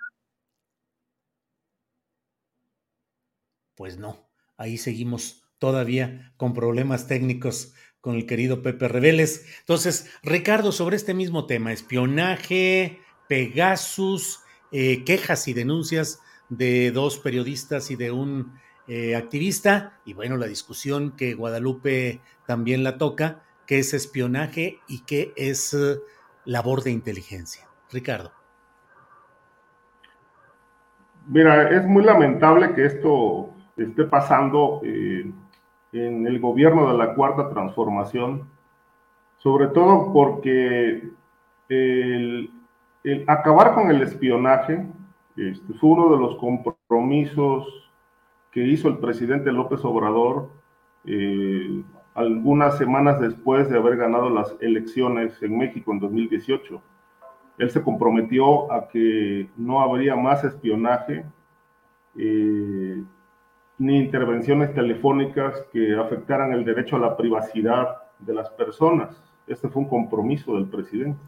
Pues no, ahí seguimos todavía con problemas técnicos con el querido Pepe Reveles. Entonces, Ricardo, sobre este mismo tema, espionaje, Pegasus, eh, quejas y denuncias de dos periodistas y de un eh, activista, y bueno, la discusión que Guadalupe también la toca, qué es espionaje y qué es eh, labor de inteligencia. Ricardo. Mira, es muy lamentable que esto esté pasando en el gobierno de la Cuarta Transformación, sobre todo porque el, acabar con el espionaje este, fue uno de los compromisos que hizo el presidente López Obrador eh, algunas semanas después de haber ganado las elecciones en México en 2018. Él se comprometió a que no habría más espionaje. Eh, ni intervenciones telefónicas que afectaran el derecho a la privacidad de las personas. Este fue un compromiso del presidente.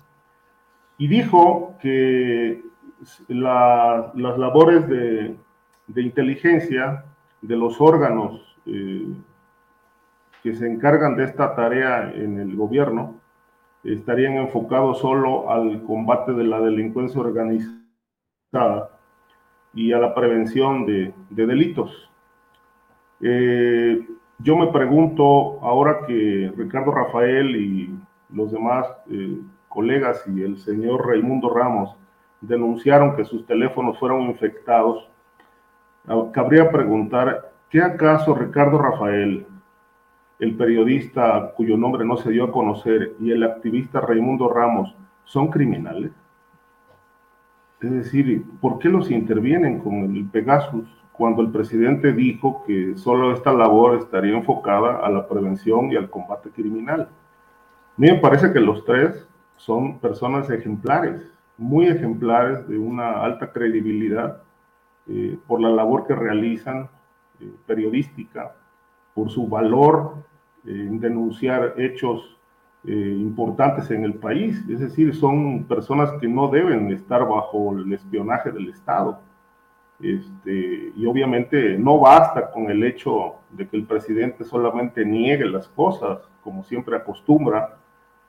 Y dijo que las labores de, inteligencia de los órganos eh, que se encargan de esta tarea en el gobierno estarían enfocados solo al combate de la delincuencia organizada y a la prevención de delitos. Eh, yo me pregunto, ahora que Ricardo Rafael y los demás eh, colegas y el señor Raimundo Ramos denunciaron que sus teléfonos fueron infectados, ah, cabría preguntar, ¿qué acaso Ricardo Rafael, el periodista cuyo nombre no se dio a conocer, y el activista Raimundo Ramos son criminales? Es decir, ¿por qué los intervienen con el Pegasus? Cuando el presidente dijo que solo esta labor estaría enfocada a la prevención y al combate criminal. A mí me parece que los tres son personas ejemplares, muy ejemplares de una alta credibilidad eh, por la labor que realizan eh, periodística, por su valor eh, en denunciar hechos importantes en el país. Es decir, son personas que no deben estar bajo el espionaje del Estado este, y obviamente no basta con el hecho de que el presidente solamente niegue las cosas, como siempre acostumbra,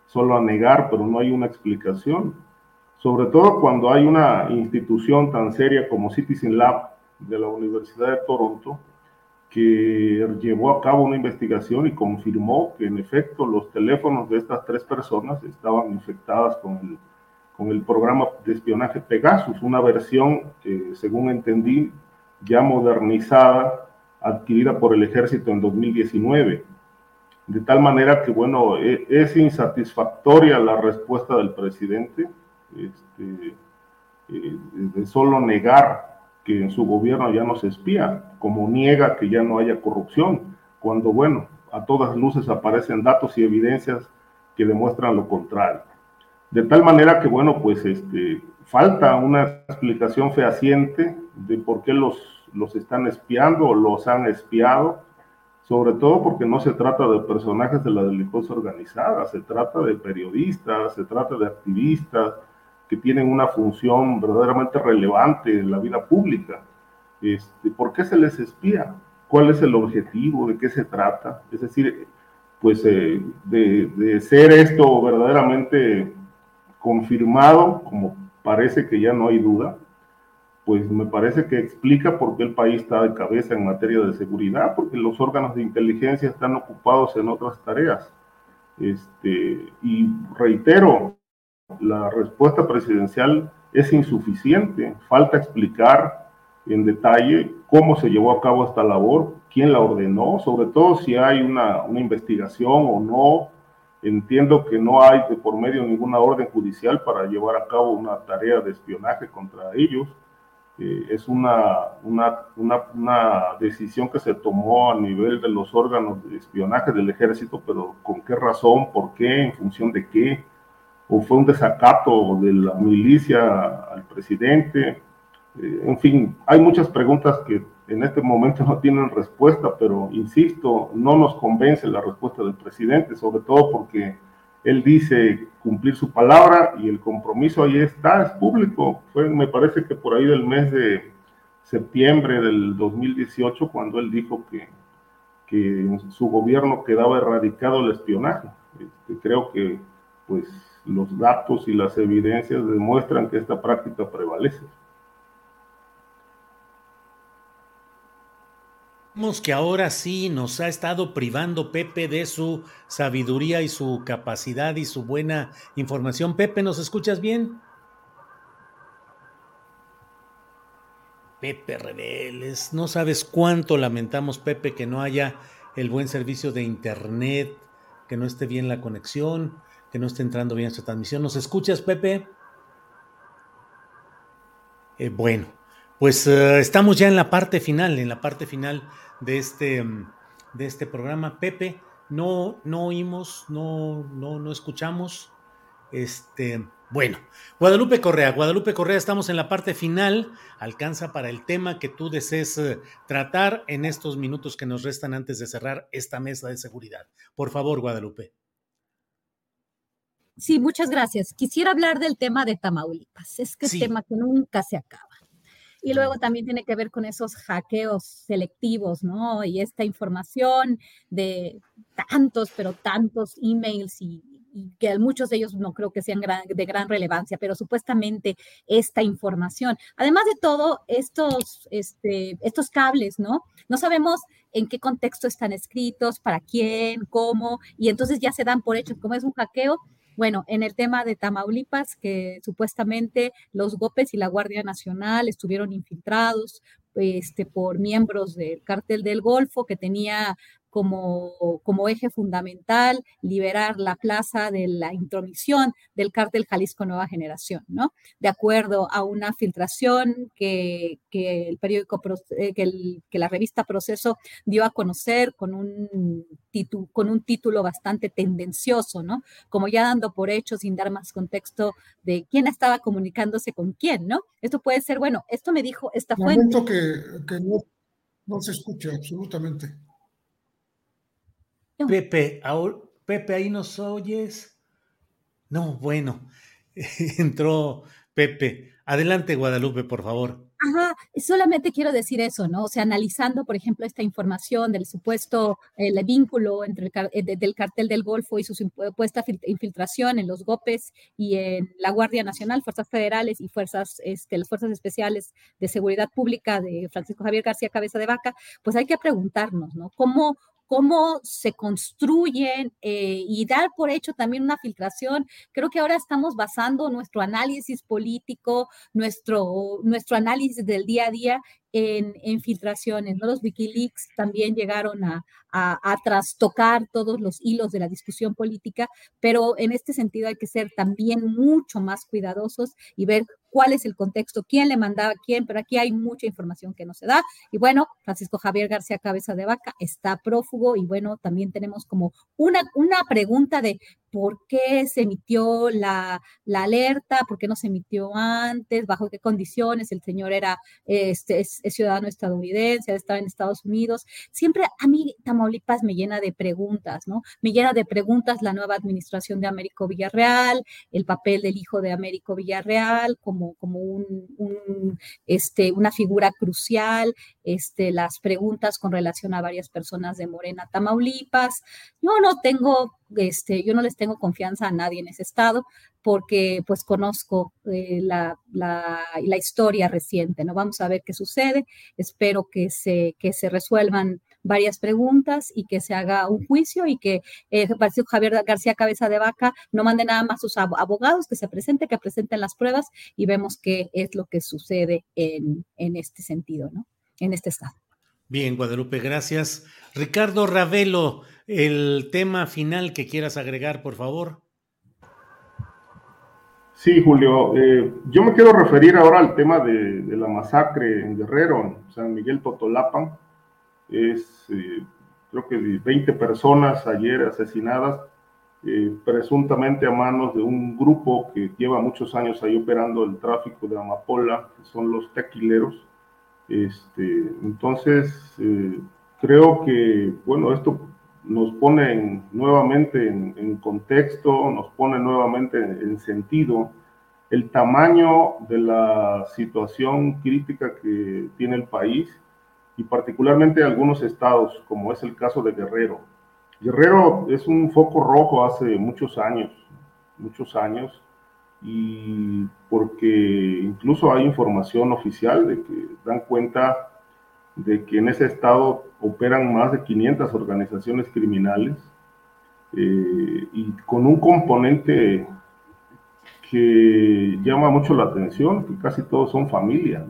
solo a negar, pero no hay una explicación. Sobre todo cuando hay una institución tan seria como Citizen Lab de la Universidad de Toronto, que llevó a cabo una investigación y confirmó que en efecto los teléfonos de estas tres personas estaban infectadas con el con el programa de espionaje Pegasus, una versión que, según entendí, ya modernizada, adquirida por el ejército en 2019. De tal manera que, bueno, e, es insatisfactoria la respuesta del presidente, este, eh, de solo negar que en su gobierno ya no se espía, como niega que ya no haya corrupción, cuando, bueno, a todas luces aparecen datos y evidencias que demuestran lo contrario. De tal manera que, bueno, pues este, falta una explicación fehaciente de por qué los, los están espiando o los han espiado, sobre todo porque no se trata de personajes de la delincuencia organizada, se trata de periodistas, se trata de activistas que tienen una función verdaderamente relevante en la vida pública. Este, ¿Por qué se les espía? ¿Cuál es el objetivo? ¿De qué se trata? Es decir, pues eh, de, de ser esto verdaderamente confirmado, como parece que ya no hay duda, pues me parece que explica por qué el país está de cabeza en materia de seguridad, porque los órganos de inteligencia están ocupados en otras tareas. Este, y reitero, la respuesta presidencial es insuficiente, falta explicar en detalle cómo se llevó a cabo esta labor, quién la ordenó, sobre todo si hay una, una investigación o no. Entiendo que no hay de por medio ninguna orden judicial para llevar a cabo una tarea de espionaje contra ellos eh, es una, una, una, decisión que se tomó a nivel de los órganos de espionaje del ejército, pero ¿con qué razón? ¿Por qué? ¿En función de qué? ¿O fue un desacato de la milicia al presidente? Eh, en fin, hay muchas preguntas que en este momento no tienen respuesta, pero insisto, no nos convence la respuesta del presidente, sobre todo porque él dice cumplir su palabra y el compromiso ahí está, es público. Fue, me parece que por ahí del mes de septiembre del 2018 cuando él dijo que, que en su gobierno quedaba erradicado el espionaje. Este, creo que pues los datos y las evidencias demuestran que esta práctica prevalece. Que ahora sí nos ha estado privando Pepe de su sabiduría y su capacidad y su buena información. Pepe, ¿nos escuchas bien? Pepe Reveles, no sabes cuánto lamentamos, Pepe, que no haya el buen servicio de internet, que no esté bien la conexión, que no esté entrando bien esta transmisión. ¿Nos escuchas, Pepe? Eh, bueno, pues eh, estamos ya en la parte final, en la parte final de este, mm, de este programa. Pepe, no, no oímos, no, no, no escuchamos. Este, bueno, Guadalupe Correa, Guadalupe Correa, estamos en la parte final. Alcanza para el tema que tú desees eh, tratar en estos minutos que nos restan antes de cerrar esta mesa de seguridad. Por favor, Guadalupe. Sí, muchas gracias. Quisiera hablar del tema de Tamaulipas. Es que es tema que nunca se acaba. Y luego también tiene que ver con esos hackeos selectivos, ¿no? Y esta información de tantos, pero tantos emails y, que muchos de ellos no creo que sean de gran relevancia, pero supuestamente esta información. Además de todo, estos, este, estos cables, ¿no? No sabemos en qué contexto están escritos, para quién, cómo, y entonces ya se dan por hecho, como es un hackeo, bueno, en el tema de Tamaulipas, que supuestamente los GOPES y la Guardia Nacional estuvieron infiltrados este, por miembros del cártel del Golfo, que tenía como, como eje fundamental liberar la plaza de la intromisión del cártel Jalisco Nueva Generación, ¿no? De acuerdo a una filtración que, que el periódico, eh, que, el, que, la revista Proceso dio a conocer con un, con un título bastante tendencioso, ¿no? Como ya dando por hecho, sin dar más contexto de quién estaba comunicándose con quién, ¿no? Esto puede ser, bueno, esto me dijo esta fuente. que, que no, no se escucha absolutamente. Pepe, Pepe, ahí nos oyes. No, bueno, <laughs> entró Pepe. Adelante, Guadalupe, por favor. Ajá, solamente quiero decir eso, ¿no? O sea, analizando, por ejemplo, esta información del supuesto el vínculo entre el eh, del cartel del Golfo y su supuesta infiltración en los GOPES y en la Guardia Nacional, Fuerzas Federales y fuerzas, este, las Fuerzas Especiales de Seguridad Pública de Francisco Javier García Cabeza de Vaca, pues hay que preguntarnos, ¿no? ¿Cómo, cómo se construyen eh, y dar por hecho también una filtración. Creo que ahora estamos basando nuestro análisis político, nuestro, nuestro análisis del día a día en, filtraciones. ¿no? Los Wikileaks también llegaron a, a, trastocar todos los hilos de la discusión política, pero en este sentido hay que ser también mucho más cuidadosos y ver cuál es el contexto, quién le mandaba a quién, pero aquí hay mucha información que no se da. Y bueno, Francisco Javier García Cabeza de Vaca está prófugo y bueno, también tenemos como una, una pregunta de por qué se emitió la, alerta, por qué no se emitió antes, bajo qué condiciones el señor era este, es, ciudadano estadounidense, estaba en Estados Unidos. Siempre a mí Tamaulipas me llena de preguntas, ¿no? Me llena de preguntas la nueva administración de Américo Villarreal, el papel del hijo de Américo Villarreal como, como un, este, una figura crucial, este, las preguntas con relación a varias personas de Morena, Tamaulipas. Yo no tengo este, yo no les tengo confianza a nadie en ese estado porque pues conozco eh, la, historia reciente, ¿no? Vamos a ver qué sucede. Espero que se, que se resuelvan varias preguntas y que se haga un juicio y que eh, Javier García Cabeza de Vaca no mande nada más a sus abogados, que se presente, que presenten las pruebas y vemos qué es lo que sucede en, en este sentido, ¿no? En este estado. Bien, Guadalupe, gracias. Ricardo Ravelo, el tema final que quieras agregar, por favor. Sí, Julio, eh, yo me quiero referir ahora al tema de, la masacre en Guerrero, en San Miguel Totolapan. Es, eh, creo que 20 personas ayer asesinadas, eh, presuntamente a manos de un grupo que lleva muchos años ahí operando el tráfico de amapola, que son los tequileros. Este, entonces, creo que, bueno, esto nos pone nuevamente en, contexto, nos pone nuevamente en, sentido el tamaño de la situación crítica que tiene el país y particularmente algunos estados, como es el caso de Guerrero. Guerrero es un foco rojo hace muchos años, muchos años, y porque incluso hay información oficial de que dan cuenta de que en ese estado operan más de 500 organizaciones criminales eh, y con un componente que llama mucho la atención, que casi todos son familias,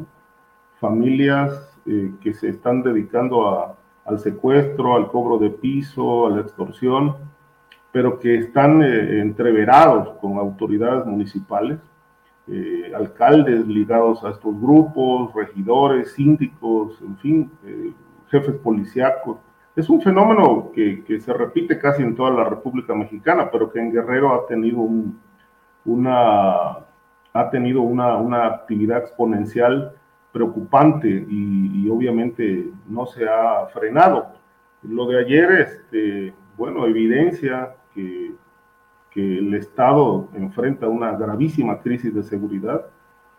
familias eh, que se están dedicando al secuestro, al cobro de piso, a la extorsión, pero que están eh, entreverados con autoridades municipales eh, alcaldes ligados a estos grupos, regidores, síndicos, en fin, eh, jefes policíacos. Es un fenómeno que, que, se repite casi en toda la República Mexicana, pero que en Guerrero ha tenido, un, una, ha tenido una, una, actividad exponencial preocupante y, y, obviamente no se ha frenado. Lo de ayer, este, bueno, evidencia que que el Estado enfrenta una gravísima crisis de seguridad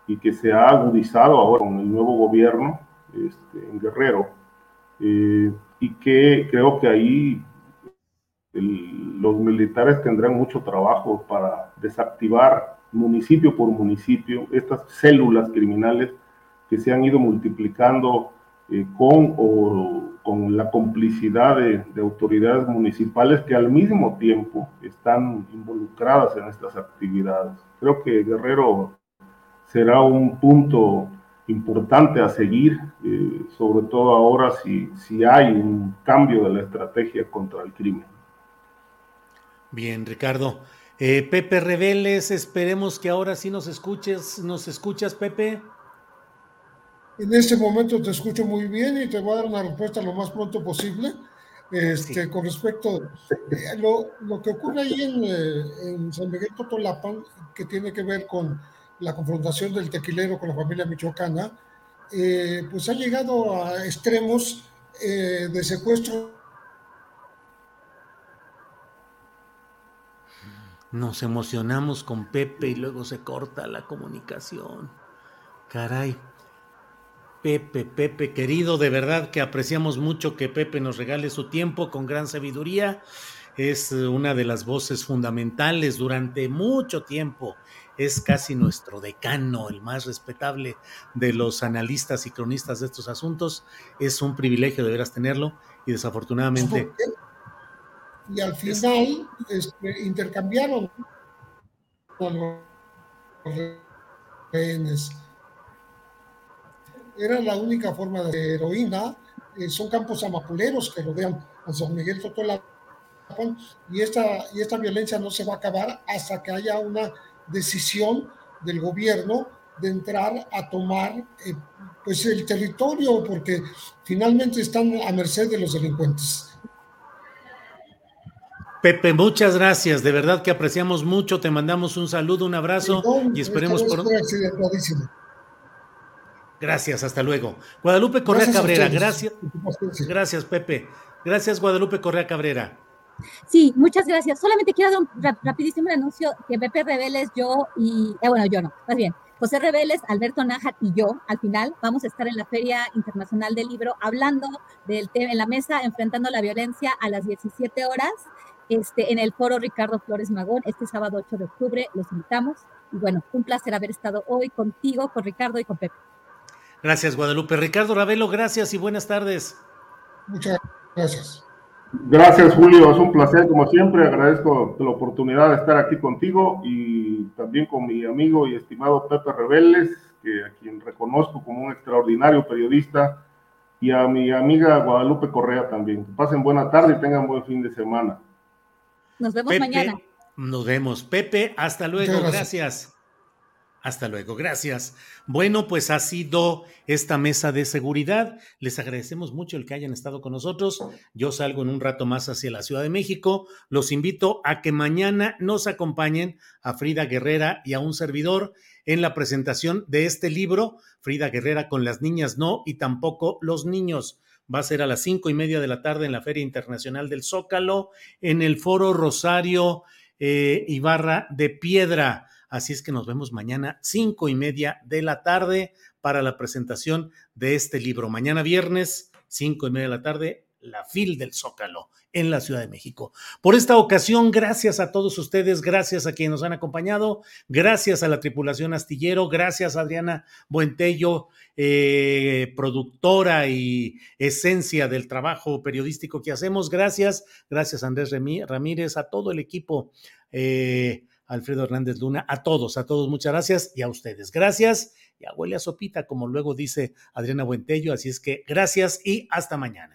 y que se ha agudizado ahora con el nuevo gobierno este, en Guerrero, eh, y que creo que ahí los militares tendrán mucho trabajo para desactivar municipio por municipio estas células criminales que se han ido multiplicando eh, con o con la complicidad de, autoridades municipales que al mismo tiempo están involucradas en estas actividades. Creo que Guerrero será un punto importante a seguir, eh, sobre todo ahora si, si hay un cambio de la estrategia contra el crimen. Bien, Ricardo. Eh, Pepe Reveles, esperemos que ahora sí nos escuches, nos escuchas, Pepe. En este momento te escucho muy bien y te voy a dar una respuesta lo más pronto posible. Este, Con respecto a lo, lo, que ocurre ahí en, eh, en, San Miguel Totolapan, que tiene que ver con la confrontación del tequilero con la familia michoacana, eh, pues ha llegado a extremos eh, de secuestro. Nos emocionamos con Pepe y luego se corta la comunicación. Caray. Pepe, Pepe, querido, de verdad que apreciamos mucho que Pepe nos regale su tiempo con gran sabiduría. Es una de las voces fundamentales durante mucho tiempo. Es casi nuestro decano, el más respetable de los analistas y cronistas de estos asuntos. Es un privilegio de veras tenerlo y desafortunadamente... Y al final este, intercambiaron con los era la única forma de heroína. Eh, son campos amapuleros que rodean a San Miguel Totolapan y esta, y esta violencia no se va a acabar hasta que haya una decisión del gobierno de entrar a tomar eh, pues el territorio porque finalmente están a merced de los delincuentes. Pepe, muchas gracias. De verdad que apreciamos mucho. Te mandamos un saludo, un abrazo y esperemos por. Gracias, hasta luego. Guadalupe Correa Cabrera, gracias. Gracias, Pepe. Gracias, Guadalupe Correa Cabrera. Sí, muchas gracias. Solamente quiero dar un rapidísimo anuncio que Pepe Reveles, yo y, eh, bueno, yo no, más bien, José Reveles, Alberto Nájar y yo, al final, vamos a estar en la Feria Internacional del Libro hablando del tema en la mesa, enfrentando la violencia a las 17 horas, este, en el foro Ricardo Flores Magón, este sábado 8 de octubre, los invitamos. Y bueno, un placer haber estado hoy contigo, con Ricardo y con Pepe. Gracias, Guadalupe. Ricardo Ravelo, gracias y buenas tardes. Muchas gracias. Gracias, Julio. Es un placer, como siempre. Agradezco la oportunidad de estar aquí contigo y también con mi amigo y estimado Pepe Rebeles, que a quien reconozco como un extraordinario periodista, y a mi amiga Guadalupe Correa también. Que pasen buena tarde y tengan buen fin de semana. Nos vemos mañana. Nos vemos. Pepe, hasta luego. gracias. Hasta luego, gracias. Bueno, pues ha sido esta mesa de seguridad. Les agradecemos mucho el que hayan estado con nosotros. Yo salgo en un rato más hacia la Ciudad de México. Los invito a que mañana nos acompañen a Frida Guerrera y a un servidor en la presentación de este libro, Frida Guerrera con las niñas no y tampoco los niños. Va a ser a las cinco y media de la tarde en la Feria Internacional del Zócalo, en el Foro Rosario eh, Ibarra de Piedra. Así es que nos vemos mañana, cinco y media de la tarde, para la presentación de este libro. Mañana viernes, cinco y media de la tarde, la FIL del Zócalo en la Ciudad de México. Por esta ocasión, gracias a todos ustedes, gracias a quienes nos han acompañado, gracias a la tripulación astillero, gracias a Adriana Buentello, eh, productora y esencia del trabajo periodístico que hacemos, gracias, gracias a Andrés Ramírez, a todo el equipo. Eh, Alfredo Hernández Luna, a todos, a todos, muchas gracias y a ustedes. Gracias y a huele sopita, como luego dice Adriana Buentello. Así es que gracias y hasta mañana.